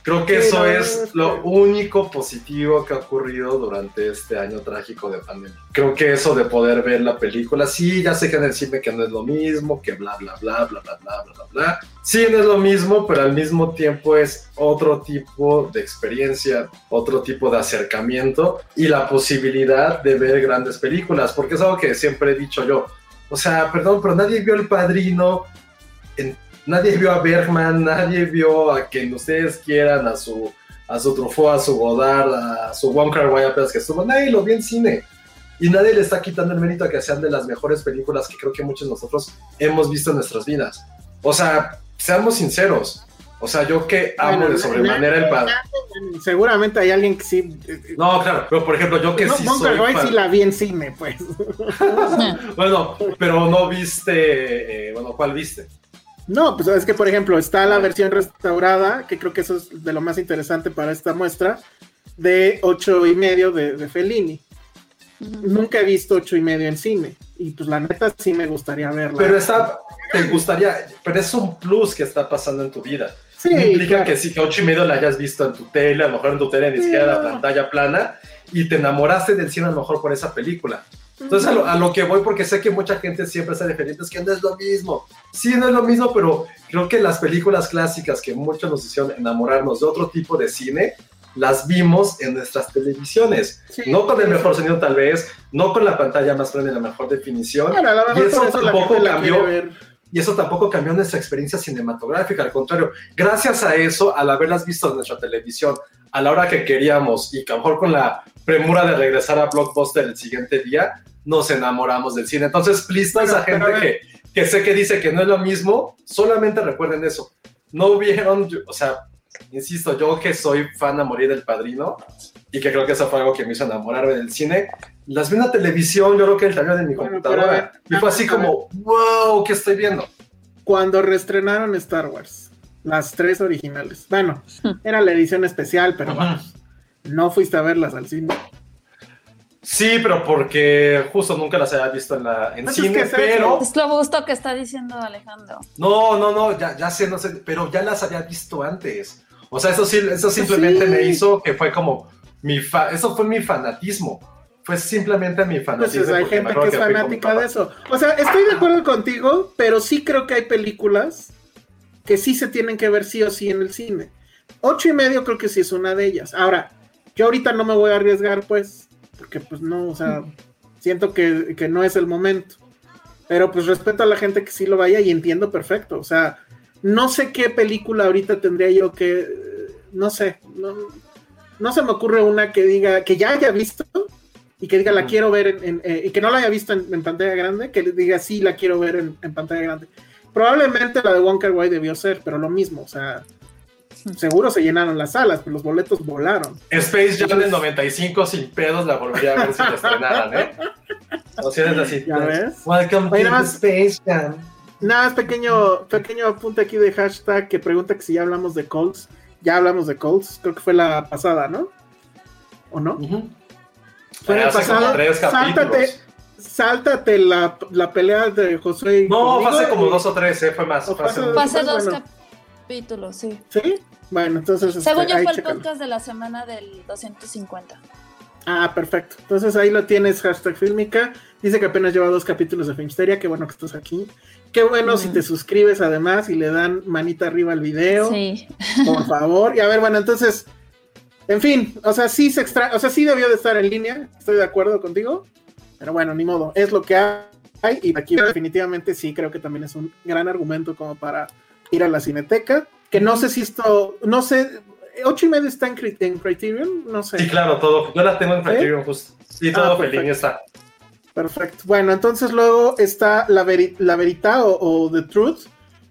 Creo que eso es lo único positivo que ha ocurrido durante este año trágico de pandemia. Creo que eso de poder ver la película, sí, ya sé que en el cine que no es lo mismo, que bla, bla, bla, bla, bla, bla, bla, bla. Sí, no es lo mismo, pero al mismo tiempo es otro tipo de experiencia, otro tipo de acercamiento y la posibilidad de ver grandes películas, porque es algo que siempre he dicho yo. O sea, perdón, pero nadie vio El Padrino en nadie vio a Bergman, nadie vio a quien ustedes quieran, a su, a su Truffaut, a su Godard, a su Kar Wai apenas que estuvo, nadie lo vio en cine. Y nadie le está quitando el mérito a que sean de las mejores películas que creo que muchos de nosotros hemos visto en nuestras vidas. O sea, seamos sinceros. O sea, yo que amo Bueno, de sobremanera el padre. seguramente hay alguien que sí. eh, No, claro, pero por ejemplo, yo que no, sí soy fan- sí la vi en cine, pues. Bueno, pero no viste, eh, bueno, ¿cuál viste? No, pues es que por ejemplo está la versión restaurada, que creo que eso es de lo más interesante para esta muestra, de ocho y medio de, de Fellini. Nunca he visto ocho y medio en cine. Y pues la neta sí me gustaría verla. Pero está, te gustaría, pero es un plus que está pasando en tu vida. Sí, no implica claro. que sí, que ocho y medio la hayas visto en tu tele, a lo mejor en tu tele ni siquiera la no. pantalla plana, y te enamoraste del cine a lo mejor por esa película. Entonces, a lo, a lo que voy, porque sé que mucha gente siempre está defendiendo, es que no es lo mismo. Sí, no es lo mismo, pero creo que las películas clásicas que muchos nos hicieron enamorarnos de otro tipo de cine, las vimos en nuestras televisiones. Sí, no con el mejor sonido, tal vez, no con la pantalla más grande y la mejor definición. Claro, a lo y eso la tampoco la cambió. Y eso tampoco cambió nuestra experiencia cinematográfica, al contrario, gracias a eso, al haberlas visto en nuestra televisión a la hora que queríamos y que a lo mejor con la premura de regresar a Blockbuster el siguiente día, nos enamoramos del cine. Entonces, please, toda Bueno, esa gente a que, que sé que dice que no es lo mismo, solamente recuerden eso. No vieron, yo- o sea, insisto, yo que soy fan a morir del padrino y que creo que eso fue algo que me hizo enamorarme del cine, las vi en la televisión, yo creo que el tamaño de mi Bueno, computadora, a y fue así a como, wow, ¿qué estoy viendo? Cuando reestrenaron Star Wars, las tres originales. Bueno, era la edición especial, pero vamos, no fuiste a verlas al cine. Sí, pero porque justo nunca las había visto en, la, en Pues es cine, es pero... Es lo justo que está diciendo Alejandro. No, no, no, ya, ya sé, no sé, pero ya las había visto antes. O sea, eso sí, eso simplemente Sí. me hizo que fue como mi fa eso fue mi fanatismo. Fue simplemente mi Pues fanatismo. es- hay gente que es fanática de eso. O sea, estoy de acuerdo contigo, pero sí creo que hay películas que sí se tienen que ver sí o sí en el cine. Ocho y medio creo que sí es una de ellas. Ahora, yo ahorita no me voy a arriesgar, pues, porque pues no, o sea, siento que, que no es el momento. Pero pues respeto a la gente que sí lo vaya y entiendo perfecto. O sea, no sé qué película ahorita tendría yo que, eh, no sé, no, no se me ocurre una que diga, que ya haya visto y que diga la quiero ver en, en- eh, y que no la haya visto en, en pantalla grande, que diga sí la quiero ver en, en pantalla grande. Probablemente la de Wonka Wai debió ser, pero lo mismo, o sea, seguro se llenaron las salas, pero los boletos volaron. Space Jam del 95 sin pedos la volví a ver si la estrenaran, ¿eh? O sea, es así. ¿Ya ves? Welcome Oye, to nada the más- Space Jam. Nada más pequeño, pequeño apunte aquí de hashtag que pregunta que si ya hablamos de Colts. Ya hablamos de Colts, creo que fue la pasada, ¿no? ¿O no? Fue en el Hace como pasado. tres Sáltate, capítulos. sáltate la, la pelea de Josué y No, fue conmigo hace como dos o tres, ¿eh? Fue más. Fue hace fue dos bueno. Capítulos, sí. ¿Sí? Bueno, entonces. este, Según yo fue el chécalo. podcast de la semana del 250. Ah, perfecto. Entonces ahí lo tienes, hashtag Filmica. Dice que apenas lleva dos capítulos de Filmsteria. Qué bueno que estás aquí. Qué bueno si te suscribes además y le dan manita arriba al video. Sí. Por favor. Y a ver, bueno, entonces. En fin, o sea, sí se extra, o sea, sí debió de estar en línea. Estoy de acuerdo contigo. Pero bueno, ni modo. Es lo que hay. Y aquí definitivamente sí creo que también es un gran argumento como para ir a la cineteca. Que no sé si esto. No sé. ¿Ocho y medio está en, en Criterion? No sé. Sí, claro, todo. Yo la tengo en Criterion justo. Sí, Ah, todo perfecto. feliz está. Perfecto. Bueno, entonces luego está La, Veri- la Verita o, o The Truth,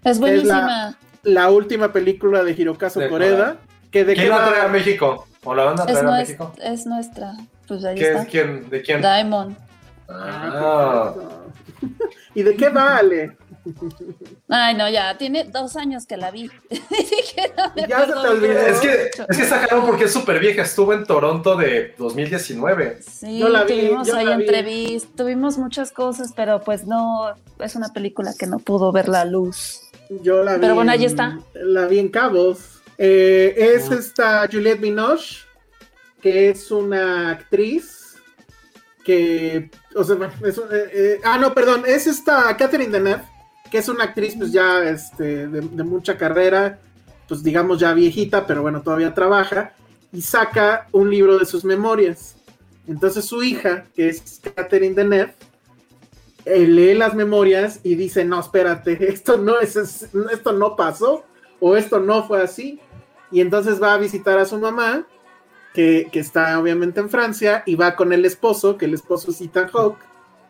Es Es buenísima. la última película de Hirokazu De Koreda. Que de ¿Quién qué la va- trae a México? ¿O la van a Es, traer a México? es nuestra. Pues ahí ¿Qué está. es quién? ¿De quién? Diamond. Ah. ¿Y de qué vale? Ay, no, ya, tiene dos años que la vi. Dije, no me Ya se te olvidó. es que, es que sacaron porque es súper vieja. Estuvo en Toronto de 2019. Sí, Yo la vi, tuvimos yo ahí entrevistas, tuvimos muchas cosas, pero pues no, es una película que no pudo ver la luz. Yo la vi. Pero bueno, ahí en- está. La vi en Cabos. Eh, es esta Juliette Binoche, que es una actriz que. O sea, es eh, eh, ah, no, perdón. Es esta Catherine Deneuve, que es una actriz, pues ya este, de, mucha carrera, pues digamos ya viejita, pero bueno, todavía trabaja, y saca un libro de sus memorias. Entonces su hija, que es Catherine Deneuve, eh, lee las memorias y dice, no, espérate, esto no es, es- esto no pasó, o esto no fue así. Y entonces va a visitar a su mamá, que, que está obviamente en Francia, y va con el esposo, que el esposo es Ethan Hawke,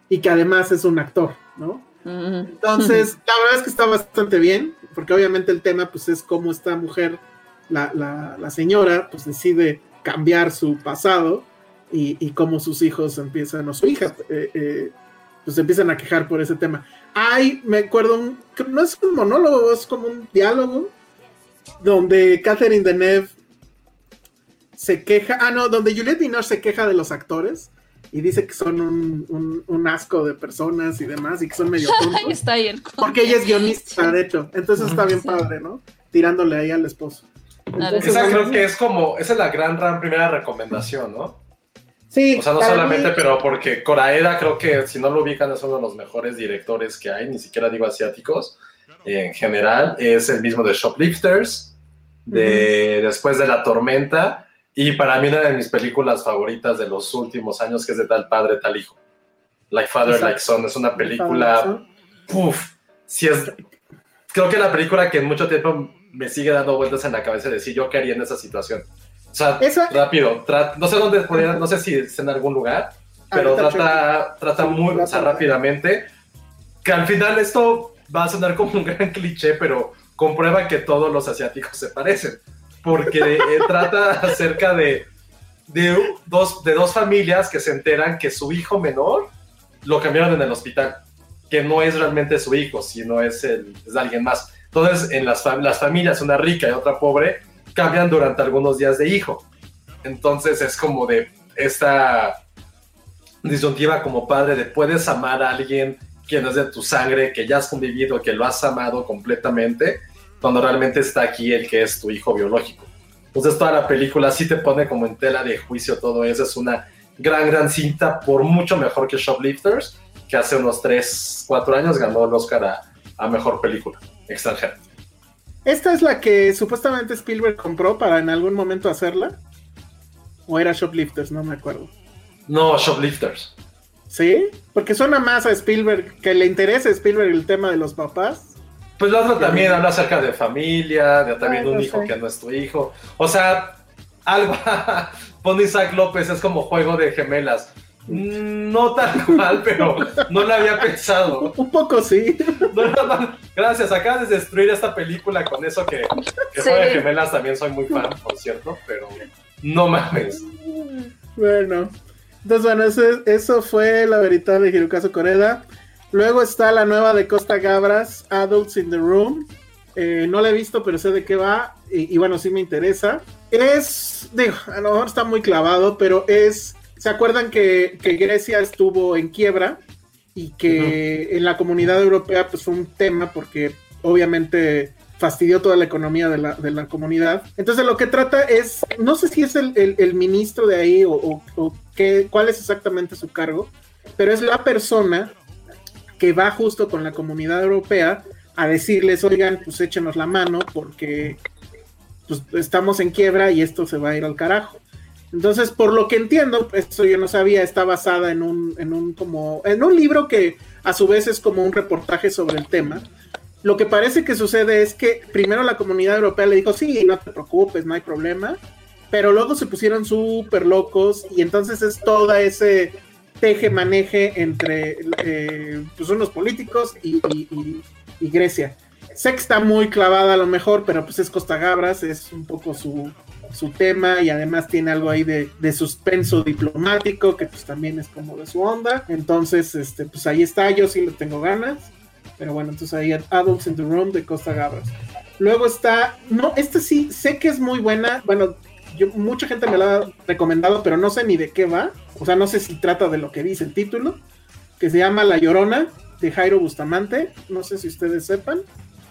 y que además es un actor, ¿no? Entonces, la verdad es que está bastante bien, porque obviamente el tema pues es cómo esta mujer, la, la- señora, pues decide cambiar su pasado y, y cómo sus hijos empiezan, o su hija, eh, eh, pues empiezan a quejar por ese tema. Hay, me acuerdo, no es un monólogo, es como un diálogo, donde Catherine Deneuve se queja, ah, no, donde Juliette Binoche se queja de los actores y dice que son un, un- un asco de personas y demás y que son medio tontos. Ahí está ahí el Porque ella es guionista, de hecho. Entonces está bien Sí. padre, ¿no? tirándole ahí al esposo. Entonces, Esa creo que es como, esa es la gran, gran primera recomendación, ¿no? Sí, O sea, no solamente, mí- pero porque Coraeda creo que si no lo ubican es uno de los mejores directores que hay, ni siquiera digo asiáticos, en general, es el mismo de Shoplifters, de Después de la Tormenta, y para mí una de mis películas favoritas de los últimos años, que es de Tal Padre, Tal Hijo. Like Father, Exacto. Like Son, es una película, puf, si es, creo que la película que en mucho tiempo me sigue dando vueltas en la cabeza de decir yo qué haría en esa situación. O sea, rápido, no sé dónde podría, no sé si es en algún lugar, pero Ahorita trata, trata muy, o sea, rápidamente, que al final esto va a sonar como un gran cliché, pero comprueba que todos los asiáticos se parecen, porque trata acerca de, de, dos, de dos familias que se enteran que su hijo menor lo cambiaron en el hospital, que no es realmente su hijo, sino es, el, es alguien más. Entonces, en las, las familias, una rica y otra pobre, cambian durante algunos días de hijo. Entonces es como de esta disyuntiva como padre de puedes amar a alguien que no es de tu sangre, que ya has convivido, que lo has amado completamente, cuando realmente está aquí el que es tu hijo biológico. Entonces toda la película sí te pone como en tela de juicio todo eso. Es una gran, gran cinta, por mucho mejor que Shoplifters, que hace unos 3, 4 años ganó el Oscar a, a Mejor Película Extranjera. ¿Esta es la que supuestamente Spielberg compró para en algún momento hacerla? ¿O era Shoplifters? No me acuerdo. No, Shoplifters. ¿Sí? Porque suena más a Spielberg, que le interesa a Spielberg el tema de los papás. Pues la otra también habla acerca de familia, de también Ah, un no hijo sé. que no es tu hijo. O sea, algo. Pone Isaac López es como juego de gemelas. No tan mal, pero no lo había pensado. Un poco sí. No, no, no. Gracias, acabas de destruir esta película con eso que, que Sí. juego de gemelas también soy muy fan, por cierto, pero no mames. Bueno, entonces bueno, eso fue la verdad de Hirokazu Koreda. Luego está la nueva de Costa Gabras, Adults in the Room. Eh, no la he visto, pero sé de qué va. Y, y bueno, sí me interesa. Es, digo, a lo mejor está muy clavado, pero es. ¿Se acuerdan que, que Grecia estuvo en quiebra? Y que en la comunidad europea, pues fue un tema porque obviamente fastidió toda la economía de la, de la comunidad. Entonces lo que trata es, no sé si es el, el- el ministro de ahí o, o- o qué, cuál es exactamente su cargo, pero es la persona que va justo con la comunidad europea a decirles, oigan, pues échenos la mano porque pues, estamos en quiebra y esto se va a ir al carajo. Entonces, por lo que entiendo, esto yo no sabía, está basada en un, en un como, en un libro que a su vez es como un reportaje sobre el tema. Lo que parece que sucede es que primero la comunidad europea le dijo, sí, no te preocupes, no hay problema, pero luego se pusieron súper locos y entonces es toda ese teje maneje entre eh, pues unos políticos y, Grecia. Sé que está muy clavada a lo mejor, pero pues es Costa Gabras, es un poco su, su tema y además tiene algo ahí de, de suspenso diplomático que pues también es como de su onda. Entonces, este, pues ahí está, yo sí le tengo ganas. Pero bueno, entonces ahí Adults in the Room de Costa Gabras. Luego está, no, esta sí, sé que es muy buena. Bueno, yo, mucha gente me la ha recomendado, pero no sé ni de qué va. O sea, no sé si trata de lo que dice el título, que se llama La Llorona de Jairo Bustamante. No sé si ustedes sepan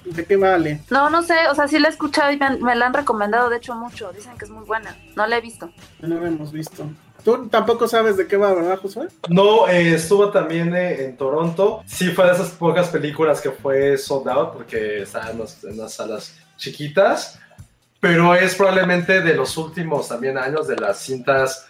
de qué vale. No, no sé, o sea, sí la he escuchado y me, me la han recomendado, de hecho, mucho. Dicen que es muy buena. No la he visto. No la hemos visto. Tú tampoco sabes de qué va, ¿verdad, Josué? No, eh, estuvo también eh, en Toronto. Sí, fue de esas pocas películas que fue sold out porque estaba en, las- en las salas chiquitas. Pero es probablemente de los últimos también años de las cintas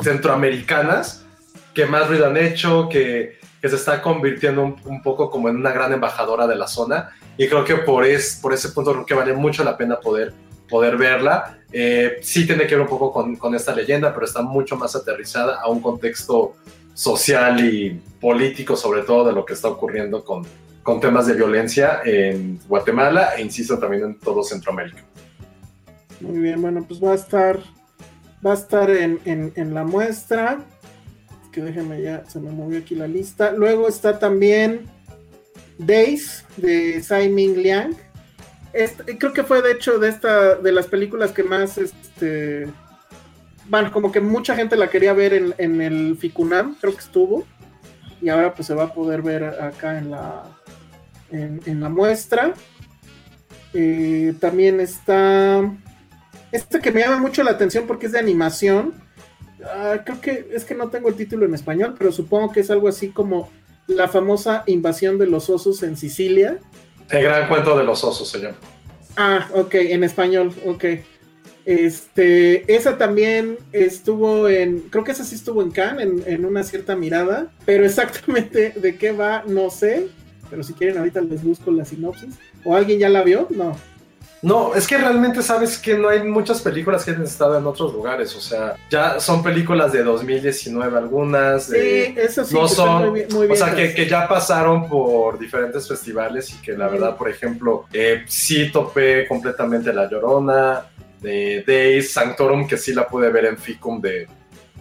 centroamericanas que más ruido han hecho, que, que se está convirtiendo un, un poco como en una gran embajadora de la zona. Y creo que por, es, por ese punto creo que vale mucho la pena poder, poder verla. Eh, sí tiene que ver un poco con, con esta leyenda, pero está mucho más aterrizada a un contexto social y político, sobre todo de lo que está ocurriendo con, con temas de violencia en Guatemala e insisto también en todo Centroamérica. Muy bien, bueno, pues va a estar, va a estar en, en- en la muestra. Es que déjenme ya, se me movió aquí la lista. Luego está también Days de Tsai Ming Liang. Creo que fue de hecho de esta, de las películas que más, este, bueno, como que mucha gente la quería ver en, en el Ficunam, creo que estuvo. Y ahora pues se va a poder ver acá en la, en, en la muestra. Eh, también está. Este que me llama mucho la atención porque es de animación. Ah, creo que es que no tengo el título en español, pero supongo que es algo así como la famosa invasión de los osos en Sicilia. El gran cuento de los osos se llama. Ah, ok, en español, ok. Este, esa también estuvo en, creo que esa sí estuvo en Cannes, en, en una cierta mirada, pero exactamente de qué va, no sé. Pero si quieren, ahorita les busco la sinopsis. ¿O alguien ya la vio? No. No, es que realmente sabes que no hay muchas películas que han estado en otros lugares, o sea, ya son películas de 2019 algunas, de- Sí, eso sí, no son, muy bien- o sea, que, que ya pasaron por diferentes festivales y que la verdad, por ejemplo, eh, sí topé completamente La Llorona, de Days, Sanctorum, que sí la pude ver en Ficum de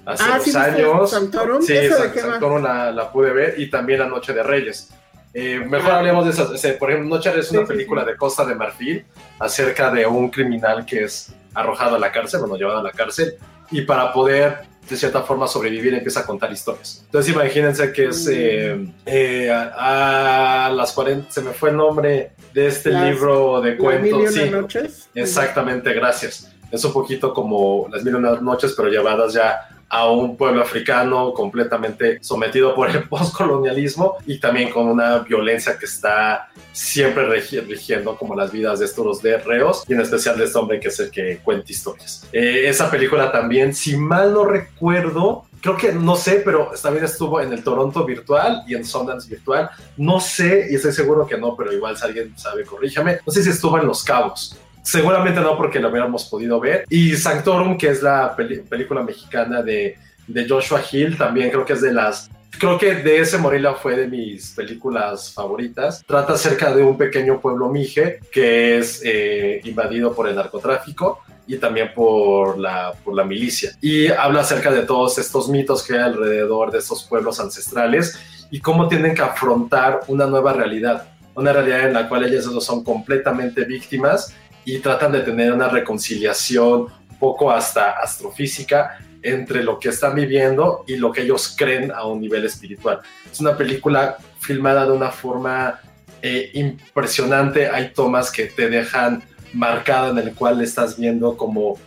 hace Ah, dos ¿sí años. Sanctorum? Sí, ¿Esa de San-? Sanctorum la, la pude ver y también La Noche de Reyes. Eh, mejor hablemos de esas. por ejemplo, Reyes es una Sí, película sí. de Costa de Marfil acerca de un criminal que es arrojado a la cárcel, bueno, llevado a la cárcel, y para poder de cierta forma sobrevivir empieza a contar historias. Entonces imagínense que es eh, eh, a, a las 40, se me fue el nombre de este Las- libro de cuentos. Sí, noches. Exactamente, gracias. Es un poquito como las mil y una noches, pero llevadas ya a un pueblo africano completamente sometido por el postcolonialismo y también con una violencia que está siempre rigiendo como las vidas de estos de reos y en especial de este hombre que es el que cuenta historias. Eh, esa película también, si mal no recuerdo, creo que no sé, pero también estuvo en el Toronto virtual y en Sundance virtual. No sé y estoy seguro que no, pero igual si alguien sabe, corríjame. No sé si estuvo en Los Cabos. Seguramente no porque lo hubiéramos podido ver. Y Sanctorum, que es la película mexicana de, de Joshua Hill, también creo que es de las... Creo que de ese Morelia fue de mis películas favoritas. Trata acerca de un pequeño pueblo mije que es eh, invadido por el narcotráfico y también por la, por la milicia. Y habla acerca de todos estos mitos que hay alrededor de estos pueblos ancestrales y cómo tienen que afrontar una nueva realidad. Una realidad en la cual ellos son completamente víctimas y tratan de tener una reconciliación poco hasta astrofísica entre lo que están viviendo y lo que ellos creen a un nivel espiritual. Es una película filmada de una forma eh, impresionante. Hay tomas que te dejan marcada en el cual estás viendo como,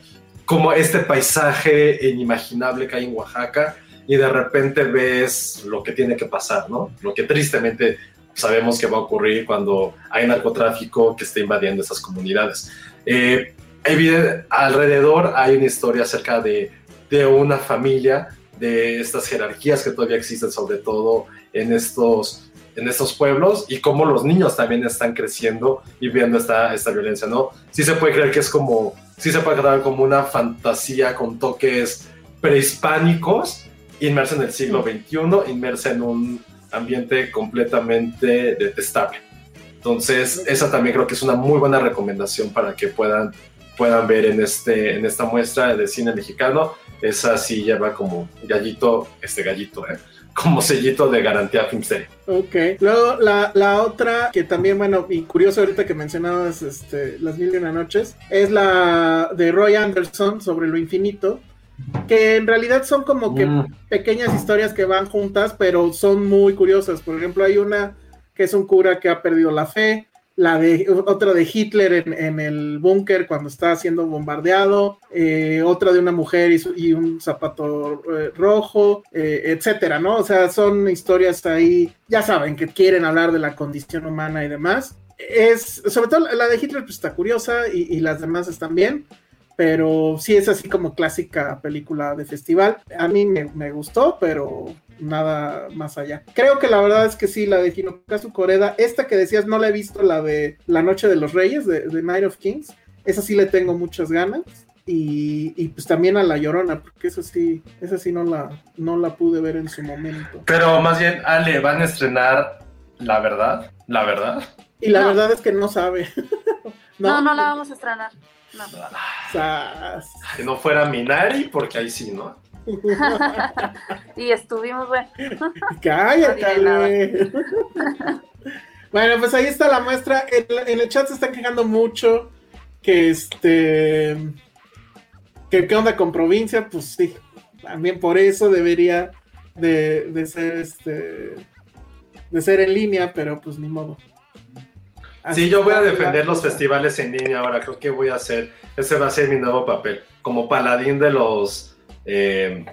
como este paisaje inimaginable que hay en Oaxaca y de repente ves lo que tiene que pasar, ¿no? Lo que tristemente sabemos que va a ocurrir cuando hay narcotráfico que está invadiendo esas comunidades. Eh, evidente- alrededor hay una historia acerca de, de una familia, de estas jerarquías que todavía existen, sobre todo en estos, en estos pueblos, y cómo los niños también están creciendo y viendo esta, esta violencia, ¿no? Sí se puede creer que es como, sí se puede creer como una fantasía con toques prehispánicos, inmersa en el siglo XXI, inmersa en un ambiente completamente detestable. Entonces, esa también creo que es una muy buena recomendación para que puedan, puedan ver en, este, en esta muestra de cine mexicano. Esa sí lleva como gallito, este gallito, ¿eh? como sellito de garantía Filmsteria. Ok. Luego la, la otra que también, bueno, y curioso ahorita que mencionabas este, Las Mil y Una Noches, es la de Roy Anderson sobre lo infinito, que en realidad son como que Mm. pequeñas historias que van juntas, pero son muy curiosas. Por ejemplo, hay una que es un cura que ha perdido la fe, la de otra de Hitler en, en el búnker cuando está siendo bombardeado, eh, otra de una mujer y un zapato eh, rojo, eh, etcétera, ¿no? O sea, son historias ahí, ya saben, que quieren hablar de la condición humana y demás. Es, sobre todo la de Hitler, pues está curiosa y, y las demás están bien, pero sí es así como clásica película de festival. A mí me, me gustó, pero nada más allá. Creo que la verdad es que sí, la de Hinokazu Koreda, esta que decías no la he visto, la de La Noche de los Reyes, de, de Night of Kings, esa sí le tengo muchas ganas. Y, y pues también a La Llorona, porque esa sí, esa sí no la, no la pude ver en su momento. Pero más bien, Ale, van a estrenar La Verdad, La Verdad. Y la No. verdad es que no sabe. No, no, la vamos a estrenar. No. Que no fuera Minari, porque ahí sí, ¿no? y estuvimos, güey. Cállate. Bueno, pues ahí está la muestra. En, en el chat se están quejando mucho que este. Que qué onda con provincia, pues sí. También por eso debería de, de ser este. De ser en línea, pero pues ni modo. Sí, yo voy a defender los festivales en línea ahora. Creo que voy a hacer. Ese va a ser mi nuevo papel. Como paladín de los eh,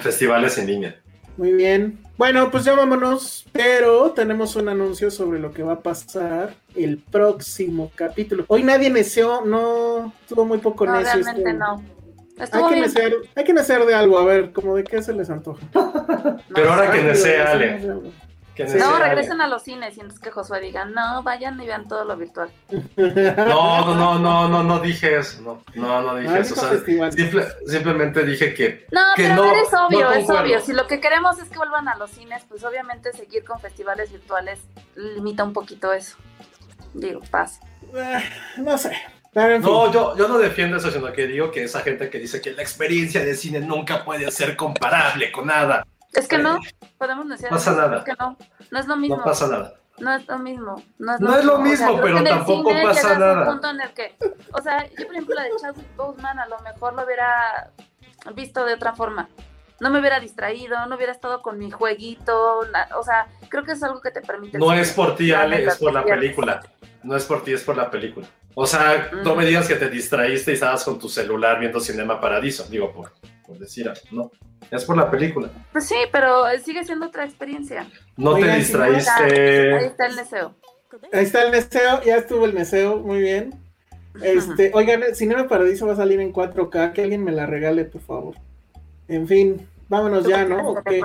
festivales en línea. Muy bien. Bueno, pues ya vámonos, pero tenemos un anuncio sobre lo que va a pasar el próximo capítulo. Hoy nadie neció, no, estuvo muy poco No, necio. realmente este- no. Hay que, bien. necear, hay que necear de algo, a ver, como de qué se les antoja. Pero ahora que desea, Ale. Sí. No, regresen a los cines y entonces que Josué diga, no, vayan y vean todo lo virtual. No, no, no, no, no, no dije eso. No, no, no dije eso. o sea, simple- simplemente dije que. No, que pero no, es obvio, no es obvio. Si lo que queremos es que vuelvan a los cines, pues obviamente seguir con festivales virtuales limita un poquito eso. Digo, paz. Ah, no sé. Pero en fin. No, yo, yo no defiendo eso, sino que digo que esa gente que dice que la experiencia de cine nunca puede ser comparable con nada. Es que no, podemos decir pasa nada. es que no, no es lo mismo. No pasa nada. No es lo mismo. No es No es lo O sea, mismo, pero tampoco cine pasa un nada. punto en el que, o sea, yo por ejemplo la de Chadwick Boseman a lo mejor lo hubiera visto de otra forma. No me hubiera distraído, no hubiera estado con mi jueguito, na- o sea, creo que es algo que te permite. No es por ti, Ale, es por la película. No es por ti, es por la película. O sea, no me digas que te distraíste y estabas con tu celular viendo Cinema Paradiso. Digo, por, por decir algo. No, es por la película. Pues sí, pero sigue siendo otra experiencia. No te Oigan, Ahí distraíste. está el deseo. Ahí está el neseo, ya estuvo el neseo, muy bien. Este, oigan, el Cinema Paradiso va a salir en 4K, que alguien me la regale, por favor. En fin, vámonos ya, ¿no? ¿O qué?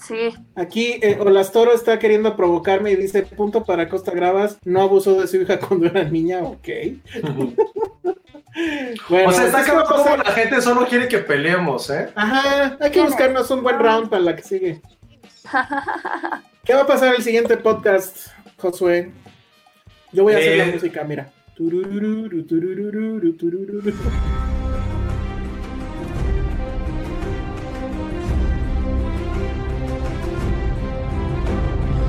Sí. Aquí eh, Olastoro está queriendo provocarme y dice, punto para Costa Gravas, no abusó de su hija cuando era niña, ok. Bueno, o sea, está ¿qué va a cabrón como pasar? la gente solo quiere que peleemos, ¿eh? Ajá, hay que buscarnos un buen round para la que sigue. ¿Qué va a pasar el siguiente podcast, Josué? Yo voy a hacer Eh. la música, mira.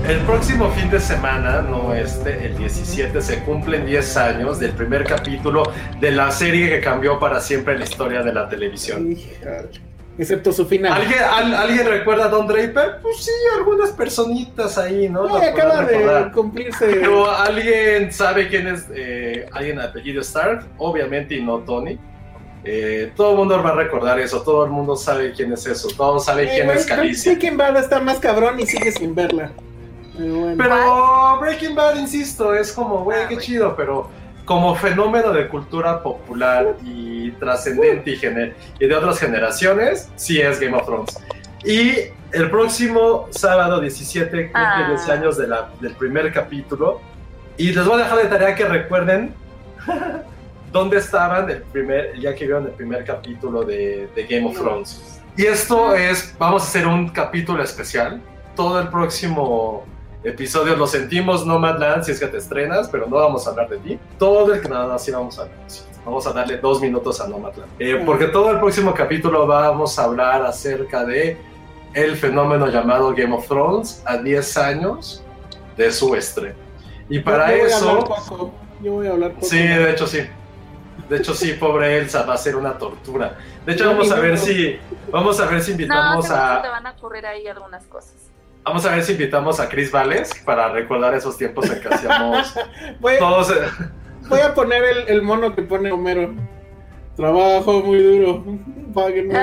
El próximo fin de semana, no este, el 17, se cumplen 10 años del primer capítulo de la serie que cambió para siempre la historia de la televisión. Híjole. Excepto su final. ¿Alguien, al- ¿Alguien recuerda a Don Draper? Pues sí, algunas personitas ahí, ¿no? Eh, Las acaba de cumplirse. Pero ¿alguien sabe quién es eh, alguien apellido Stark? Obviamente, y no Tony. Eh, todo el mundo va a recordar eso, todo el mundo sabe quién es eso, todos saben Eh, quién es Calicia. Breaking Bad está más cabrón y sigue sin verla. Pero bueno. Pero Breaking Bad, insisto, es como, Ah, güey, qué chido, pero como fenómeno de cultura popular y trascendente y, gener- y de otras generaciones, sí es Game of Thrones. Y el próximo sábado 17 cumple Ah. 10 años de la- del primer capítulo. Y les voy a dejar de tarea que recuerden dónde estaban el, primer, el día que vieron el primer capítulo de, de Game of Thrones. Y esto es, vamos a hacer un capítulo especial. Todo el próximo episodio lo sentimos, Nomadland, si es que te estrenas, pero no vamos a hablar de ti. Todo el que nada, sí vamos a hablar. sí. Vamos a darle dos minutos a Nomadland. Eh, porque todo el próximo capítulo vamos a hablar acerca de el fenómeno llamado Game of Thrones a 10 años de su estreno. Y para Yo- yo voy a eso... poco. Yo voy a hablar poco. Sí, de hecho sí. De hecho sí, pobre Elsa, va a ser una tortura. De hecho No, vamos a ver si vamos a ver si No, invitamos seguro a te van a ocurrir ahí algunas cosas. Vamos a ver si invitamos a Chris Vales para recordar esos tiempos en que hacíamos Voy, todos eh, voy a poner el, el mono que pone Homero. Trabajo muy duro. Páguenme.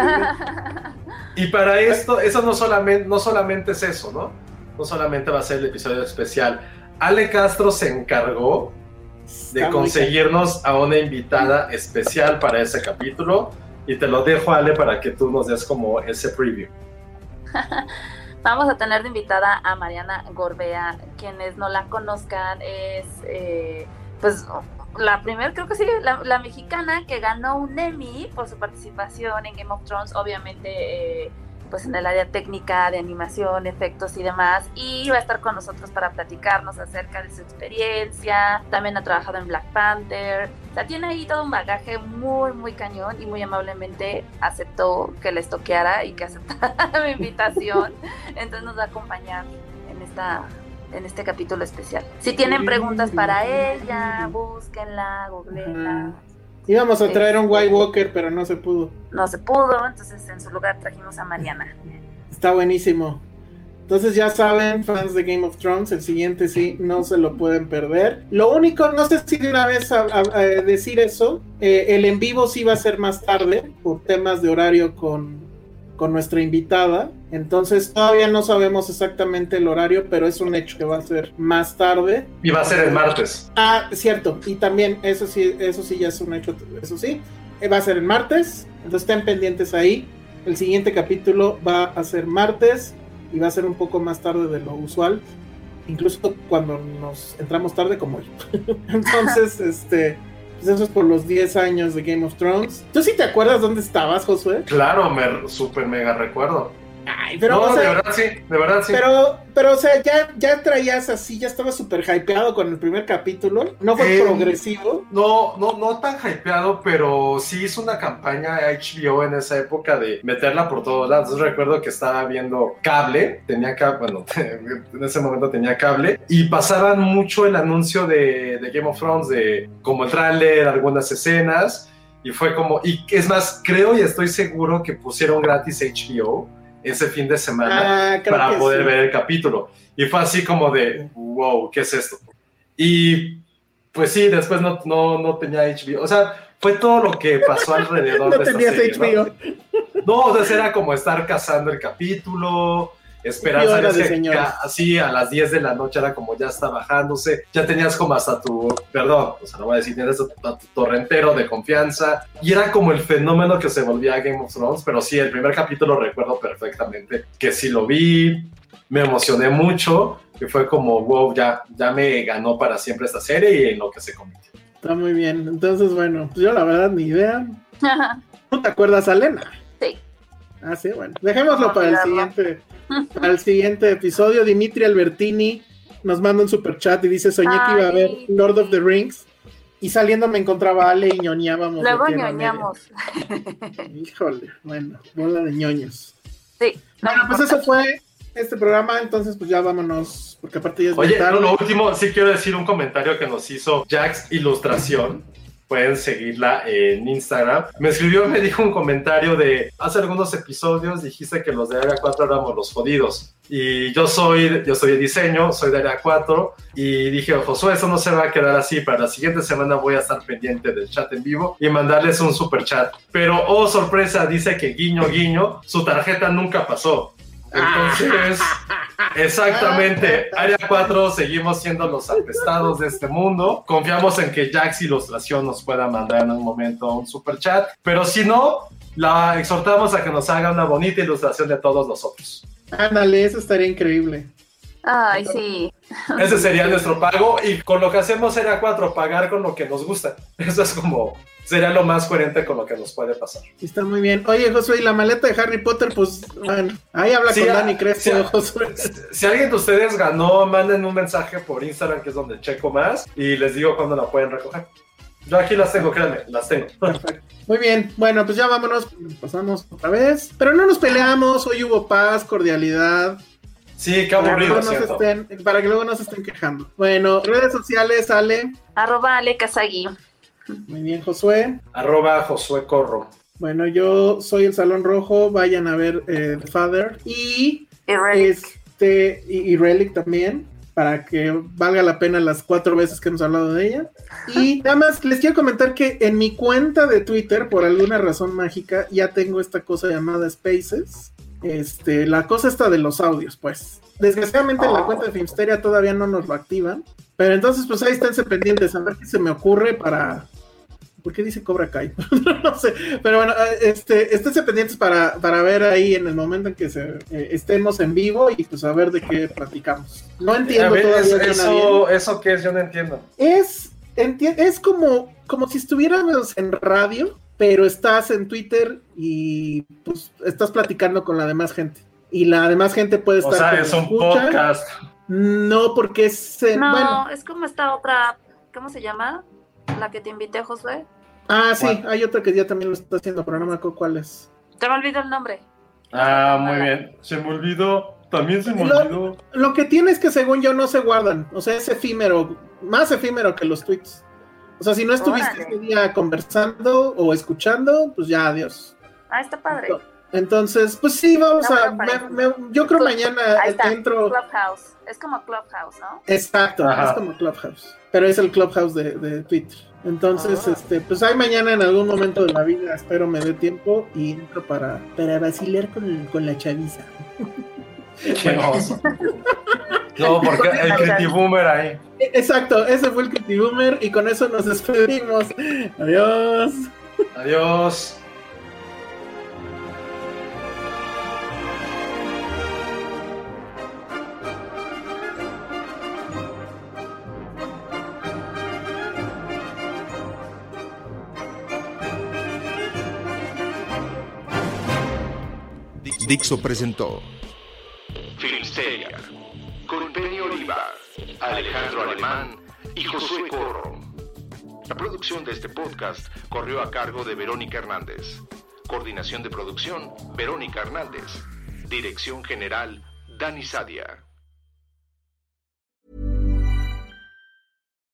y para esto eso no solamente no solamente es eso, ¿no? No solamente va a ser el episodio especial. Ale Castro se encargó de conseguirnos a una invitada especial para ese capítulo y te lo dejo Ale para que tú nos des como ese preview. Vamos a tener de invitada a Mariana Gorbea. Quienes no la conozcan, es eh, pues la primera, creo que sí, la, la mexicana que ganó un Emmy por su participación en Game of Thrones, obviamente eh, pues en el área técnica de animación, efectos y demás. Y va a estar con nosotros para platicarnos acerca de su experiencia. También ha trabajado en Black Panther. O sea, tiene ahí todo un bagaje muy, muy cañón y muy amablemente aceptó que les toqueara y que aceptara mi invitación. Entonces nos va a acompañar en esta en este capítulo especial. Si tienen preguntas para ella, búsquenla, googleenla. Íbamos a traer un White Walker, pero no se pudo. No se pudo, entonces en su lugar trajimos a Mariana. Está buenísimo. Entonces ya saben, fans de Game of Thrones, el siguiente sí, no se lo pueden perder. Lo único, no sé si de una vez a, a- a decir eso, eh, el en vivo sí va a ser más tarde por temas de horario con, con nuestra invitada. Entonces todavía no sabemos exactamente el horario, pero es un hecho que va a ser más tarde. Y va a ser el martes. Ah, cierto. Y también, eso sí, eso sí ya es un hecho, eso sí. eh, Va a ser el martes. Entonces estén pendientes ahí. El siguiente capítulo va a ser martes y va a ser un poco más tarde de lo usual. Incluso cuando nos entramos tarde como hoy. Entonces, este. Pues eso es por los 10 años de Game of Thrones. ¿Tú sí te acuerdas dónde estabas, Josué? Claro, me super mega recuerdo. Ay, pero, no, o sea, de verdad sí, de verdad sí. Pero, pero, o sea, ya, ya traías así, ya estabas súper hypeado con el primer capítulo. No fue Eh, progresivo. No, no, no tan hypeado, pero sí hizo una campaña HBO en esa época de meterla por todos lados. Entonces recuerdo que estaba viendo cable, tenía cable, bueno, en ese momento tenía cable, y pasaban mucho el anuncio de, de Game of Thrones, de como el tráiler, algunas escenas, y fue como, y es más, creo y estoy seguro que pusieron gratis HBO ese fin de semana Ah, para poder sí. ver el capítulo. Y fue así como de, wow, ¿qué es esto? Y pues sí, después no, no, no tenía HBO. O sea, fue todo lo que pasó alrededor No de esta tenías serie, ¿no? HBO. No, o sea, era como estar cazando el capítulo, de que así a las 10 de la noche era como ya está bajándose, ya tenías como hasta tu, perdón, o sea, no voy a decir, tienes a tu, a tu torrentero de confianza, y era como el fenómeno que se volvía Game of Thrones, pero sí, el primer capítulo recuerdo perfectamente que sí lo vi, me emocioné mucho, y fue como, wow, ya, ya me ganó para siempre esta serie y en lo que se convirtió. Está muy bien. Entonces, bueno, pues yo la verdad ni idea. ¿No te acuerdas, Alena? Sí. Ah, sí, bueno. Dejémoslo para el siguiente, para el siguiente episodio. Dimitri Albertini nos manda un super chat y dice: Soñé que iba a ver. Lord of the Rings. Y saliendo me encontraba Ale y ñoñábamos. Luego ñoñamos. Híjole, bueno, bola de ñoños. Sí. no Bueno, pues importa. eso fue este programa. Entonces, pues ya vámonos, porque aparte ya es Oye, no, lo último, sí quiero decir un comentario que nos hizo Jax Ilustración. Pueden seguirla en Instagram. Me escribió, me dijo un comentario de hace algunos episodios dijiste que los de Área 4 éramos los jodidos. Y yo soy, yo soy de diseño, soy de Área 4 y dije, Josué, eso no se va a quedar así. Para la siguiente semana voy a estar pendiente del chat en vivo y mandarles un super chat. Pero, oh sorpresa, dice que guiño, guiño, su tarjeta nunca pasó. Entonces, exactamente, Área 4 seguimos siendo los apestados de este mundo. Confiamos en que Jax Ilustración nos pueda mandar en un momento un super chat, pero si no, la exhortamos a que nos haga una bonita ilustración de todos nosotros. Ándale, eso estaría increíble. Ay, sí. Ese sería nuestro pago y con lo que hacemos Área 4, pagar con lo que nos gusta. Eso es como, sería lo más coherente con lo que nos puede pasar. Está muy bien. Oye, Josué, y la maleta de Harry Potter, pues, bueno, ahí habla Sí, con ah, Dani Crespo, sí, Josué. Si alguien de ustedes ganó, manden un mensaje por Instagram, que es donde checo más, y les digo cuándo la pueden recoger. Yo aquí las tengo, créanme, las tengo. Muy bien, bueno, pues ya vámonos, pasamos otra vez. Pero no nos peleamos, hoy hubo paz, cordialidad. Sí, qué Para que, aburrido, luego no se ¿cierto? estén, para que luego no se estén quejando. Bueno, redes sociales, Ale. Arroba Ale Kazagi. Muy bien, Josué. Arroba Josué Corro. Bueno, yo soy el Salón Rojo, vayan a ver eh, The Father. Y Y Relic. este y, y Relic también, para que valga la pena las cuatro veces que hemos hablado de ella. Y nada más les quiero comentar que en mi cuenta de Twitter, por alguna razón mágica, ya tengo esta cosa llamada Spaces. Este, la cosa está de los audios, pues. Desgraciadamente en la cuenta de Filmsteria todavía no nos lo activan. Pero entonces, pues ahí esténse pendientes a ver qué se me ocurre para. ¿Por qué dice Cobra Kai? no sé. Pero bueno, este, esténse pendientes para, para ver ahí en el momento en que se, eh, estemos en vivo y pues a ver de qué platicamos. No entiendo ver, todavía eso, ¿eso qué es? Yo no entiendo. es, enti- es como, como si estuviéramos en radio, pero estás en Twitter y pues estás platicando con la demás gente. Y la demás gente puede O estar sea, como es un escucha. podcast. No, porque es en- No, bueno. es como esta otra, ¿cómo se llama? La que te invité, Josué. Ah, sí, ¿Cuál? hay otra que ya también lo está haciendo, pero no me acuerdo cuál es. Te me olvidó el nombre. Ah, muy bien. Se me olvidó. También se me Lo- olvidó. Lo que tiene es que según yo no se guardan, o sea, es efímero, más efímero que los tweets. O sea, si no estuviste Órale. ese día conversando o escuchando, pues ya adiós. Ah, está padre. Entonces, pues sí, vamos No, a. me- me- yo creo mañana Ahí está, entro. Clubhouse. Es como Clubhouse, ¿no? Exacto, Ajá. es como Clubhouse. Pero es el Clubhouse de, de Twitter. Entonces, Ah. este, pues hay mañana en algún momento de la vida, espero me dé tiempo y entro para, para vacilar con, con la chaviza. Qué oso. No, porque el Creepy Boomer ahí. Exacto, ese fue el Kitty Boomer y con eso nos despedimos. Adiós. Adiós. Dixo presentó Filmsteria, con Penny Oliva, Alejandro Alemán y Josué Corro. La producción de este podcast corrió a cargo de Verónica Hernández. Coordinación de producción, Verónica Hernández. Dirección General, Dani Sadia.